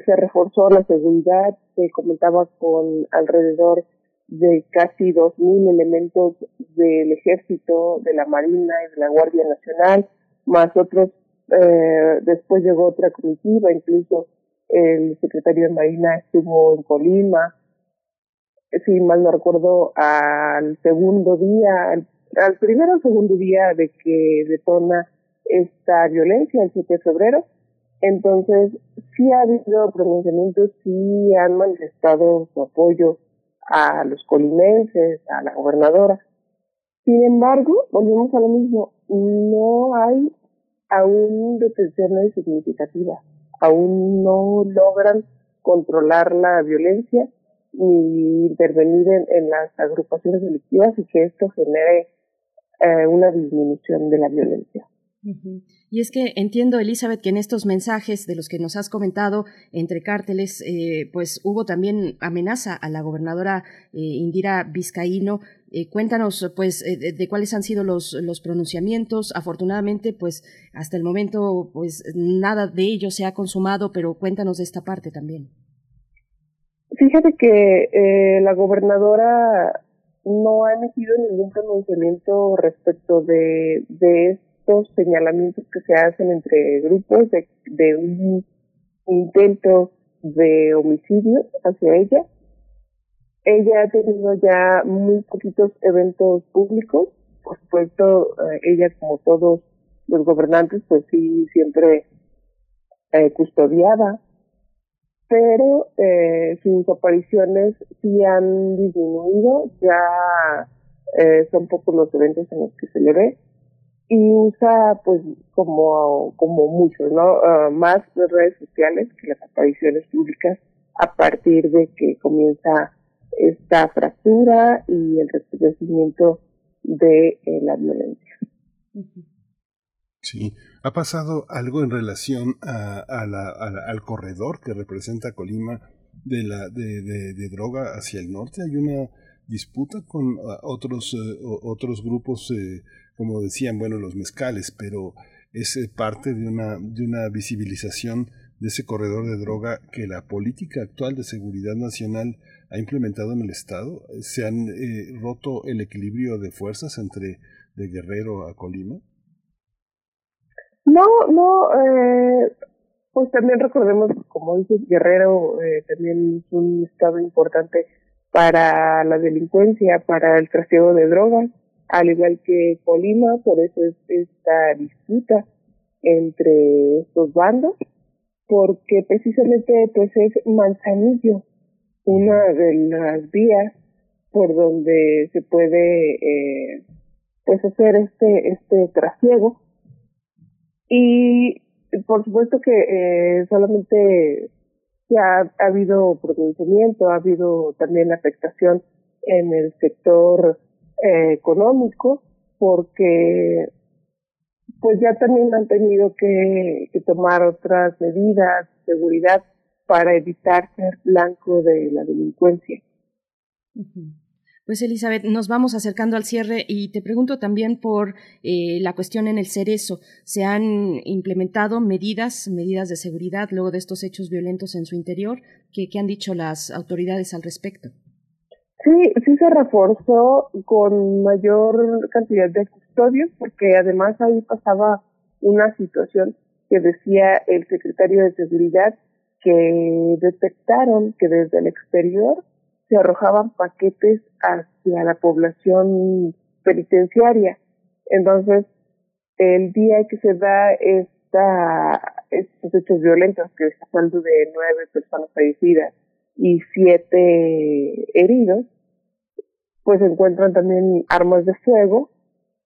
se reforzó la seguridad, se comentaba con alrededor de casi 2.000 elementos del ejército, de la Marina y de la Guardia Nacional, más otros, eh, después llegó otra comitiva, incluso el secretario de Marina estuvo en Colima, si mal no recuerdo, al segundo día, al, primero o segundo día de que detona esta violencia, el 7 de febrero. Entonces, sí ha habido pronunciamientos, sí han manifestado su apoyo a los colimenses, a la gobernadora. Sin embargo, volvemos a lo mismo, no hay aún detenciones significativas, aún no logran controlar la violencia ni intervenir en, las agrupaciones delictivas y que esto genere eh, una disminución de la violencia. Y es que entiendo, Elizabeth, que en estos mensajes de los que nos has comentado entre cárteles, eh, pues hubo también amenaza a la gobernadora eh, Indira Vizcaíno. Eh, cuéntanos, pues, de, cuáles han sido los, los pronunciamientos. Afortunadamente, pues, hasta el momento, pues, nada de ello se ha consumado, pero cuéntanos de esta parte también. Fíjate que la gobernadora no ha emitido ningún pronunciamiento respecto de, de señalamientos que se hacen entre grupos de, de un intento de homicidio hacia ella. Ella ha tenido ya muy poquitos eventos públicos. Por supuesto, eh, ella como todos los gobernantes, pues sí, siempre eh, custodiada, pero eh, sus apariciones sí han disminuido, ya eh, son pocos los eventos en los que se le ve y usa pues como, como muchos, ¿no? Ah, más las redes sociales que las apariciones públicas a partir de que comienza esta fractura y el recrudecimiento de eh, la violencia. Sí, ha pasado algo en relación a, a la, al corredor que representa Colima de la de, droga hacia el norte. Hay una disputa con ah, otros eh, otros grupos, eh, como decían, bueno, los mezcales, pero es parte de una de una visibilización de ese corredor de droga que la política actual de seguridad nacional ha implementado en el Estado? ¿Se han eh, roto el equilibrio de fuerzas entre de Guerrero a Colima? No, no, eh, pues también recordemos, como dices, Guerrero eh, también es un estado importante para la delincuencia, para el trasiego de drogas, al igual que Colima, por eso es esta disputa entre estos bandos, porque precisamente pues es Manzanillo una de las vías por donde se puede eh, pues hacer este este trasiego. Y por supuesto que eh, solamente ya ha, habido pronunciamiento, ha habido también afectación en el sector eh, económico, porque pues ya también han tenido que, tomar otras medidas, seguridad, para evitar ser blanco de la delincuencia. Pues Elizabeth, nos vamos acercando al cierre y te pregunto también por eh, la cuestión en el cerezo. ¿Se han implementado medidas, medidas de seguridad luego de estos hechos violentos en su interior? ¿Qué, han dicho las autoridades al respecto? Sí, sí se reforzó con mayor cantidad de custodios porque además ahí pasaba una situación que decía el secretario de Seguridad que detectaron que desde el exterior se arrojaban paquetes hacia la población penitenciaria. Entonces, el día que se da esta, estos hechos violentos, que está hablando de nueve personas fallecidas y siete heridos, pues encuentran también armas de fuego,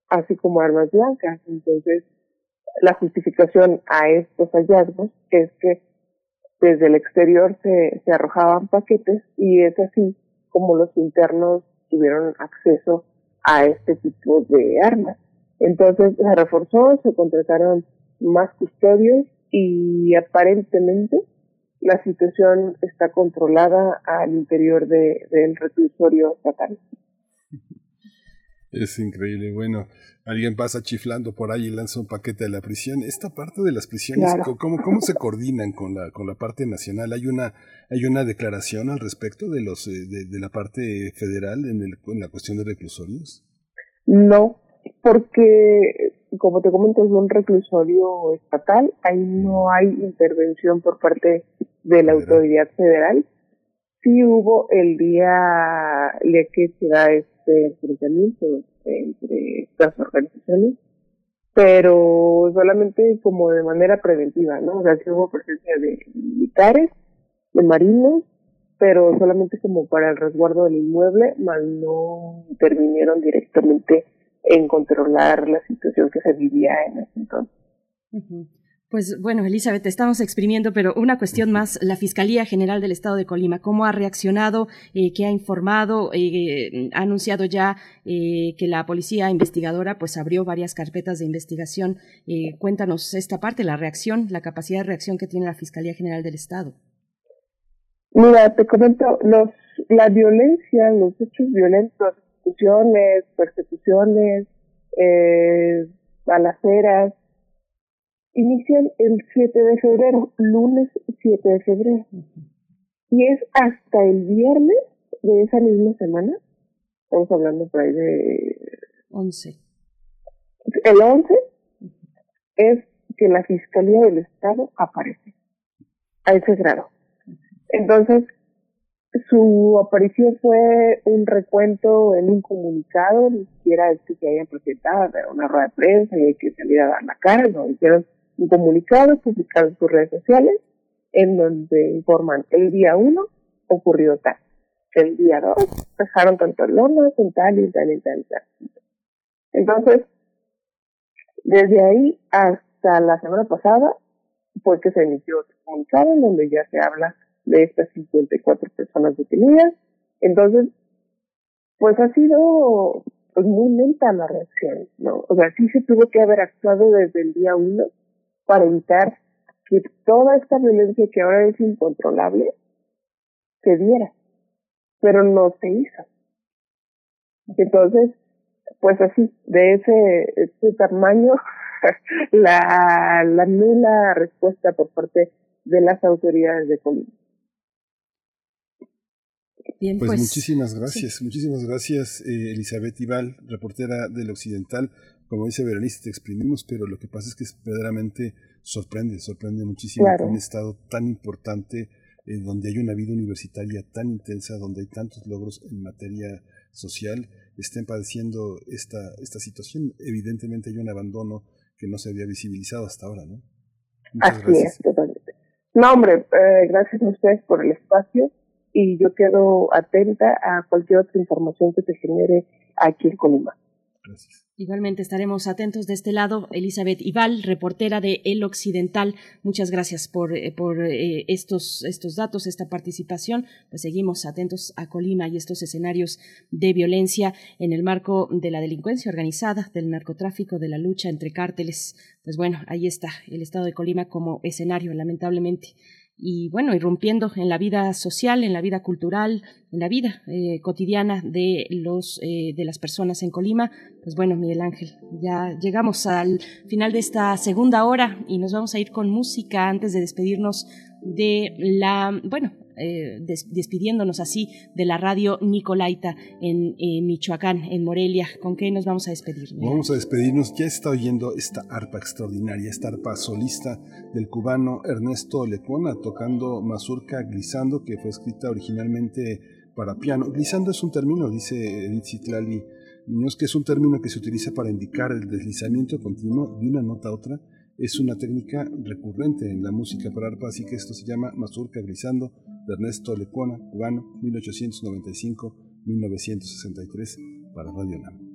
así como armas blancas. Entonces, la justificación a estos hallazgos es que desde el exterior se, se arrojaban paquetes y es así como los internos tuvieron acceso a este tipo de armas. Entonces se reforzó, se contrataron más custodios y aparentemente la situación está controlada al interior de, del reclusorio estatal. Es increíble. Bueno, alguien pasa chiflando por ahí y lanza un paquete a la prisión. Esta parte de las prisiones, ¿cómo, ¿cómo se coordinan con la, con la parte nacional? ¿Hay una, hay una declaración al respecto de, los, eh, de, la parte federal en, el, en la cuestión de reclusorios? No, porque como te comento es un reclusorio estatal, ahí no hay intervención por parte de la autoridad federal. Sí hubo el día, el que se da este enfrentamiento entre estas organizaciones, pero solamente como de manera preventiva, ¿no? O sea, sí hubo presencia de militares, de marinos, pero solamente como para el resguardo del inmueble, más no intervinieron directamente en controlar la situación que se vivía en ese entonces. Pues bueno, Elizabeth, estamos exprimiendo, pero una cuestión más, la Fiscalía General del Estado de Colima, ¿cómo ha reaccionado? Eh, ¿Qué ha informado? Eh, ha anunciado ya eh, que la policía investigadora pues abrió varias carpetas de investigación. cuéntanos esta parte, la reacción, la capacidad de reacción que tiene la Fiscalía General del Estado. Mira, te comento, los, la violencia, los hechos violentos, persecuciones, persecuciones, balaceras, inician el 7 de febrero, lunes 7 de febrero. Y es hasta el viernes de esa misma semana, estamos hablando por ahí de... 11. El 11 es que la Fiscalía del Estado aparece a ese grado. Entonces, su aparición fue un recuento en un comunicado, ni siquiera es que se hayan presentado, una rueda de prensa y que salir a dar la cara, no, hicieron un comunicado publicado en sus redes sociales en donde informan el día 1 ocurrió tal, el día 2 dejaron tantas lonas en tal y tal y tal y tal. Entonces, desde ahí hasta la semana pasada fue que se emitió otro comunicado en donde ya se habla de estas 54 personas detenidas. Entonces, pues ha sido pues muy lenta la reacción, ¿no? O sea, sí se tuvo que haber actuado desde el día uno para evitar que toda esta violencia que ahora es incontrolable se diera, pero no se hizo. Entonces, pues así, de ese, ese tamaño, la, la nula respuesta por parte de las autoridades de Colombia. Bien, pues, pues, muchísimas gracias, muchísimas gracias eh, Elizabeth Ibal, reportera del Occidental. Como dice Berenice, te exprimimos, pero lo que pasa es que es verdaderamente sorprende, sorprende muchísimo que un estado tan importante, eh, donde hay una vida universitaria tan intensa, donde hay tantos logros en materia social, estén padeciendo esta, esta situación. Evidentemente hay un abandono que no se había visibilizado hasta ahora, ¿no? Muchas Así gracias. es, totalmente. No, hombre, eh, gracias a ustedes por el espacio y yo quedo atenta a cualquier otra información que se genere aquí en Colima. Igualmente estaremos atentos de este lado. Elizabeth Ibal, reportera de El Occidental, muchas gracias por, eh, por eh, estos, estos datos, esta participación. Pues seguimos atentos a Colima y estos escenarios de violencia en el marco de la delincuencia organizada, del narcotráfico, de la lucha entre cárteles. Pues bueno, ahí está el estado de Colima como escenario, lamentablemente y bueno, irrumpiendo en la vida social, en la vida cultural, en la vida eh, cotidiana de los eh, de las personas en Colima. Pues bueno, Miguel Ángel, ya llegamos al final de esta segunda hora y nos vamos a ir con música antes de despedirnos de la, bueno, eh, despidiéndonos así de la radio Nicolaita en Michoacán, en Morelia. ¿Con qué nos vamos a despedir? Vamos a despedirnos. Ya está oyendo esta arpa extraordinaria, esta arpa solista del cubano Ernesto Lecona tocando mazurca glissando, que fue escrita originalmente para piano. Glissando es un término, dice Edith Citlali que es un término que se utiliza para indicar el deslizamiento continuo de una nota a otra es una técnica recurrente en la música para arpa, así que esto se llama Mazurca Grisando de Ernesto Lecuona, cubano, 1895-1963 para Radio Nam.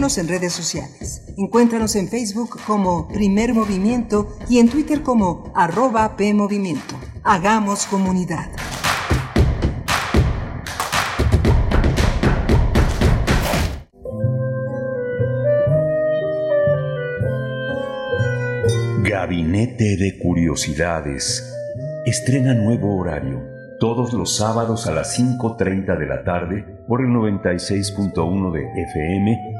En redes sociales. Encuéntranos en Facebook como Primer Movimiento y en Twitter como arroba PMovimiento. Hagamos comunidad. Gabinete de Curiosidades. Estrena nuevo horario todos los sábados a las 5.30 de la tarde por el 96.1 de FM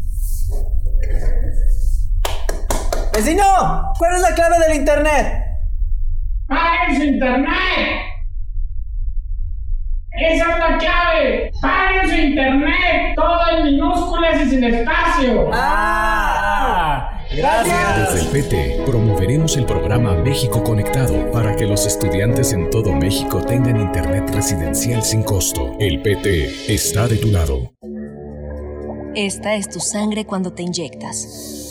¡Vecino! ¿Cuál es la clave del internet? ¡Paren internet! ¡Esa es la clave! ¡Paren su internet! Todo en minúsculas y sin espacio. ¡Ah! Gracias. Desde el PT promoveremos el programa México Conectado para que los estudiantes en todo México tengan internet residencial sin costo. El PT está de tu lado. Esta es tu sangre cuando te inyectas.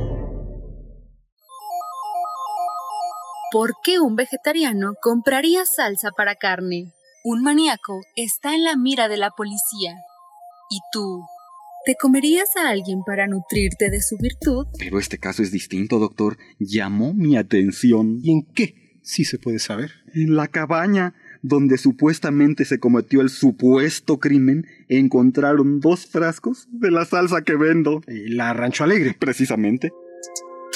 ¿Por qué un vegetariano compraría salsa para carne? Un maníaco está en la mira de la policía. ¿Y tú? ¿Te comerías a alguien para nutrirte de su virtud? Pero este caso es distinto, doctor. Llamó mi atención. ¿Y en qué? Si se puede saber. En la cabaña donde supuestamente se cometió el supuesto crimen, encontraron dos frascos de la salsa que vendo. La Rancho Alegre. Precisamente.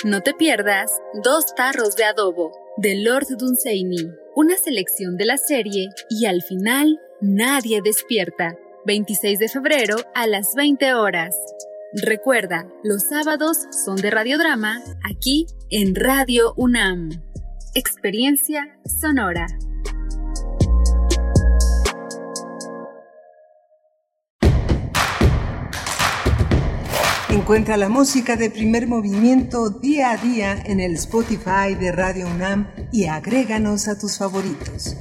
No te pierdas Dos tarros de adobo de Lord Dunsany, una selección de la serie y al final nadie despierta. 26 de febrero a las 20 horas. Recuerda, los sábados son de radiodrama aquí en Radio UNAM. Experiencia sonora. Encuentra la música de primer movimiento día a día en el Spotify de Radio UNAM y agréganos a tus favoritos.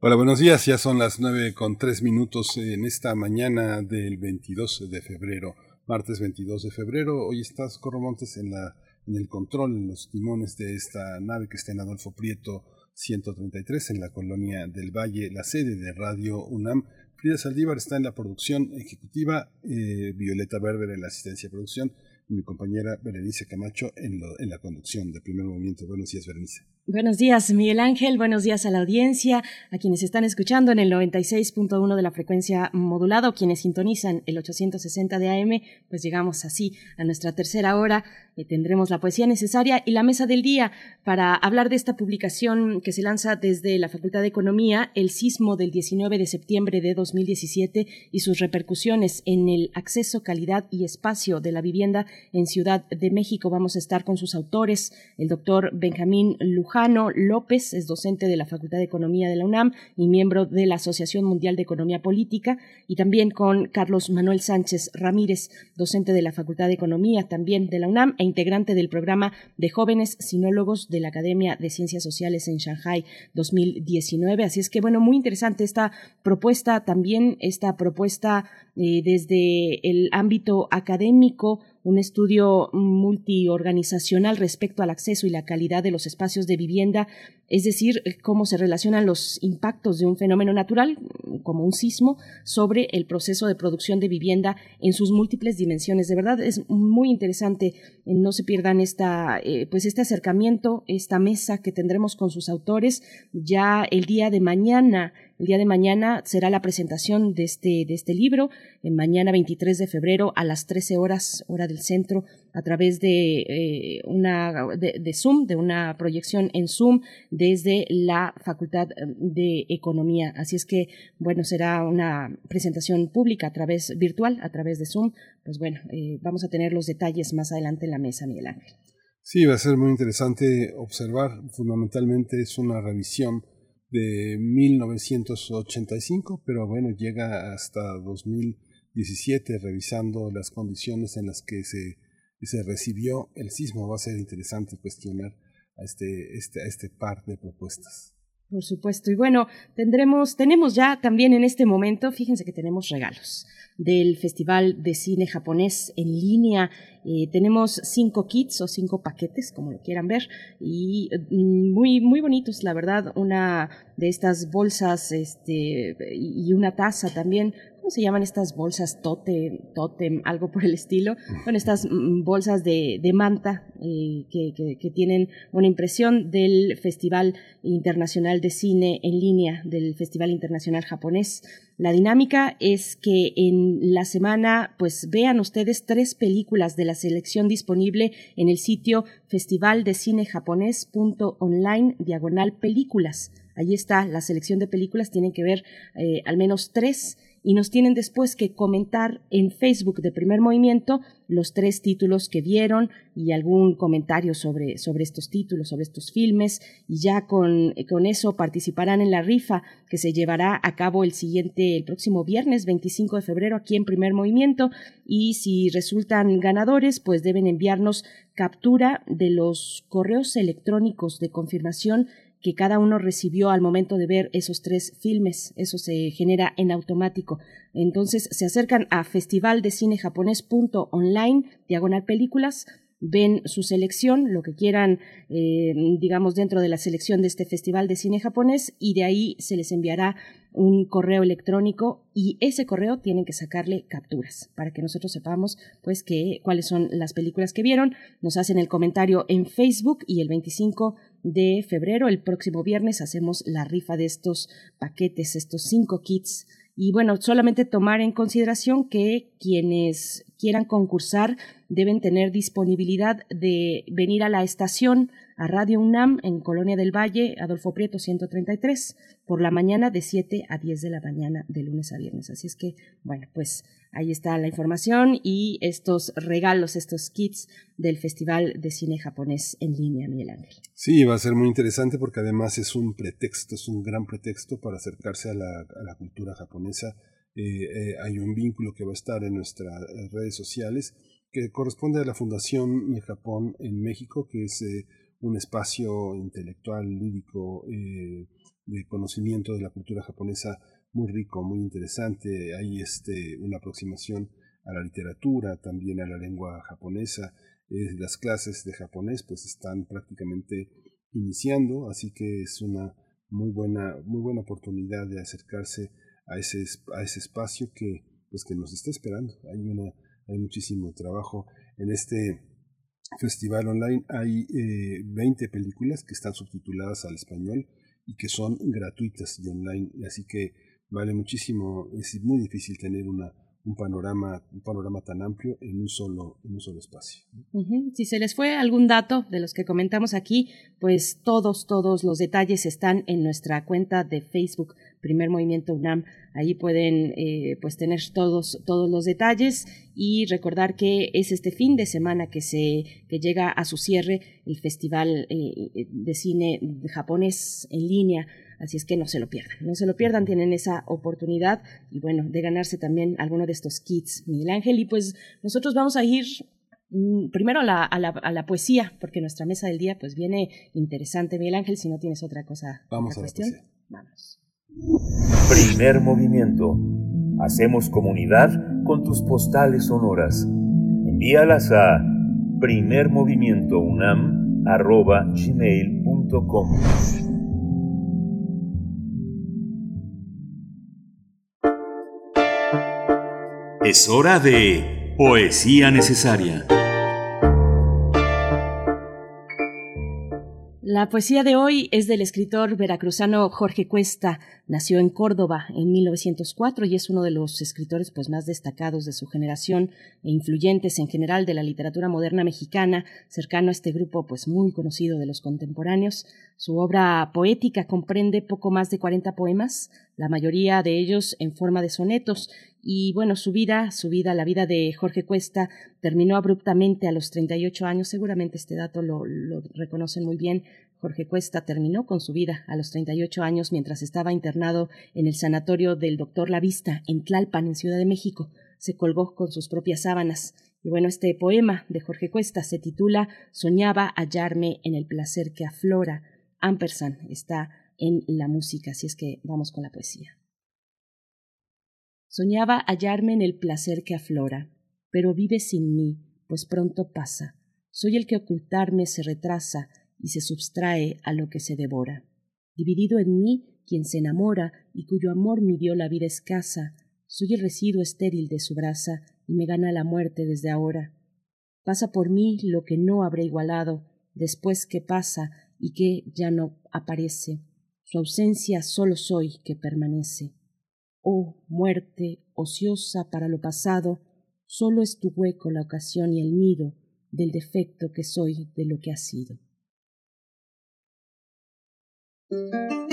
Hola, buenos días. Ya son las nueve con tres minutos en esta mañana del 22 de febrero, martes 22 de febrero. Hoy estás, Corromontes, en, la, en el control, en los timones de esta nave que está en Adolfo Prieto 133 en la colonia del Valle, la sede de Radio UNAM. Frida Saldívar está en la producción ejecutiva, eh, Violeta Berber en la asistencia de producción y mi compañera Berenice Camacho en, lo, en la conducción de primer movimiento. Buenos días, Berenice. Buenos días, Miguel Ángel. Buenos días a la audiencia, a quienes están escuchando en el 96.1 de la frecuencia modulada o quienes sintonizan el 860 de AM. Pues llegamos así a nuestra tercera hora. Eh, tendremos la poesía necesaria y la mesa del día para hablar de esta publicación que se lanza desde la Facultad de Economía, el sismo del 19 de septiembre de 2017 y sus repercusiones en el acceso, calidad y espacio de la vivienda en Ciudad de México. Vamos a estar con sus autores, el doctor Benjamín Luján López es docente de la Facultad de Economía de la UNAM y miembro de la Asociación Mundial de Economía Política, y también con Carlos Manuel Sánchez Ramírez, docente de la Facultad de Economía también de la UNAM e integrante del programa de jóvenes sinólogos de la Academia de Ciencias Sociales en Shanghai 2019. Así es que, bueno, muy interesante esta propuesta también, esta propuesta eh, desde el ámbito académico un estudio multiorganizacional respecto al acceso y la calidad de los espacios de vivienda, es decir, cómo se relacionan los impactos de un fenómeno natural, como un sismo, sobre el proceso de producción de vivienda en sus múltiples dimensiones. De verdad, es muy interesante. No se pierdan esta, eh, pues este acercamiento, esta mesa que tendremos con sus autores ya el día de mañana el día de mañana será la presentación de este, de este libro, en mañana 23 de febrero a las 13 horas, hora del centro, a través de, eh, una, de, Zoom, de una proyección en Zoom desde la Facultad de Economía. Así es que, bueno, será una presentación pública a través virtual, a través de Zoom. Pues bueno, eh, vamos a tener los detalles más adelante en la mesa, Miguel Ángel. Sí, va a ser muy interesante observar. Fundamentalmente es una revisión de 1985, pero bueno, llega hasta 2017 revisando las condiciones en las que se, se recibió el sismo. Va a ser interesante cuestionar a este, este, a este par de propuestas. Por supuesto. Y bueno, tendremos, tenemos ya también en este momento, fíjense que tenemos regalos del Festival de Cine Japonés en línea. Eh, tenemos cinco kits o cinco paquetes, como lo quieran ver, y mm, muy, muy bonitos, la verdad. Una de estas bolsas este, y una taza también ¿cómo se llaman estas bolsas? Totem, totem, algo por el estilo. Bueno, estas mm, bolsas de, manta eh, que, tienen una impresión del Festival Internacional de Cine en línea, del Festival Internacional Japonés. La dinámica es que en la semana, pues vean ustedes tres películas de la selección disponible en el sitio festivaldeCineJaponés.online diagonal películas. Allí está la selección de películas, tienen que ver eh, al menos tres y nos tienen después que comentar en Facebook de primer movimiento los tres títulos que vieron y algún comentario sobre, sobre estos títulos, sobre estos filmes y ya con, con eso participarán en la rifa que se llevará a cabo el siguiente, el próximo viernes 25 de febrero aquí en primer movimiento y si resultan ganadores pues deben enviarnos captura de los correos electrónicos de confirmación que cada uno recibió al momento de ver esos tres filmes. Eso se genera en automático. Entonces se acercan a festivaldecinejaponés.online, diagonal películas, ven su selección, lo que quieran, eh, digamos, dentro de la selección de este Festival de Cine Japonés y de ahí se les enviará un correo electrónico y ese correo tienen que sacarle capturas para que nosotros sepamos pues que cuáles son las películas que vieron. Nos hacen el comentario en Facebook y el 25 de febrero, el próximo viernes, hacemos la rifa de estos paquetes, estos cinco kits. Y bueno, solamente tomar en consideración que quienes quieran concursar deben tener disponibilidad de venir a la estación a Radio UNAM en Colonia del Valle, Adolfo Prieto 133, por la mañana de 7 a 10 de la mañana de lunes a viernes. Así es que, bueno, pues ahí está la información y estos regalos, estos kits del Festival de Cine Japonés en línea, Miguel Ángel. Sí, va a ser muy interesante porque además es un pretexto, es un gran pretexto para acercarse a la, cultura japonesa. Eh, eh, hay un vínculo que va a estar en nuestras redes sociales que corresponde a la Fundación de Japón en México, que es eh, un espacio intelectual, lúdico, eh, de conocimiento de la cultura japonesa muy rico, muy interesante. Hay este, una aproximación a la literatura, también a la lengua japonesa. las clases de japonés pues están prácticamente iniciando, así que es una muy buena, muy buena oportunidad de acercarse a ese, a ese espacio que, pues, que nos está esperando. Hay, una, hay muchísimo trabajo en este festival online hay 20 eh, películas que están subtituladas al español y que son gratuitas y online, así que vale muchísimo, es muy difícil tener una, un panorama, un panorama tan amplio en un solo, un solo espacio. Si se les fue algún dato de los que comentamos aquí, pues todos, todos los detalles están en nuestra cuenta de Facebook, Primer Movimiento UNAM. Ahí pueden eh, pues tener todos, todos los detalles y recordar que es este fin de semana que se que llega a su cierre el Festival eh, de Cine japonés en línea Así es que no se lo pierdan, no se lo pierdan, tienen esa oportunidad y bueno, de ganarse también alguno de estos kits, Miguel Ángel. Y pues nosotros vamos a ir mm, primero a la, a, la, a la, poesía, porque nuestra mesa del día pues viene interesante, Miguel Ángel, si no tienes otra cosa. Vamos a cuestión. Vamos. Primer movimiento. Hacemos comunidad con tus postales sonoras. Envíalas a primermovimientounam.gmail.com Es hora de Poesía Necesaria. La poesía de hoy es del escritor veracruzano Jorge Cuesta. Nació en Córdoba en 1904 y es uno de los escritores pues, más destacados de su generación e influyentes en general de la literatura moderna mexicana, cercano a este grupo pues, muy conocido de los contemporáneos. Su obra poética comprende poco más de 40 poemas, la mayoría de ellos en forma de sonetos, y bueno, su vida, su vida, la vida de Jorge Cuesta terminó abruptamente a los 38 años, seguramente este dato lo, lo reconocen muy bien. Jorge Cuesta terminó con su vida a los 38 años mientras estaba internado en el sanatorio del doctor Lavista en Tlalpan, en Ciudad de México. Se colgó con sus propias sábanas. Y bueno, este poema de Jorge Cuesta se titula Soñaba hallarme en el placer que aflora. Ampersand está en la música, así es que vamos con la poesía. Soñaba hallarme en el placer que aflora, pero vive sin mí, pues pronto pasa. Soy el que ocultarme se retrasa, y se substrae a lo que se devora. Dividido en mí, quien se enamora y cuyo amor midió la vida escasa, soy el residuo estéril de su brasa y me gana la muerte desde ahora. Pasa por mí lo que no habré igualado, después que pasa y que ya no aparece. Su ausencia solo soy que permanece. Oh muerte, ociosa para lo pasado, solo es tu hueco la ocasión y el nido del defecto que soy de lo que ha sido. Cuando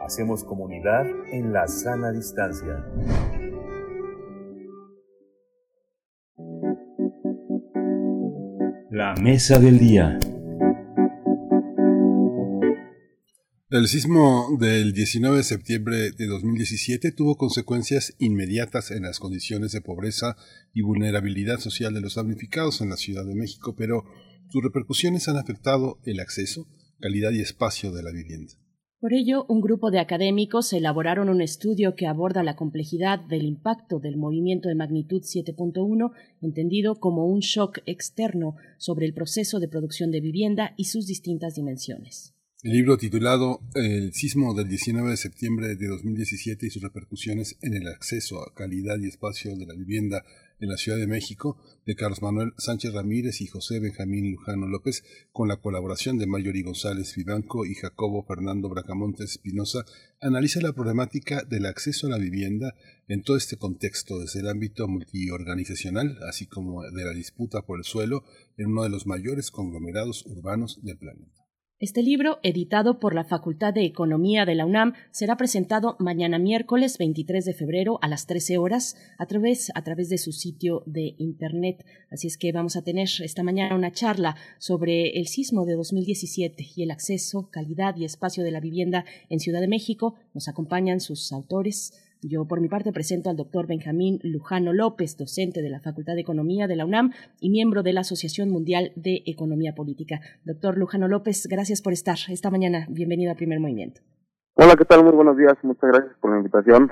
Hacemos comunidad en la sana distancia. La mesa del día. El sismo del 19 de septiembre de 2017 tuvo consecuencias inmediatas en las condiciones de pobreza y vulnerabilidad social de los damnificados en la Ciudad de México, pero sus repercusiones han afectado el acceso, calidad y espacio de la vivienda. Por ello, un grupo de académicos elaboraron un estudio que aborda la complejidad del impacto del movimiento de magnitud 7.1, entendido como un shock externo sobre el proceso de producción de vivienda y sus distintas dimensiones. El libro titulado El sismo del 19 de septiembre de 2017 y sus repercusiones en el acceso a calidad y espacio de la vivienda en la Ciudad de México, de Carlos Manuel Sánchez Ramírez y José Benjamín Lujano López, con la colaboración de Mayori González Vivanco y Jacobo Fernando Bracamontes Espinosa, analiza la problemática del acceso a la vivienda en todo este contexto, desde el ámbito multiorganizacional, así como de la disputa por el suelo en uno de los mayores conglomerados urbanos del planeta. Este libro, editado por la Facultad de Economía de la UNAM, será presentado mañana miércoles 23 de febrero a las 13 horas a través, de su sitio de Internet. Así es que vamos a tener esta mañana una charla sobre el sismo de 2017 y el acceso, calidad y espacio de la vivienda en Ciudad de México. Nos acompañan sus autores, yo, por mi parte, presento al doctor Benjamín Lujano López, docente de la Facultad de Economía de la UNAM y miembro de la Asociación Mundial de Economía Política. Doctor Lujano López, gracias por estar esta mañana. Bienvenido a Primer Movimiento. Hola, ¿qué tal? Muy buenos días. Muchas gracias por la invitación.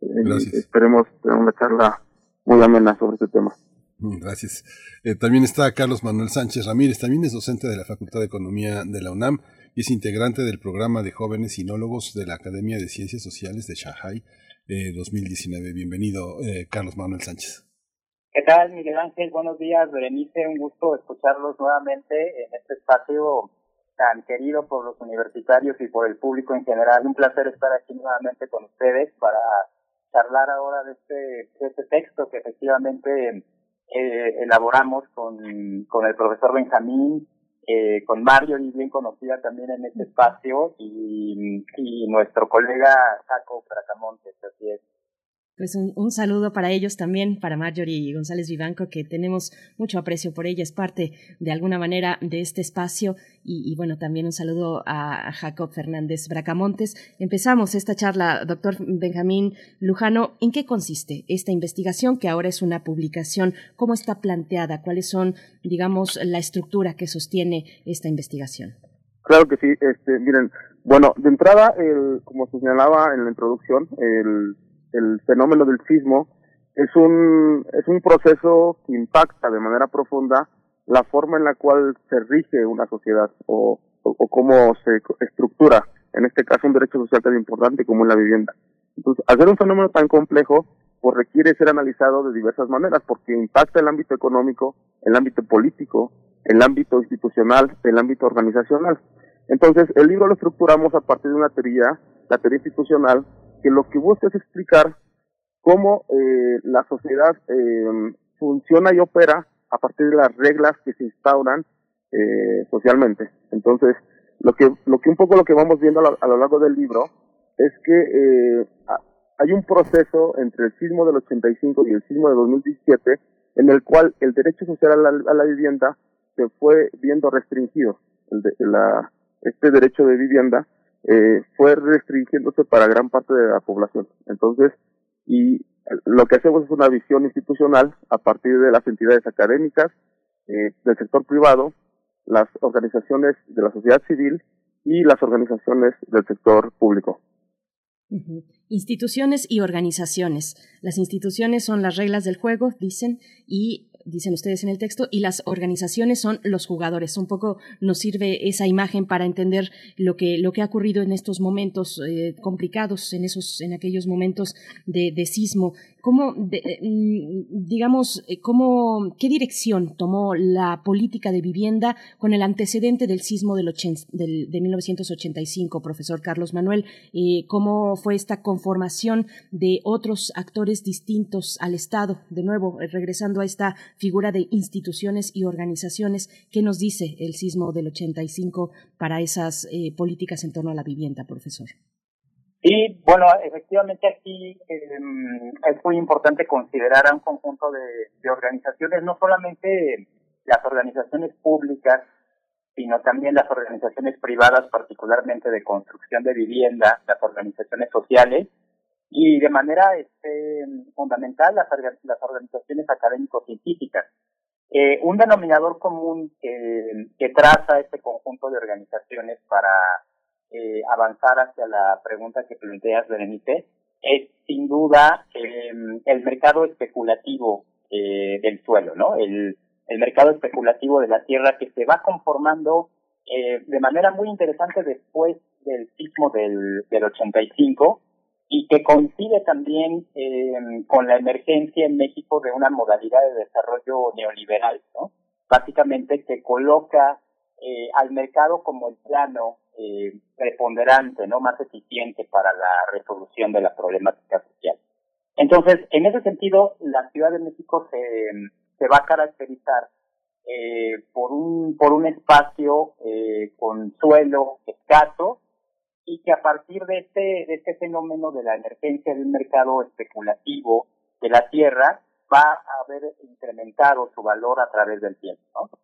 Gracias. Eh, esperemos tener una charla muy amena sobre este tema. Mm, Gracias. Eh, también está Carlos Manuel Sánchez Ramírez, también es docente de la Facultad de Economía de la UNAM y es integrante del programa de jóvenes sinólogos de la Academia de Ciencias Sociales de Shanghai eh, 2019. Bienvenido, eh, Carlos Manuel Sánchez. ¿Qué tal, Miguel Ángel? Buenos días, Berenice. Un gusto escucharlos nuevamente en este espacio tan querido por los universitarios y por el público en general. Un placer estar aquí nuevamente con ustedes para charlar ahora de este, de este texto que efectivamente eh, elaboramos con, con el profesor Benjamín, eh, con Mario, y bien conocida también en este espacio, y, y nuestro colega Jaco Bracamontes, así es. Pues un, un, saludo para ellos también, para Marjorie González Vivanco, que tenemos mucho aprecio por ella, es parte de alguna manera de este espacio. Y, y bueno, también un saludo a Jacob Fernández Bracamontes. Empezamos esta charla, doctor Benjamín Lujano. ¿En qué consiste esta investigación, que ahora es una publicación? ¿Cómo está planteada? ¿Cuáles son, digamos, la estructura que sostiene esta investigación? Claro que sí. Este, miren, bueno, de entrada, el, como señalaba en la introducción, el el fenómeno del sismo es un, es un proceso que impacta de manera profunda la forma en la cual se rige una sociedad o, o, cómo se estructura, en este caso un derecho social tan importante como es la vivienda. Entonces, ser un fenómeno tan complejo, pues requiere ser analizado de diversas maneras, porque impacta el ámbito económico, el ámbito político, el ámbito institucional, el ámbito organizacional. Entonces, el libro lo estructuramos a partir de una teoría, la teoría institucional, que lo que busca es explicar cómo eh, la sociedad eh, funciona y opera a partir de las reglas que se instauran eh, socialmente. Entonces, lo que, lo que un poco lo que vamos viendo a lo, a lo largo del libro es que eh, hay un proceso entre el sismo del 85 y el sismo de 2017 en el cual el derecho social a la, a la vivienda se fue viendo restringido. El de, la, este derecho de vivienda eh, fue restringiéndose para gran parte de la población. Entonces, y lo que hacemos es una visión institucional a partir de las entidades académicas, eh, del sector privado, las organizaciones de la sociedad civil y las organizaciones del sector público. Instituciones y organizaciones. Las instituciones son las reglas del juego, dicen, y dicen ustedes en el texto, y las organizaciones son los jugadores. Un poco nos sirve esa imagen para entender lo que, lo que ha ocurrido en estos momentos eh, complicados, en, esos, en aquellos momentos de, de sismo. Eh, mm, digamos, eh, cómo, qué dirección tomó la política de vivienda con el antecedente del sismo del, del de 1985, profesor Carlos Manuel, eh, cómo fue esta conformación de otros actores distintos al Estado, de nuevo, regresando a esta figura de instituciones y organizaciones, ¿qué nos dice el sismo del 85 para esas políticas en torno a la vivienda, profesor? Sí, bueno, efectivamente aquí em, es muy importante considerar a un conjunto de, organizaciones, no solamente las organizaciones públicas, sino también las organizaciones privadas, particularmente de construcción de vivienda, las organizaciones sociales y de manera este, fundamental las, las organizaciones académico-científicas. Eh, un denominador común que traza este conjunto de organizaciones para eh, avanzar hacia la pregunta que planteas, Berenice, es sin duda em, el mercado especulativo eh, del suelo, ¿no? El, mercado especulativo de la tierra que se va conformando eh, de manera muy interesante después del sismo del, del 85 y que coincide también eh, con la emergencia en México de una modalidad de desarrollo neoliberal, ¿no? Básicamente que coloca eh, al mercado como el plano eh, preponderante, no más eficiente para la resolución de la problemática social. Entonces, en ese sentido, la Ciudad de México se, va a caracterizar eh, por un por un espacio eh, con suelo escaso y que a partir de este de este fenómeno de la emergencia del mercado especulativo de la tierra va a haber incrementado su valor a través del tiempo. ¿no?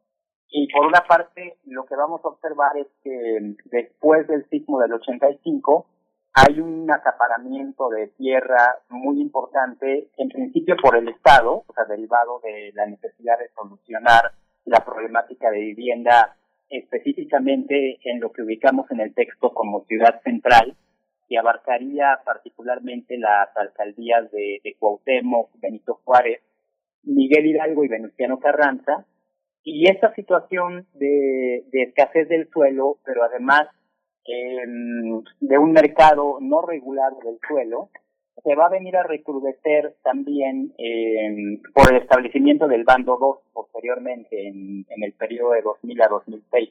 Y por una parte, lo que vamos a observar es que después del sismo del 85, hay un acaparamiento de tierra muy importante, en principio por el Estado, o sea, derivado de la necesidad de solucionar la problemática de vivienda específicamente en lo que ubicamos en el texto como ciudad central, que abarcaría particularmente las alcaldías de, de Cuauhtémoc, Benito Juárez, Miguel Hidalgo y Venustiano Carranza, y esta situación de, escasez del suelo, pero además em, de un mercado no regulado del suelo, se va a venir a recrudecer también em, por el establecimiento del bando 2 posteriormente en, el periodo de 2000 a 2006.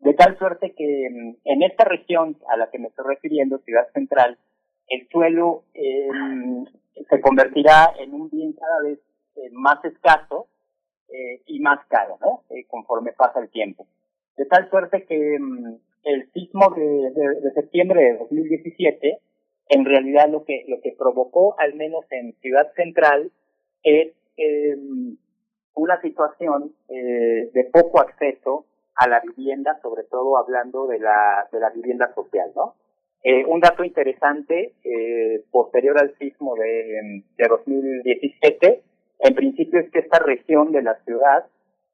De tal suerte que em, en esta región a la que me estoy refiriendo, Ciudad Central, el suelo se convertirá en un bien cada vez eh, más escaso eh, y más caro, ¿no? Eh, conforme pasa el tiempo. De tal suerte que mm, el sismo de, de, septiembre de 2017, en realidad lo que, lo que provocó, al menos en Ciudad Central, es em, una situación eh, de poco acceso a la vivienda, sobre todo hablando de la, de la vivienda social, ¿no? Eh, un dato interesante, eh, posterior al sismo de, de 2017, en principio es que esta región de la ciudad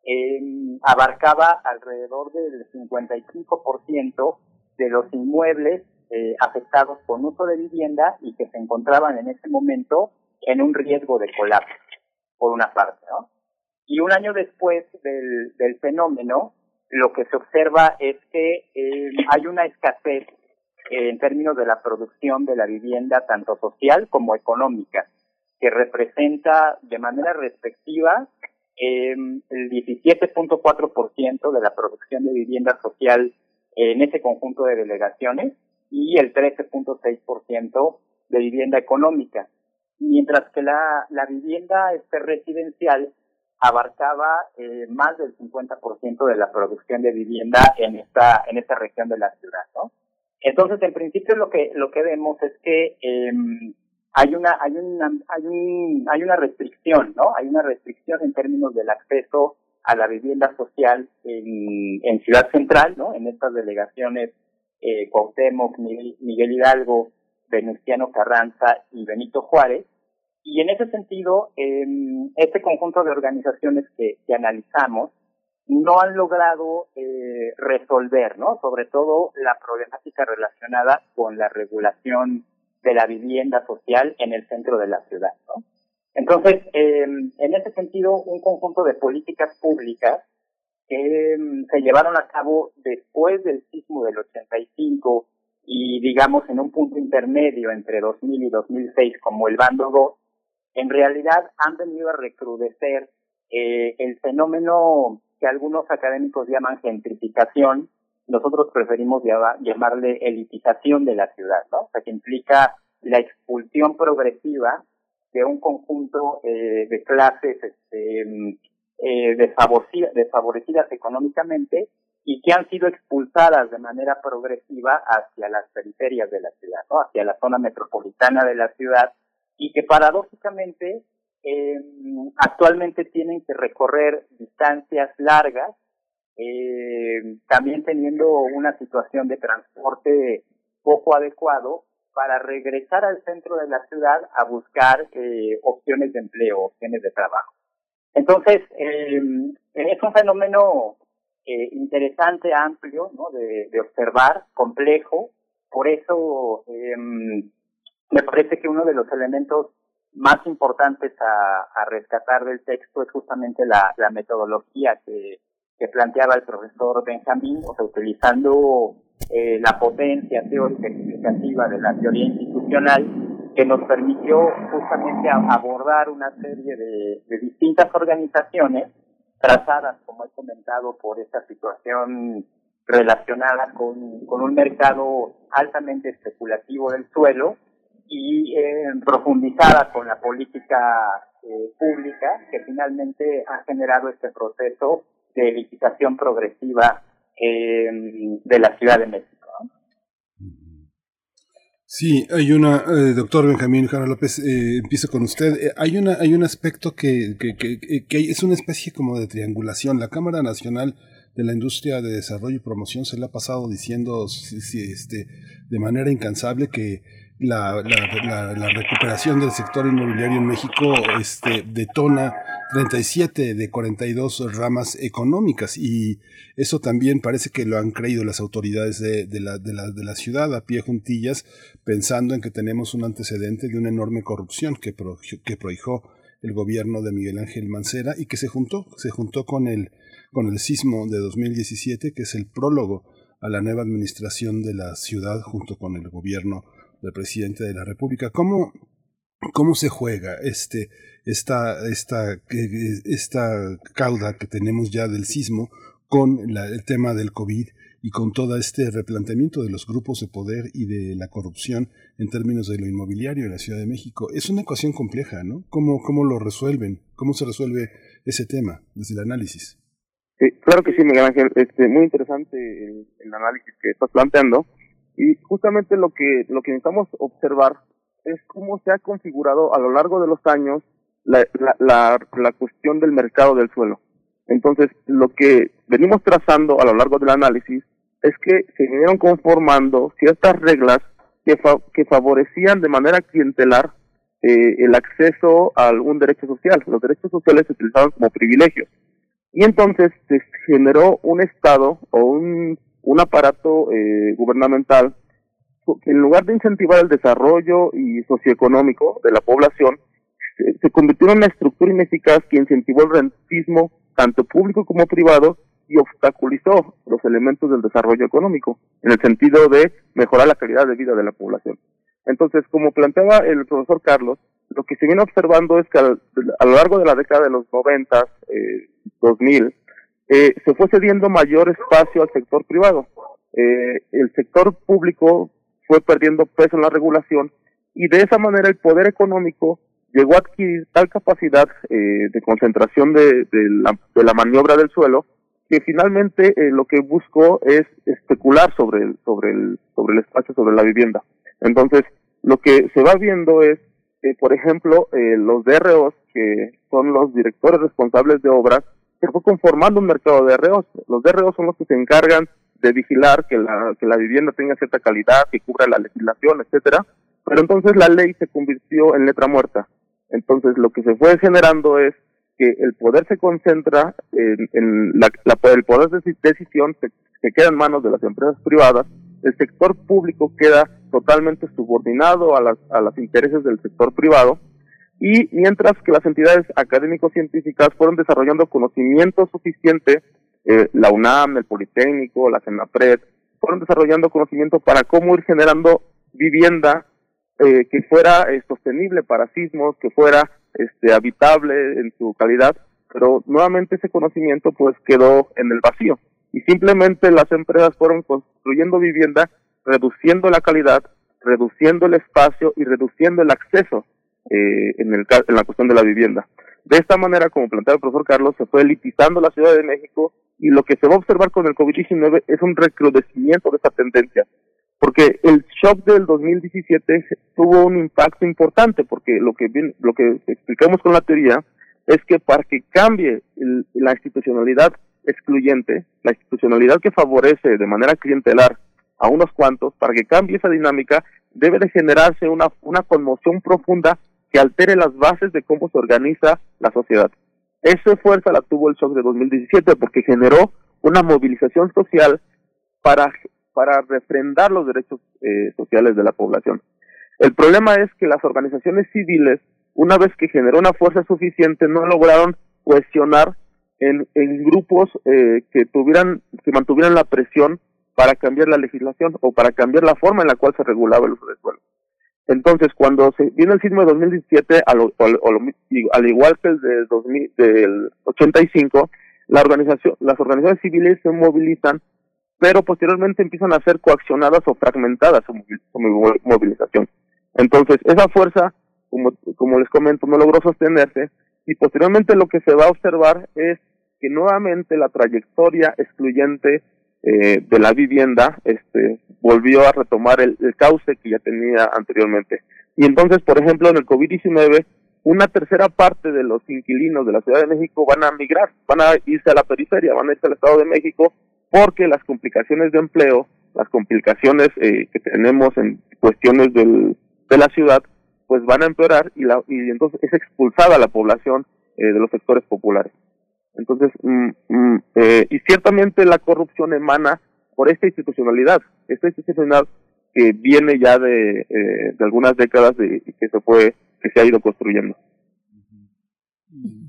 eh, abarcaba alrededor del 55% de los inmuebles eh, afectados con uso de vivienda y que se encontraban en ese momento en un riesgo de colapso, por una parte, ¿no? Y un año después del, del fenómeno, lo que se observa es que eh, hay una escasez en términos de la producción de la vivienda, tanto social como económica que representa de manera respectiva eh, el 17.4% de la producción de vivienda social en ese conjunto de delegaciones y el 13.6% de vivienda económica, mientras que la, la vivienda este residencial abarcaba eh, más del 50% de la producción de vivienda en esta en esta región de la ciudad, ¿no? Entonces, en principio lo que lo que vemos es que eh, hay una hay una hay un hay una restricción no hay una restricción en términos del acceso a la vivienda social en, en Ciudad Central no en estas delegaciones eh, Cuauhtémoc Miguel, Hidalgo Venustiano Carranza y Benito Juárez. Y en ese sentido eh, este conjunto de organizaciones que, que analizamos no han logrado eh, resolver no sobre todo la problemática relacionada con la regulación de la vivienda social en el centro de la ciudad. ¿no? Entonces, eh, en ese sentido, un conjunto de políticas públicas que em, se llevaron a cabo después del sismo del 85 y digamos en un punto intermedio entre 2000 y 2006 como el bando 2, en realidad han venido a recrudecer eh, el fenómeno que algunos académicos llaman gentrificación, nosotros preferimos llamarle elitización de la ciudad, ¿no? O sea, que implica la expulsión progresiva de un conjunto eh, de clases este, eh, desfavorecidas económicamente y que han sido expulsadas de manera progresiva hacia las periferias de la ciudad, ¿no? hacia la zona metropolitana de la ciudad y que paradójicamente eh, actualmente tienen que recorrer distancias largas, eh, también teniendo una situación de transporte poco adecuado para regresar al centro de la ciudad a buscar eh, opciones de empleo, opciones de trabajo. Entonces, eh, es un fenómeno eh, interesante, amplio, ¿no? de, observar, complejo. Por eso eh, me parece que uno de los elementos más importantes a, rescatar del texto es justamente la metodología que, que, planteaba el profesor Benjamín, o sea, utilizando eh, la potencia teórica explicativa de la teoría institucional que nos permitió justamente abordar una serie de, distintas organizaciones trazadas, como he comentado, por esta situación relacionada con, con un mercado altamente especulativo del suelo y eh, profundizada con la política eh, pública que finalmente ha generado este proceso de licitación progresiva eh, de la Ciudad de México. Sí, hay una, eh, doctor Benjamín Jara López, eh, empiezo con usted. Eh, hay una, hay un aspecto que, que, que, es una especie como de triangulación. La Cámara Nacional de la Industria de Desarrollo y Promoción se le ha pasado diciendo este, de manera incansable que la, recuperación del sector inmobiliario en México este, detona 37 de 42 ramas económicas y eso también parece que lo han creído las autoridades de, de, la, de, la, de la ciudad a pie juntillas pensando en que tenemos un antecedente de una enorme corrupción que, pro, que prohijó el gobierno de Miguel Ángel Mancera y que se juntó, se juntó con el, con el sismo de 2017 que es el prólogo a la nueva administración de la ciudad junto con el gobierno del presidente de la República. ¿Cómo, cómo se juega este, esta, esta, esta cauda que tenemos ya del sismo con la, el tema del COVID y con todo este replanteamiento de los grupos de poder y de la corrupción en términos de lo inmobiliario en la Ciudad de México. Es una ecuación compleja, ¿no? ¿Cómo, cómo lo resuelven? ¿Cómo se resuelve ese tema desde el análisis? claro que sí, Miguel Ángel. Este, muy interesante el, el análisis que estás planteando. Y justamente lo que, lo que necesitamos observar es cómo se ha configurado a lo largo de los años la, la, la, cuestión del mercado del suelo. Entonces, lo que venimos trazando a lo largo del análisis es que se vinieron conformando ciertas reglas que, que favorecían de manera clientelar eh, el acceso a algún derecho social. Los derechos sociales se utilizaban como privilegios. Y entonces se generó un Estado o un un aparato eh, gubernamental que en lugar de incentivar el desarrollo y socioeconómico de la población, se, convirtió en una estructura ineficaz que incentivó el rentismo tanto público como privado y obstaculizó los elementos del desarrollo económico en el sentido de mejorar la calidad de vida de la población. Entonces, como planteaba el profesor Carlos, lo que se viene observando es que a, lo largo de la década de los 90, eh, 2000, eh, se fue cediendo mayor espacio al sector privado. Eh, el sector público fue perdiendo peso en la regulación y de esa manera el poder económico llegó a adquirir tal capacidad eh, de concentración de, de, la, de, la, maniobra del suelo que finalmente eh, lo que buscó es especular sobre el, sobre el, sobre el espacio, sobre la vivienda. Entonces, lo que se va viendo es, eh, por ejemplo, eh, los DROs, que son los directores responsables de obras, se fue conformando un mercado de DROs. Los DROs son los que se encargan de vigilar que la, que la vivienda tenga cierta calidad, que cubra la legislación, etcétera. Pero entonces la ley se convirtió en letra muerta. Entonces lo que se fue generando es que el poder se concentra en, la, el poder de decisión se, se queda en manos de las empresas privadas, el sector público queda totalmente subordinado a las, a los intereses del sector privado y mientras que las entidades académico-científicas fueron desarrollando conocimiento suficiente, eh, la UNAM, el Politécnico, la CENAPRED, fueron desarrollando conocimiento para cómo ir generando vivienda eh, que fuera eh, sostenible para sismos, que fuera este, habitable en su calidad, pero nuevamente ese conocimiento pues quedó en el vacío. Y simplemente las empresas fueron construyendo vivienda, reduciendo la calidad, reduciendo el espacio y reduciendo el acceso eh, en, el, en la cuestión de la vivienda. De esta manera, como plantea el profesor Carlos, se fue elitizando la Ciudad de México y lo que se va a observar con el COVID-19 es un recrudecimiento de esta tendencia. Porque el shock del 2017 tuvo un impacto importante, porque lo que, lo que explicamos con la teoría es que para que cambie la institucionalidad excluyente, la institucionalidad que favorece de manera clientelar a unos cuantos, para que cambie esa dinámica, debe de generarse una, una conmoción profunda altere las bases de cómo se organiza la sociedad. Esa fuerza la tuvo el shock de 2017 porque generó una movilización social para, refrendar los derechos eh, sociales de la población. El problema es que las organizaciones civiles, una vez que generó una fuerza suficiente, no lograron cuestionar en, en grupos eh, que tuvieran, que mantuvieran la presión para cambiar la legislación o para cambiar la forma en la cual se regulaba el uso del suelo. Entonces, cuando se viene el sismo de 2017, al, al, igual que el de 2000, del 85, la organización, las organizaciones civiles se movilizan, pero posteriormente empiezan a ser coaccionadas o fragmentadas su, movilización. Entonces, esa fuerza, como, como les comento, no logró sostenerse y posteriormente lo que se va a observar es que nuevamente la trayectoria excluyente eh, de la vivienda este, volvió a retomar el, cauce que ya tenía anteriormente. Y entonces, por ejemplo, en el COVID-19, una tercera parte de los inquilinos de la Ciudad de México van a migrar, van a irse a la periferia, van a irse al Estado de México, porque las complicaciones de empleo, las complicaciones eh, que tenemos en cuestiones del, de la ciudad, pues van a empeorar y, la, y entonces es expulsada la población eh, de los sectores populares. Entonces, mm, mm, eh, y ciertamente la corrupción emana por esta institucionalidad, esta institucionalidad que viene ya de, eh, de algunas décadas de, que se fue, que se ha ido construyendo.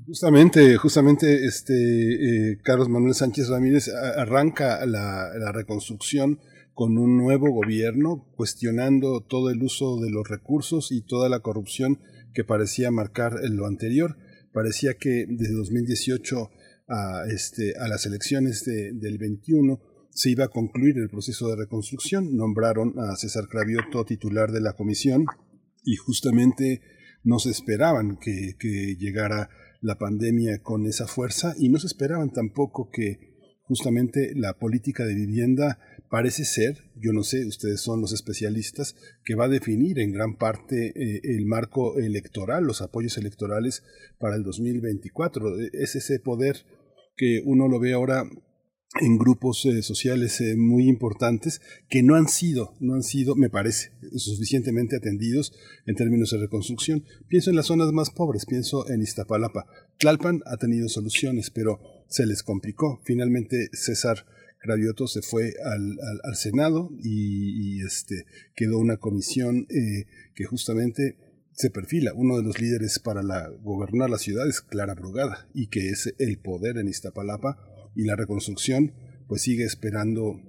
Justamente, justamente, este eh, Carlos Manuel Sánchez Ramírez arranca la, la reconstrucción con un nuevo gobierno, cuestionando todo el uso de los recursos y toda la corrupción que parecía marcar lo anterior. Parecía que desde 2018 a, este, a las elecciones del 21 se iba a concluir el proceso de reconstrucción. Nombraron a César Cravioto titular de la comisión y justamente no se esperaban que, llegara la pandemia con esa fuerza y no se esperaban tampoco que justamente la política de vivienda parece ser, yo no sé, ustedes son los especialistas, que va a definir en gran parte eh, el marco electoral, los apoyos electorales para el 2024. Es ese poder que uno lo ve ahora en grupos eh, sociales eh, muy importantes que no han sido, no han sido, me parece, suficientemente atendidos en términos de reconstrucción. Pienso en las zonas más pobres, pienso en Iztapalapa. Tlalpan ha tenido soluciones, pero se les complicó. Finalmente César Cravioto se fue al, al, Senado y, este, quedó una comisión eh, que justamente se perfila. Uno de los líderes para la, gobernar la ciudad es Clara Brugada y que es el poder en Iztapalapa y la reconstrucción pues sigue esperando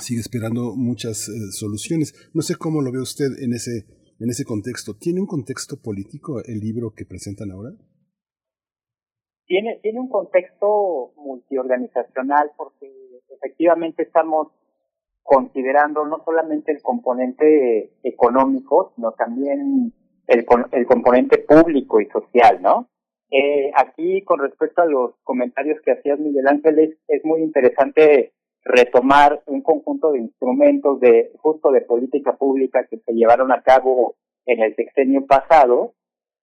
sigue esperando muchas eh, soluciones. No sé cómo lo ve usted en ese en ese contexto. ¿Tiene un contexto político el libro que presentan ahora? tiene, tiene un contexto multiorganizacional porque efectivamente estamos considerando no solamente el componente económico, sino también el, el componente público y social, ¿no? Eh, aquí, con respecto a los comentarios que hacías, Miguel Ángel, es, es muy interesante retomar un conjunto de instrumentos de justo de política pública que se llevaron a cabo en el sexenio pasado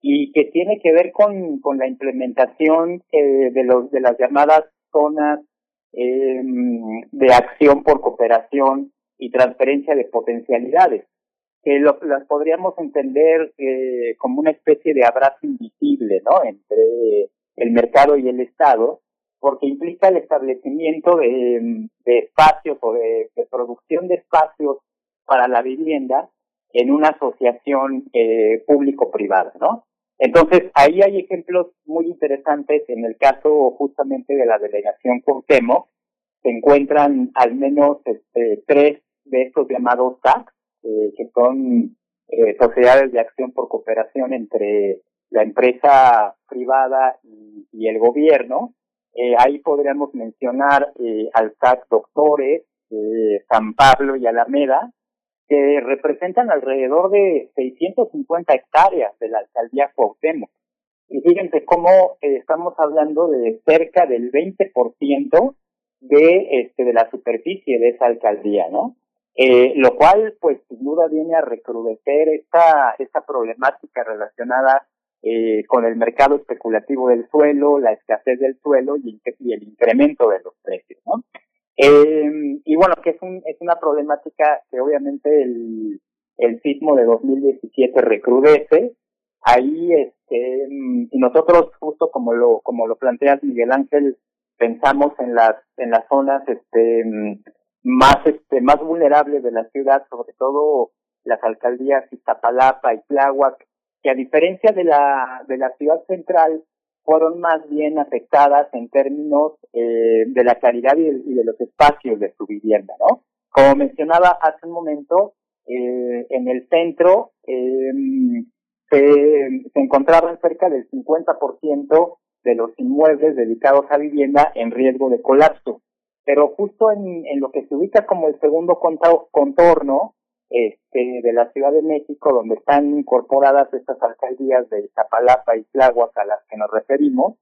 y que tiene que ver con, con la implementación eh, de, los, de las llamadas zonas eh, de acción por cooperación y transferencia de potencialidades, que lo, las podríamos entender eh, como una especie de abrazo invisible ¿no? entre el mercado y el Estado, porque implica el establecimiento de, de espacios o de, producción de espacios para la vivienda en una asociación eh, público-privada, ¿no? Entonces, ahí hay ejemplos muy interesantes. En el caso justamente de la delegación Cuauhtémoc, se encuentran al menos este, tres de estos llamados TAC, eh, que son eh, sociedades de acción por cooperación entre la empresa privada y, el gobierno. Eh, ahí podríamos mencionar eh, al Doctores, eh, San Pablo y Alameda, que representan alrededor de 650 hectáreas de la alcaldía Cuauhtémoc. Y fíjense cómo eh, estamos hablando de cerca del 20% de, este, de la superficie de esa alcaldía, ¿no? Eh, lo cual, pues, sin duda viene a recrudecer esta, esta problemática relacionada eh, con el mercado especulativo del suelo, la escasez del suelo y, y el incremento de los precios, ¿no? Eh, y bueno, que es, un, es una problemática que obviamente el, el sismo de 2017 recrudece. Ahí, este, y nosotros justo como lo, como lo planteas Miguel Ángel, pensamos en las, en las zonas, este, más, este, más vulnerables de la ciudad, sobre todo las alcaldías Iztapalapa y Tláhuac, que a diferencia de la, de la ciudad central, fueron más bien afectadas en términos eh, de la calidad y y de, los espacios de su vivienda, ¿no? Como mencionaba hace un momento, eh, en el centro eh, se, se encontraban cerca del 50% de los inmuebles dedicados a vivienda en riesgo de colapso. Pero justo en, en lo que se ubica como el segundo contorno, este, de la Ciudad de México, donde están incorporadas estas alcaldías de Iztapalapa y Tláhuac a las que nos referimos,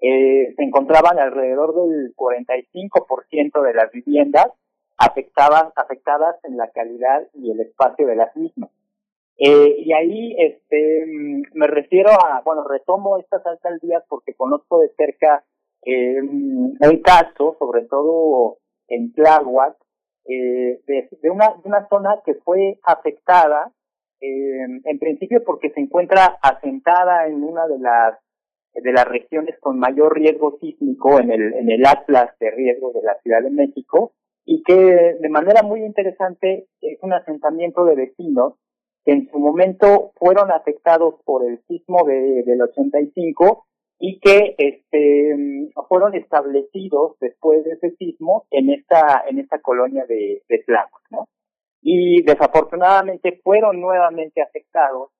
eh, se encontraban alrededor del 45% de las viviendas afectadas, afectadas en la calidad y el espacio de las mismas. Eh, y ahí este, me refiero a, bueno, retomo estas alcaldías porque conozco de cerca eh, un caso, sobre todo en Tláhuac, eh, de, de, una, de una zona que fue afectada, eh, en principio porque se encuentra asentada en una de las de las regiones con mayor riesgo sísmico en el, en el atlas de riesgo de la Ciudad de México y que de manera muy interesante es un asentamiento de vecinos que en su momento fueron afectados por el sismo de, del 85 y que este fueron establecidos después de ese sismo en esta en esta colonia de, de Tláhuac, ¿no? Y desafortunadamente fueron nuevamente afectados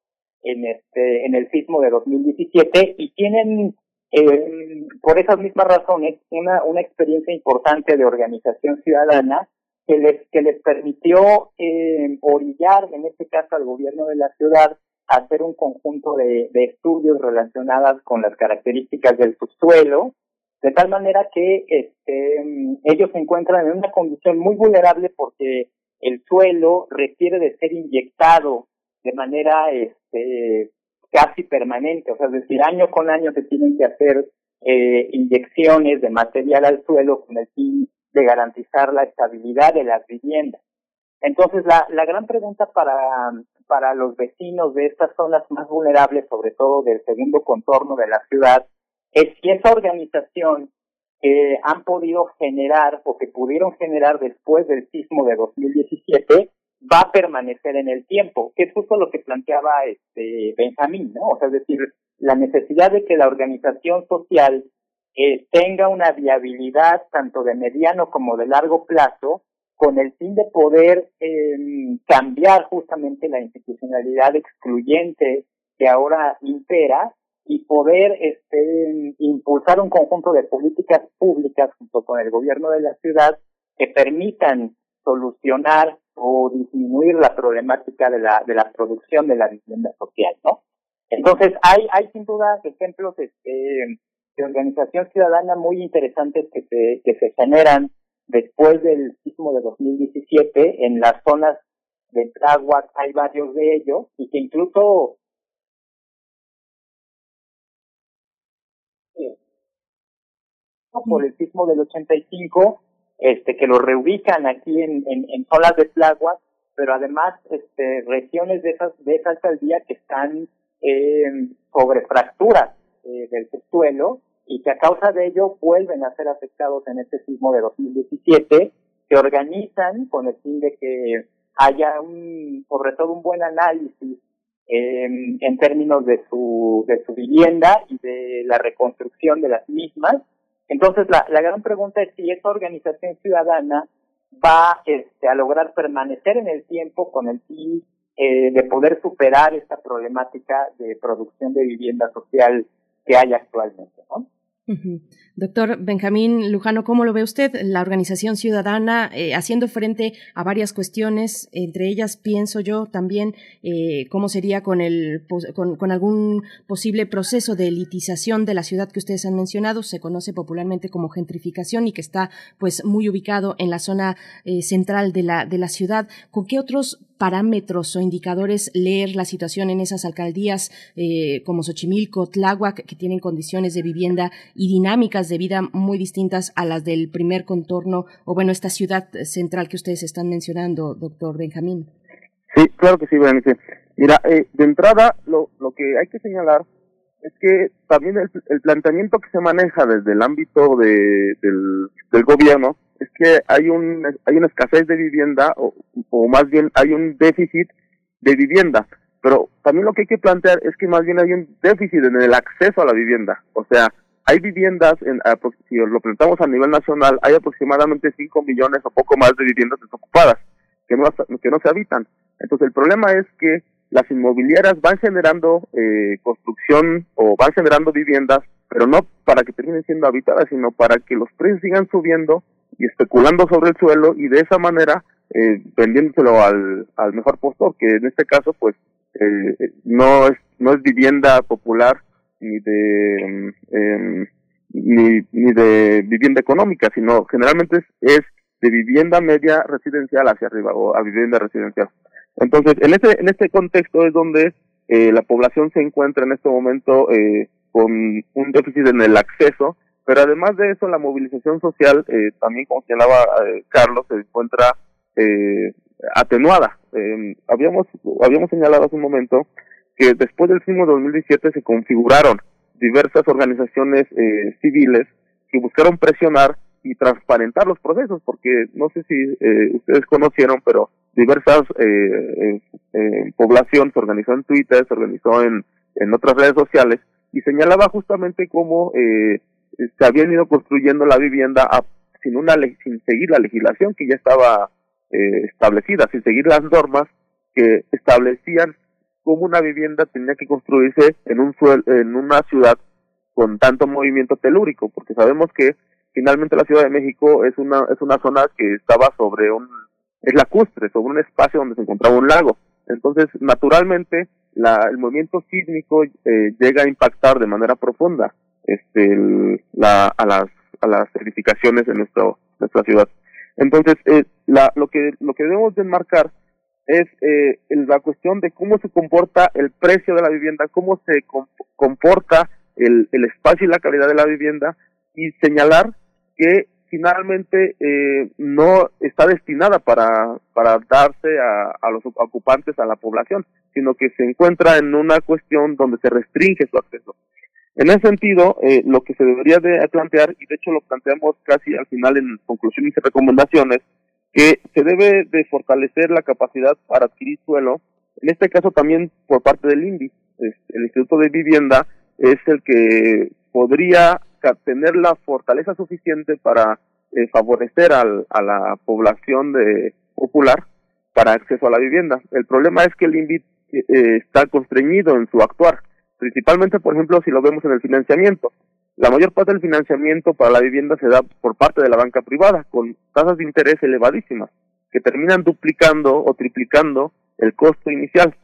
en este en el sismo de 2017 y tienen eh, por esas mismas razones una una experiencia importante de organización ciudadana que les que les permitió eh, orillar en este caso al gobierno de la ciudad hacer un conjunto de, estudios relacionados con las características del subsuelo, de tal manera que este, ellos se encuentran en una condición muy vulnerable porque el suelo requiere de ser inyectado de manera este, casi permanente, o sea, es decir, año con año se tienen que hacer eh, inyecciones de material al suelo con el fin de garantizar la estabilidad de las viviendas. Entonces, la gran pregunta para, para los vecinos de estas zonas más vulnerables, sobre todo del segundo contorno de la ciudad, es si esa organización que han podido generar o que pudieron generar después del sismo de 2017 va a permanecer en el tiempo, que es justo lo que planteaba este Benjamín, ¿no? O sea, es decir, la necesidad de que la organización social eh, tenga una viabilidad tanto de mediano como de largo plazo con el fin de poder eh, cambiar justamente la institucionalidad excluyente que ahora impera y poder este, impulsar un conjunto de políticas públicas junto con el gobierno de la ciudad que permitan solucionar o disminuir la problemática de la de la producción de la vivienda social, ¿no? Entonces hay hay sin duda ejemplos este, de organización ciudadana muy interesantes que se que se generan después del sismo de 2017 en las zonas de Tláhuac hay varios de ellos y que incluso por el sismo del 85 este que lo reubican aquí en, en, en zonas de Tláhuac pero además este regiones de esas de esa alcaldía que están eh, sobre fracturas eh, del subsuelo y que a causa de ello vuelven a ser afectados en este sismo de 2017, se organizan con el fin de que haya un, sobre todo un buen análisis eh, en términos de su, de su vivienda y de la reconstrucción de las mismas. Entonces, la, la gran pregunta es si esta organización ciudadana va este, a lograr permanecer en el tiempo con el fin eh, de poder superar esta problemática de producción de vivienda social que hay actualmente. ¿no? Doctor Benjamín Lujano, ¿cómo lo ve usted? La organización ciudadana eh, haciendo frente a varias cuestiones, entre ellas pienso yo también eh, cómo sería con, el, con, algún posible proceso de elitización de la ciudad que ustedes han mencionado, se conoce popularmente como gentrificación y que está pues muy ubicado en la zona eh, central de la, de la ciudad. ¿Con qué otros parámetros o indicadores leer la situación en esas alcaldías eh, como Xochimilco, Tláhuac, que tienen condiciones de vivienda y dinámicas de vida muy distintas a las del primer contorno o bueno, esta ciudad central que ustedes están mencionando, doctor Benjamín. Sí, claro que sí, Berenice. Mira, eh, de entrada, lo, lo que hay que señalar es que también el, el planteamiento que se maneja desde el ámbito de, del, del gobierno es que hay un hay una escasez de vivienda o, más bien hay un déficit de vivienda. Pero también lo que hay que plantear es que más bien hay un déficit en el acceso a la vivienda. O sea hay viviendas en si lo planteamos a nivel nacional hay aproximadamente 5 millones o poco más de viviendas desocupadas que no que no se habitan. Entonces el problema es que las inmobiliarias van generando eh, construcción o van generando viviendas pero no para que terminen siendo habitadas sino para que los precios sigan subiendo y especulando sobre el suelo y de esa manera eh, vendiéndoselo al, al mejor postor, que en este caso pues eh, no es no es vivienda popular ni de eh, ni, ni de vivienda económica, sino generalmente es, es de vivienda media residencial hacia arriba o a vivienda residencial. Entonces, en este en este contexto es donde eh, la población se encuentra en este momento eh, con un déficit en el acceso pero además de eso, la movilización social, eh, también como señalaba eh, Carlos, se encuentra eh, atenuada. Eh, habíamos, habíamos señalado hace un momento que después del sismo de 2017 se configuraron diversas organizaciones eh, civiles que buscaron presionar y transparentar los procesos, porque no sé si eh, ustedes conocieron, pero diversas eh, población se organizó en Twitter, se organizó en, en otras redes sociales y señalaba justamente cómo eh, se habían ido construyendo la vivienda sin una sin seguir la legislación que ya estaba eh, establecida, sin seguir las normas que establecían cómo una vivienda tenía que construirse en un en una ciudad con tanto movimiento telúrico, porque sabemos que finalmente la Ciudad de México es una es una zona que estaba sobre un es lacustre, sobre un espacio donde se encontraba un lago. Entonces, naturalmente, la, el movimiento sísmico eh, llega a impactar de manera profunda este, la, a las a las edificaciones de nuestro, nuestra ciudad. Entonces, eh, la, lo que lo que debemos de enmarcar es eh, la cuestión de cómo se comporta el precio de la vivienda, cómo se comporta el, el espacio y la calidad de la vivienda y señalar que finalmente eh, no está destinada para, para darse a, a los ocupantes, a la población, sino que se encuentra en una cuestión donde se restringe su acceso. En ese sentido, eh, lo que se debería de plantear, y de hecho lo planteamos casi al final en conclusiones y recomendaciones, que se debe de fortalecer la capacidad para adquirir suelo, en este caso también por parte del INDI. El Instituto de Vivienda es el que podría tener la fortaleza suficiente para eh, favorecer a la población de popular para acceso a la vivienda. El problema es que el INDI eh, está constreñido en su actuar principalmente, por ejemplo, si lo vemos en el financiamiento. La mayor parte del financiamiento para la vivienda se da por parte de la banca privada, con tasas de interés elevadísimas, que terminan duplicando o triplicando el costo inicial.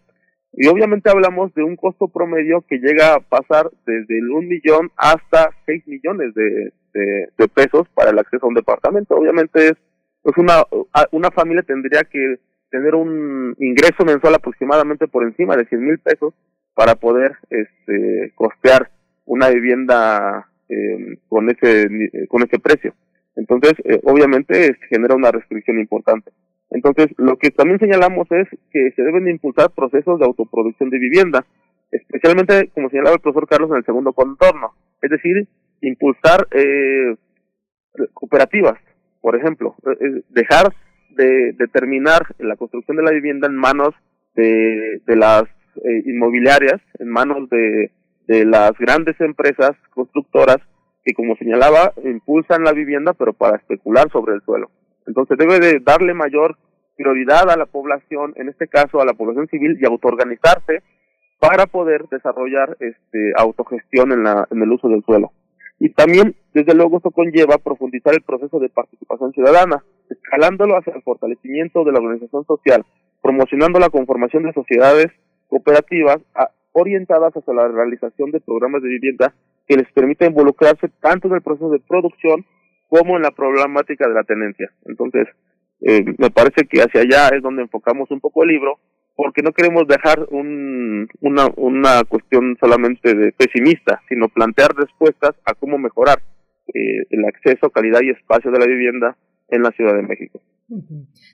Y obviamente hablamos de un costo promedio que llega a pasar desde el 1 millón hasta 6 millones de, pesos para el acceso a un departamento. Obviamente es una, una familia tendría que tener un ingreso mensual aproximadamente por encima de 100 mil pesos para poder este, costear una vivienda eh, con ese con ese precio. Entonces, eh, obviamente genera una restricción importante. Entonces, lo que también señalamos es que se deben impulsar procesos de autoproducción de vivienda, especialmente, como señalaba el profesor Carlos, en el segundo contorno. Es decir, impulsar eh, cooperativas, por ejemplo, eh, dejar de determinar la construcción de la vivienda en manos de, de las eh, inmobiliarias en manos de, las grandes empresas constructoras que, como señalaba, impulsan la vivienda, pero para especular sobre el suelo. Entonces debe de darle mayor prioridad a la población, en este caso a la población civil, y autoorganizarse para poder desarrollar este autogestión en, la, en el uso del suelo. Y también, desde luego, esto conlleva profundizar el proceso de participación ciudadana, escalándolo hacia el fortalecimiento de la organización social, promocionando la conformación de sociedades cooperativas orientadas hacia la realización de programas de vivienda que les permita involucrarse tanto en el proceso de producción como en la problemática de la tenencia. Entonces, eh, me parece que hacia allá es donde enfocamos un poco el libro, porque no queremos dejar un, una, una cuestión solamente de pesimista, sino plantear respuestas a cómo mejorar eh, el acceso, calidad y espacio de la vivienda en la Ciudad de México.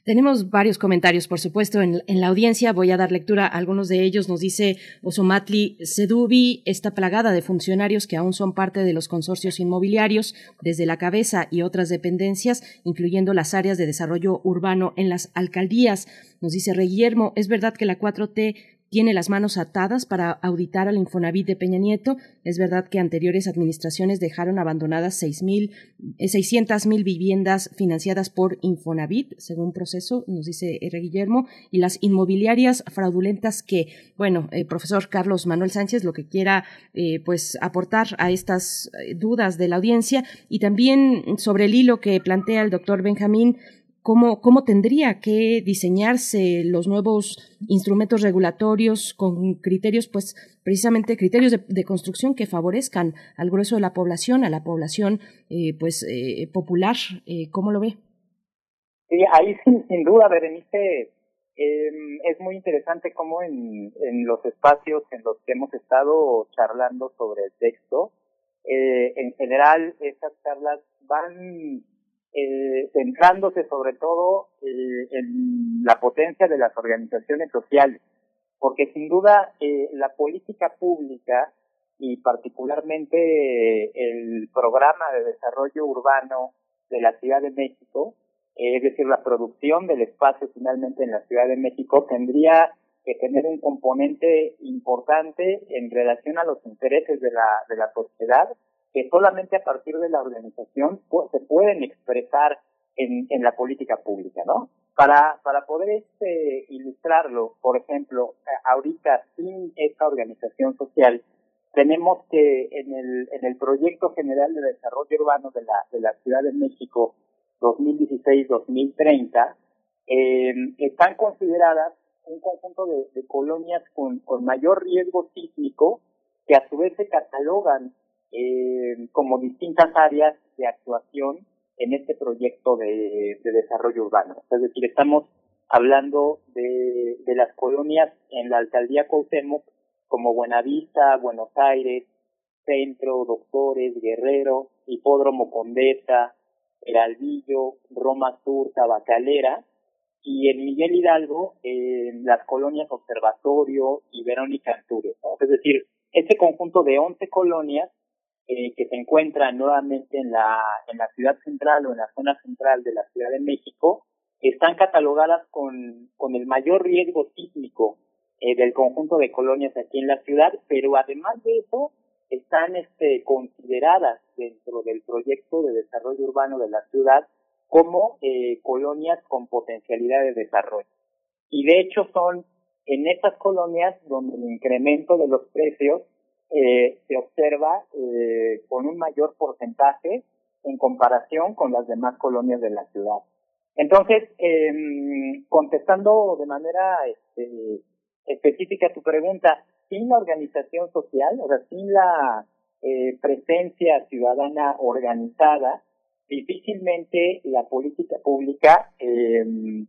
Tenemos varios comentarios, por supuesto, en, la audiencia. Voy a dar lectura a algunos de ellos. Nos dice Osomatli Sedubi, esta plagada de funcionarios que aún son parte de los consorcios inmobiliarios, desde la cabeza y otras dependencias, incluyendo las áreas de desarrollo urbano en las alcaldías. Nos dice Rey Guillermo, es verdad que la 4T tiene las manos atadas para auditar al Infonavit de Peña Nieto. Es verdad que anteriores administraciones dejaron abandonadas 600.000 eh, mil viviendas financiadas por Infonavit, según proceso, nos dice R. Guillermo, y las inmobiliarias fraudulentas que, bueno, el profesor Carlos Manuel Sánchez, lo que quiera eh, pues aportar a estas eh, dudas de la audiencia y también sobre el hilo que plantea el doctor Benjamín cómo, cómo tendría que diseñarse los nuevos instrumentos regulatorios con criterios, pues precisamente criterios de, construcción que favorezcan al grueso de la población, a la población eh, pues eh, popular. Eh, ¿Cómo lo ve? Sí, ahí sin, duda, Berenice, em, es muy interesante cómo en, en los espacios en los que hemos estado charlando sobre el texto, en general esas charlas van eh, centrándose sobre todo en la potencia de las organizaciones sociales, porque sin duda eh, la política pública y particularmente eh, el programa de desarrollo urbano de la Ciudad de México, eh, es decir, la producción del espacio finalmente en la Ciudad de México, tendría que tener un componente importante en relación a los intereses de la, de la sociedad que solamente a partir de la organización se pueden expresar en, en la política pública, ¿no? Para, para poder este, ilustrarlo, por ejemplo, ahorita sin esta organización social, tenemos que en el, en el Proyecto General de Desarrollo Urbano de la, de la Ciudad de México 2016-2030, eh, están consideradas un conjunto de, de colonias con, con mayor riesgo sísmico que a su vez se catalogan eh, como distintas áreas de actuación en este proyecto de, de desarrollo urbano. Es decir, estamos hablando de, de las colonias en la alcaldía Cuauhtémoc como Buenavista, Buenos Aires, Centro, Doctores, Guerrero, Hipódromo Condesa, Heraldillo, Roma Sur, Tabacalera, y en Miguel Hidalgo, en las colonias Observatorio y Verónica Antúrez. Es decir, este conjunto de 11 colonias eh, que se encuentran nuevamente en la, en la ciudad central o en la zona central de la Ciudad de México, están catalogadas con, con el mayor riesgo sísmico eh, del conjunto de colonias aquí en la ciudad, pero además de eso, están este, consideradas dentro del proyecto de desarrollo urbano de la ciudad como eh, colonias con potencialidad de desarrollo. Y de hecho son en estas colonias donde el incremento de los precios eh, se observa eh, con un mayor porcentaje en comparación con las demás colonias de la ciudad. Entonces, eh, contestando de manera este, específica tu pregunta, sin la organización social, o sea, sin la eh, presencia ciudadana organizada, difícilmente la política pública em,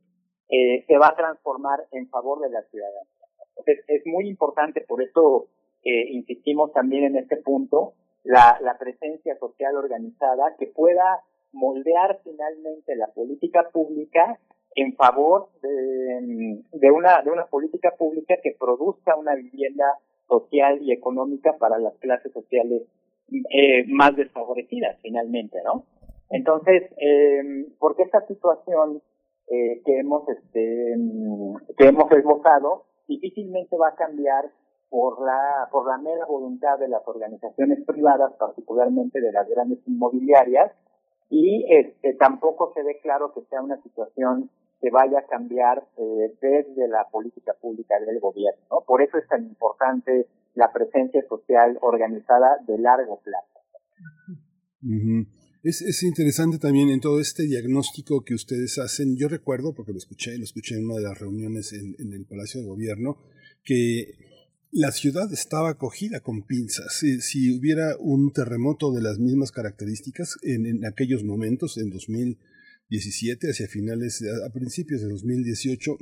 eh, se va a transformar en favor de la ciudadanía. Entonces, es muy importante, por eso eh, insistimos también en este punto, la, la presencia social organizada que pueda moldear finalmente la política pública en favor de, de, una, de una política pública que produzca una vivienda social y económica para las clases sociales eh, más desfavorecidas finalmente, ¿no? Entonces, eh, porque esta situación eh, que hemos este que hemos esbozado difícilmente va a cambiar por la, por la mera voluntad de las organizaciones privadas, particularmente de las grandes inmobiliarias, y este, tampoco se ve claro que sea una situación que vaya a cambiar eh, desde la política pública del gobierno. ¿no? Por eso es tan importante la presencia social organizada de largo plazo. Es, es interesante también en todo este diagnóstico que ustedes hacen. Yo recuerdo, porque lo escuché, lo escuché en una de las reuniones en, en el Palacio de Gobierno, que la ciudad estaba acogida con pinzas. Si, hubiera un terremoto de las mismas características en, en, aquellos momentos, en 2017, hacia finales, a, principios de 2018,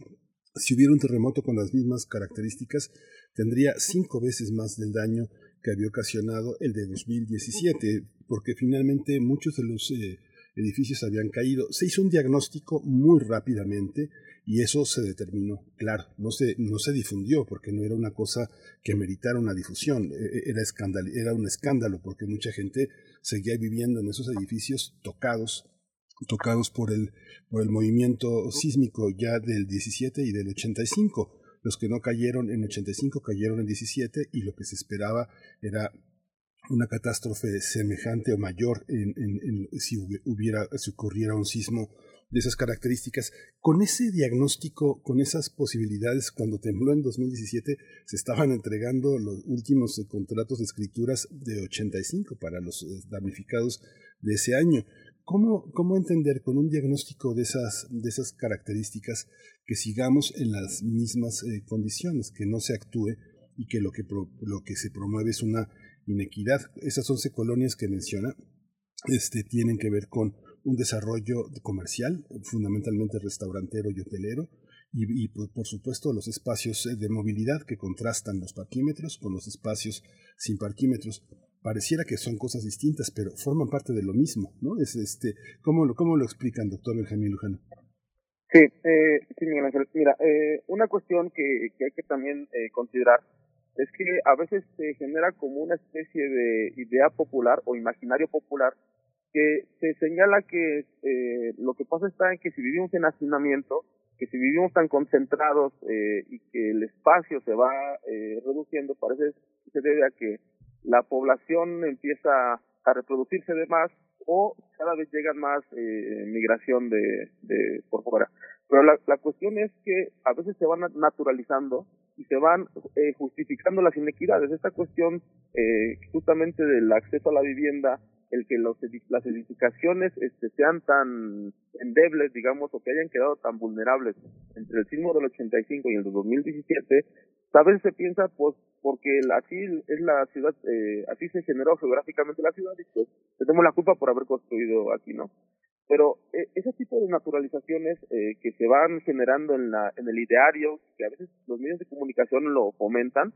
si hubiera un terremoto con las mismas características, tendría cinco veces más del daño que había ocasionado el de 2017, porque finalmente muchos de los eh, edificios habían caído. Se hizo un diagnóstico muy rápidamente y eso se determinó. Claro, no se, no se difundió porque no era una cosa que meritara una difusión, e, e, era, era un escándalo porque mucha gente seguía viviendo en esos edificios tocados tocados por el, por el movimiento sísmico ya del 17 y del 85. Los que no cayeron en 85 cayeron en 17 y lo que se esperaba era una catástrofe semejante o mayor si hubiera si ocurriera un sismo de esas características. Con ese diagnóstico, con esas posibilidades, cuando tembló en 2017, se estaban entregando los últimos eh, contratos de escrituras de 85 para los eh, damnificados de ese año. ¿Cómo, ¿Cómo, entender con un diagnóstico de esas, de esas características que sigamos en las mismas eh, condiciones, que no se actúe y que lo, que lo que se promueve es una inequidad? Esas 11 colonias que menciona este, tienen que ver con un desarrollo comercial, fundamentalmente restaurantero y hotelero, y, por, supuesto los espacios de movilidad que contrastan los parquímetros con los espacios sin parquímetros pareciera que son cosas distintas, pero forman parte de lo mismo, ¿no? Es este, ¿cómo lo, cómo lo explican, doctor Benjamín Lujano? Sí, eh, sí, Miguel Ángel. Mira, eh, una cuestión que, que hay que también eh, considerar es que a veces se genera como una especie de idea popular o imaginario popular que se señala que eh, lo que pasa está en que si vivimos en hacinamiento, que si vivimos tan concentrados eh, y que el espacio se va eh, reduciendo, parece que se debe a que la población empieza a reproducirse de más o cada vez llega más eh, migración de, de por fuera. Pero la, la cuestión es que a veces se van naturalizando y se van eh, justificando las inequidades. Esta cuestión eh, justamente del acceso a la vivienda, el que los, las edificaciones este, sean tan endebles, digamos, o que hayan quedado tan vulnerables entre el sismo del 85 y el de 2017, a veces se piensa pues porque así es la ciudad, eh, así se generó geográficamente la ciudad y pues tenemos la culpa por haber construido aquí, ¿no? Pero eh, ese tipo de naturalizaciones eh, que se van generando en, la, en el ideario, que a veces los medios de comunicación lo fomentan,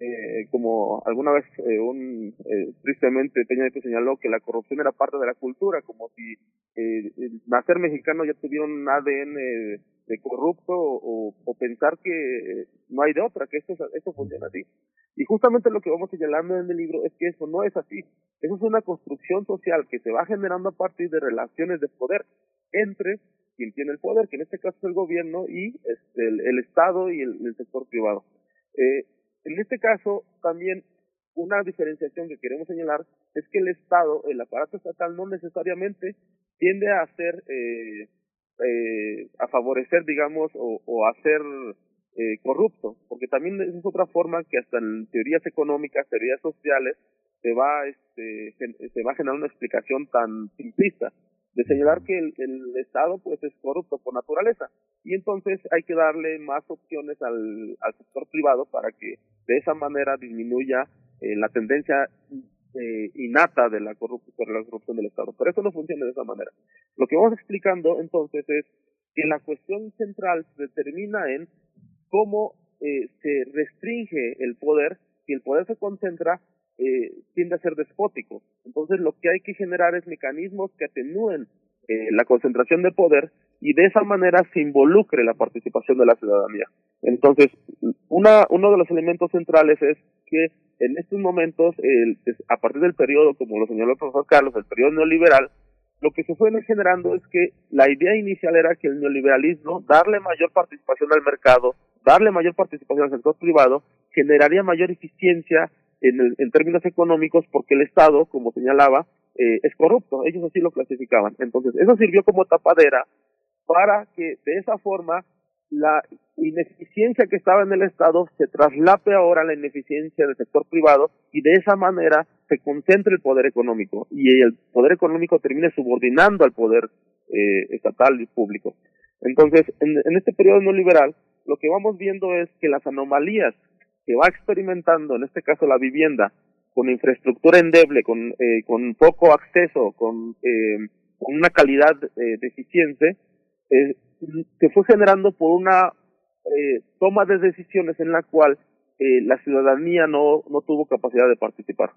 eh, como alguna vez eh, un eh, tristemente Peña Nieto señaló que la corrupción era parte de la cultura, como si eh, nacer mexicano ya tuviera un ADN de corrupto o, o, pensar que no hay de otra, que esto, esto funciona así. Y justamente lo que vamos señalando en el libro es que eso no es así. Eso es una construcción social que se va generando a partir de relaciones de poder entre quien tiene el poder, que en este caso es el gobierno, y este, el, Estado y el, sector privado. Eh, en este caso, también una diferenciación que queremos señalar es que el Estado, el aparato estatal, no necesariamente tiende a hacer eh, eh, a favorecer, digamos, o, o a ser eh, corrupto, porque también es otra forma que hasta en teorías económicas, teorías sociales, se va, este, se va a generar una explicación tan simplista de señalar que el, Estado pues es corrupto por naturaleza y entonces hay que darle más opciones al, sector privado para que de esa manera disminuya eh, la tendencia eh, innata de la, la corrupción del Estado. Pero eso no funciona de esa manera. Lo que vamos explicando entonces es que la cuestión central se determina en cómo eh, se restringe el poder, si el poder se concentra, eh, tiende a ser despótico. Entonces lo que hay que generar es mecanismos que atenúen eh, la concentración de poder y de esa manera se involucre la participación de la ciudadanía. Entonces, una, uno de los elementos centrales es que en estos momentos, el, a partir del periodo, como lo señaló el profesor Carlos, el periodo neoliberal, lo que se fue generando es que la idea inicial era que el neoliberalismo, darle mayor participación al mercado, darle mayor participación al sector privado, generaría mayor eficiencia en, el, en términos económicos porque el Estado, como señalaba, eh, es corrupto. Ellos así lo clasificaban. Entonces, eso sirvió como tapadera para que de esa forma la ineficiencia que estaba en el Estado se traslape ahora a la ineficiencia del sector privado y de esa manera se concentre el poder económico y el poder económico termine subordinando al poder eh, estatal y público. Entonces, en, en este periodo neoliberal, lo que vamos viendo es que las anomalías que va experimentando, en este caso la vivienda, con infraestructura endeble, con, eh, con poco acceso, con, eh, con una calidad eh, deficiente, eh, se fue generando por una eh, toma de decisiones en la cual eh, la ciudadanía no, no tuvo capacidad de participar.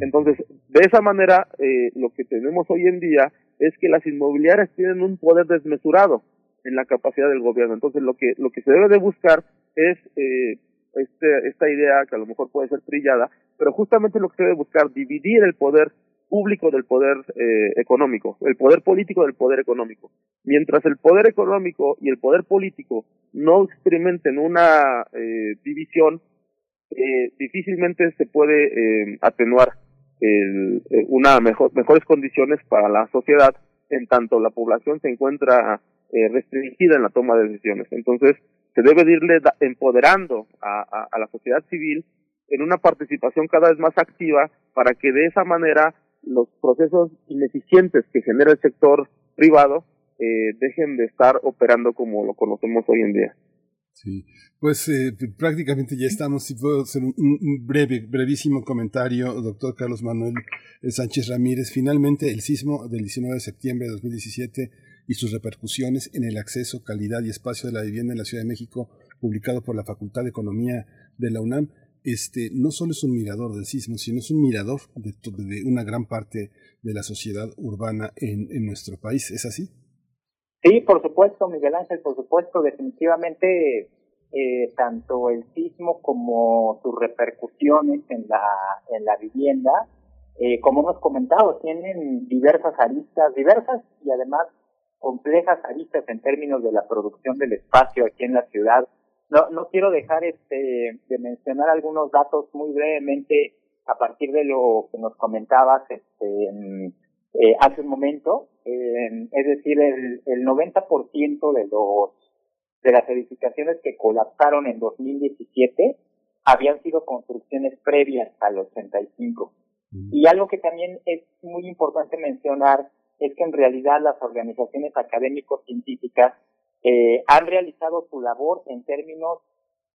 Entonces, de esa manera, eh, lo que tenemos hoy en día es que las inmobiliarias tienen un poder desmesurado en la capacidad del gobierno. Entonces, lo que, lo que se debe de buscar es eh, este, esta idea que a lo mejor puede ser trillada, pero justamente lo que se debe buscar, dividir el poder público del poder eh, económico, el poder político del poder económico. Mientras el poder económico y el poder político no experimenten una eh, división, eh, difícilmente se puede eh, atenuar el, eh, una mejor, mejores condiciones para la sociedad en tanto la población se encuentra eh, restringida en la toma de decisiones. Entonces, se debe de irle empoderando a la sociedad civil en una participación cada vez más activa para que de esa manera los procesos ineficientes que genera el sector privado eh, dejen de estar operando como lo conocemos hoy en día. Sí, pues eh, prácticamente ya estamos. Si puedo hacer un, un breve, brevísimo comentario, doctor Carlos Manuel eh, Sánchez Ramírez. Finalmente, el sismo del 19 de septiembre de 2017 y sus repercusiones en el acceso, calidad y espacio de la vivienda en la Ciudad de México, publicado por la Facultad de Economía de la UNAM, este, no solo es un mirador del sismo, sino es un mirador de, de una gran parte de la sociedad urbana en, en nuestro país. ¿Es así? Sí, por supuesto, Miguel Ángel, por supuesto, definitivamente eh, tanto el sismo como sus repercusiones en la, en la vivienda, eh, como hemos comentado, tienen diversas aristas, diversas y además complejas aristas en términos de la producción del espacio aquí en la ciudad. No, no quiero dejar este, de mencionar algunos datos muy brevemente a partir de lo que nos comentabas este, mm, eh, hace un momento. Eh, es decir, el, el 90% de los de las edificaciones que colapsaron en 2017 habían sido construcciones previas al 85. Y algo que también es muy importante mencionar es que en realidad las organizaciones académico-científicas eh, han realizado su labor en términos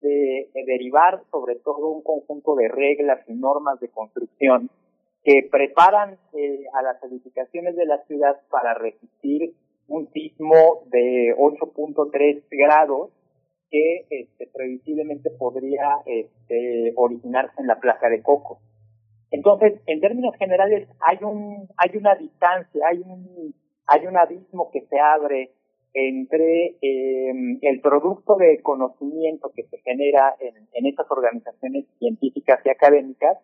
de, de derivar sobre todo un conjunto de reglas y normas de construcción que preparan eh, a las edificaciones de la ciudad para resistir un sismo de 8.3 grados que este, previsiblemente podría este, originarse en la plaza de Coco. Entonces, en términos generales, hay un hay una distancia, hay un hay un abismo que se abre entre eh, el producto de conocimiento que se genera en, en estas organizaciones científicas y académicas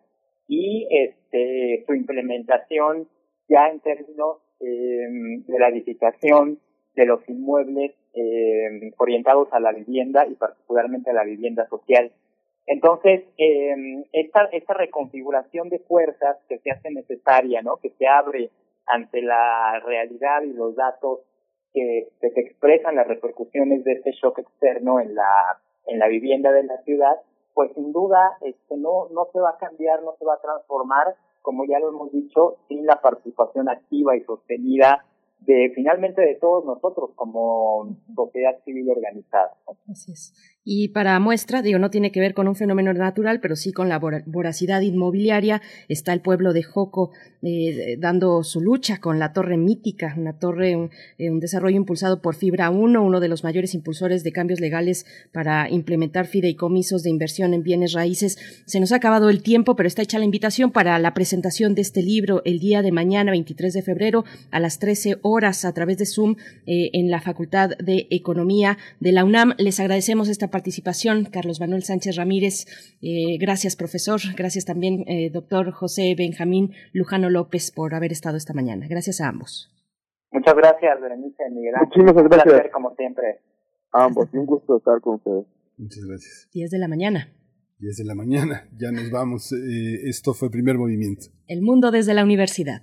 y este su implementación ya en términos eh, de la edificación de los inmuebles eh, orientados a la vivienda y particularmente a la vivienda social. Entonces, eh, esta, esta reconfiguración de fuerzas que se hace necesaria, ¿no? Que se abre ante la realidad y los datos que, que se expresan las repercusiones de este shock externo en la, en la vivienda de la ciudad, pues sin duda este, no, no se va a cambiar, no se va a transformar, como ya lo hemos dicho, sin la participación activa y sostenida de finalmente de todos nosotros como sociedad civil organizada. Así es. Y para muestra, digo, no tiene que ver con un fenómeno natural, pero sí con la vora- voracidad inmobiliaria. Está el pueblo de Joco eh, dando su lucha con la torre mítica, una torre, un, eh, desarrollo impulsado por Fibra 1, uno de los mayores impulsores de cambios legales para implementar fideicomisos de inversión en bienes raíces. Se nos ha acabado el tiempo, pero está hecha la invitación para la presentación de este libro el día de mañana, 23 de febrero, a las 13 horas a través de Zoom eh, en la Facultad de Economía de la UNAM. Les agradecemos esta participación, Carlos Manuel Sánchez Ramírez. Eh, gracias, profesor. Gracias también, eh, doctor José Benjamín Lujano López, por haber estado esta mañana. Gracias a ambos. Muchas gracias, Berenice Miguel Ángel. Muchísimas Un gracias. placer, como siempre. A ambos, un gusto estar con ustedes. Muchas gracias. 10 de la mañana. 10 de la mañana, ya nos vamos. Eh, esto fue primer movimiento. El mundo desde la universidad.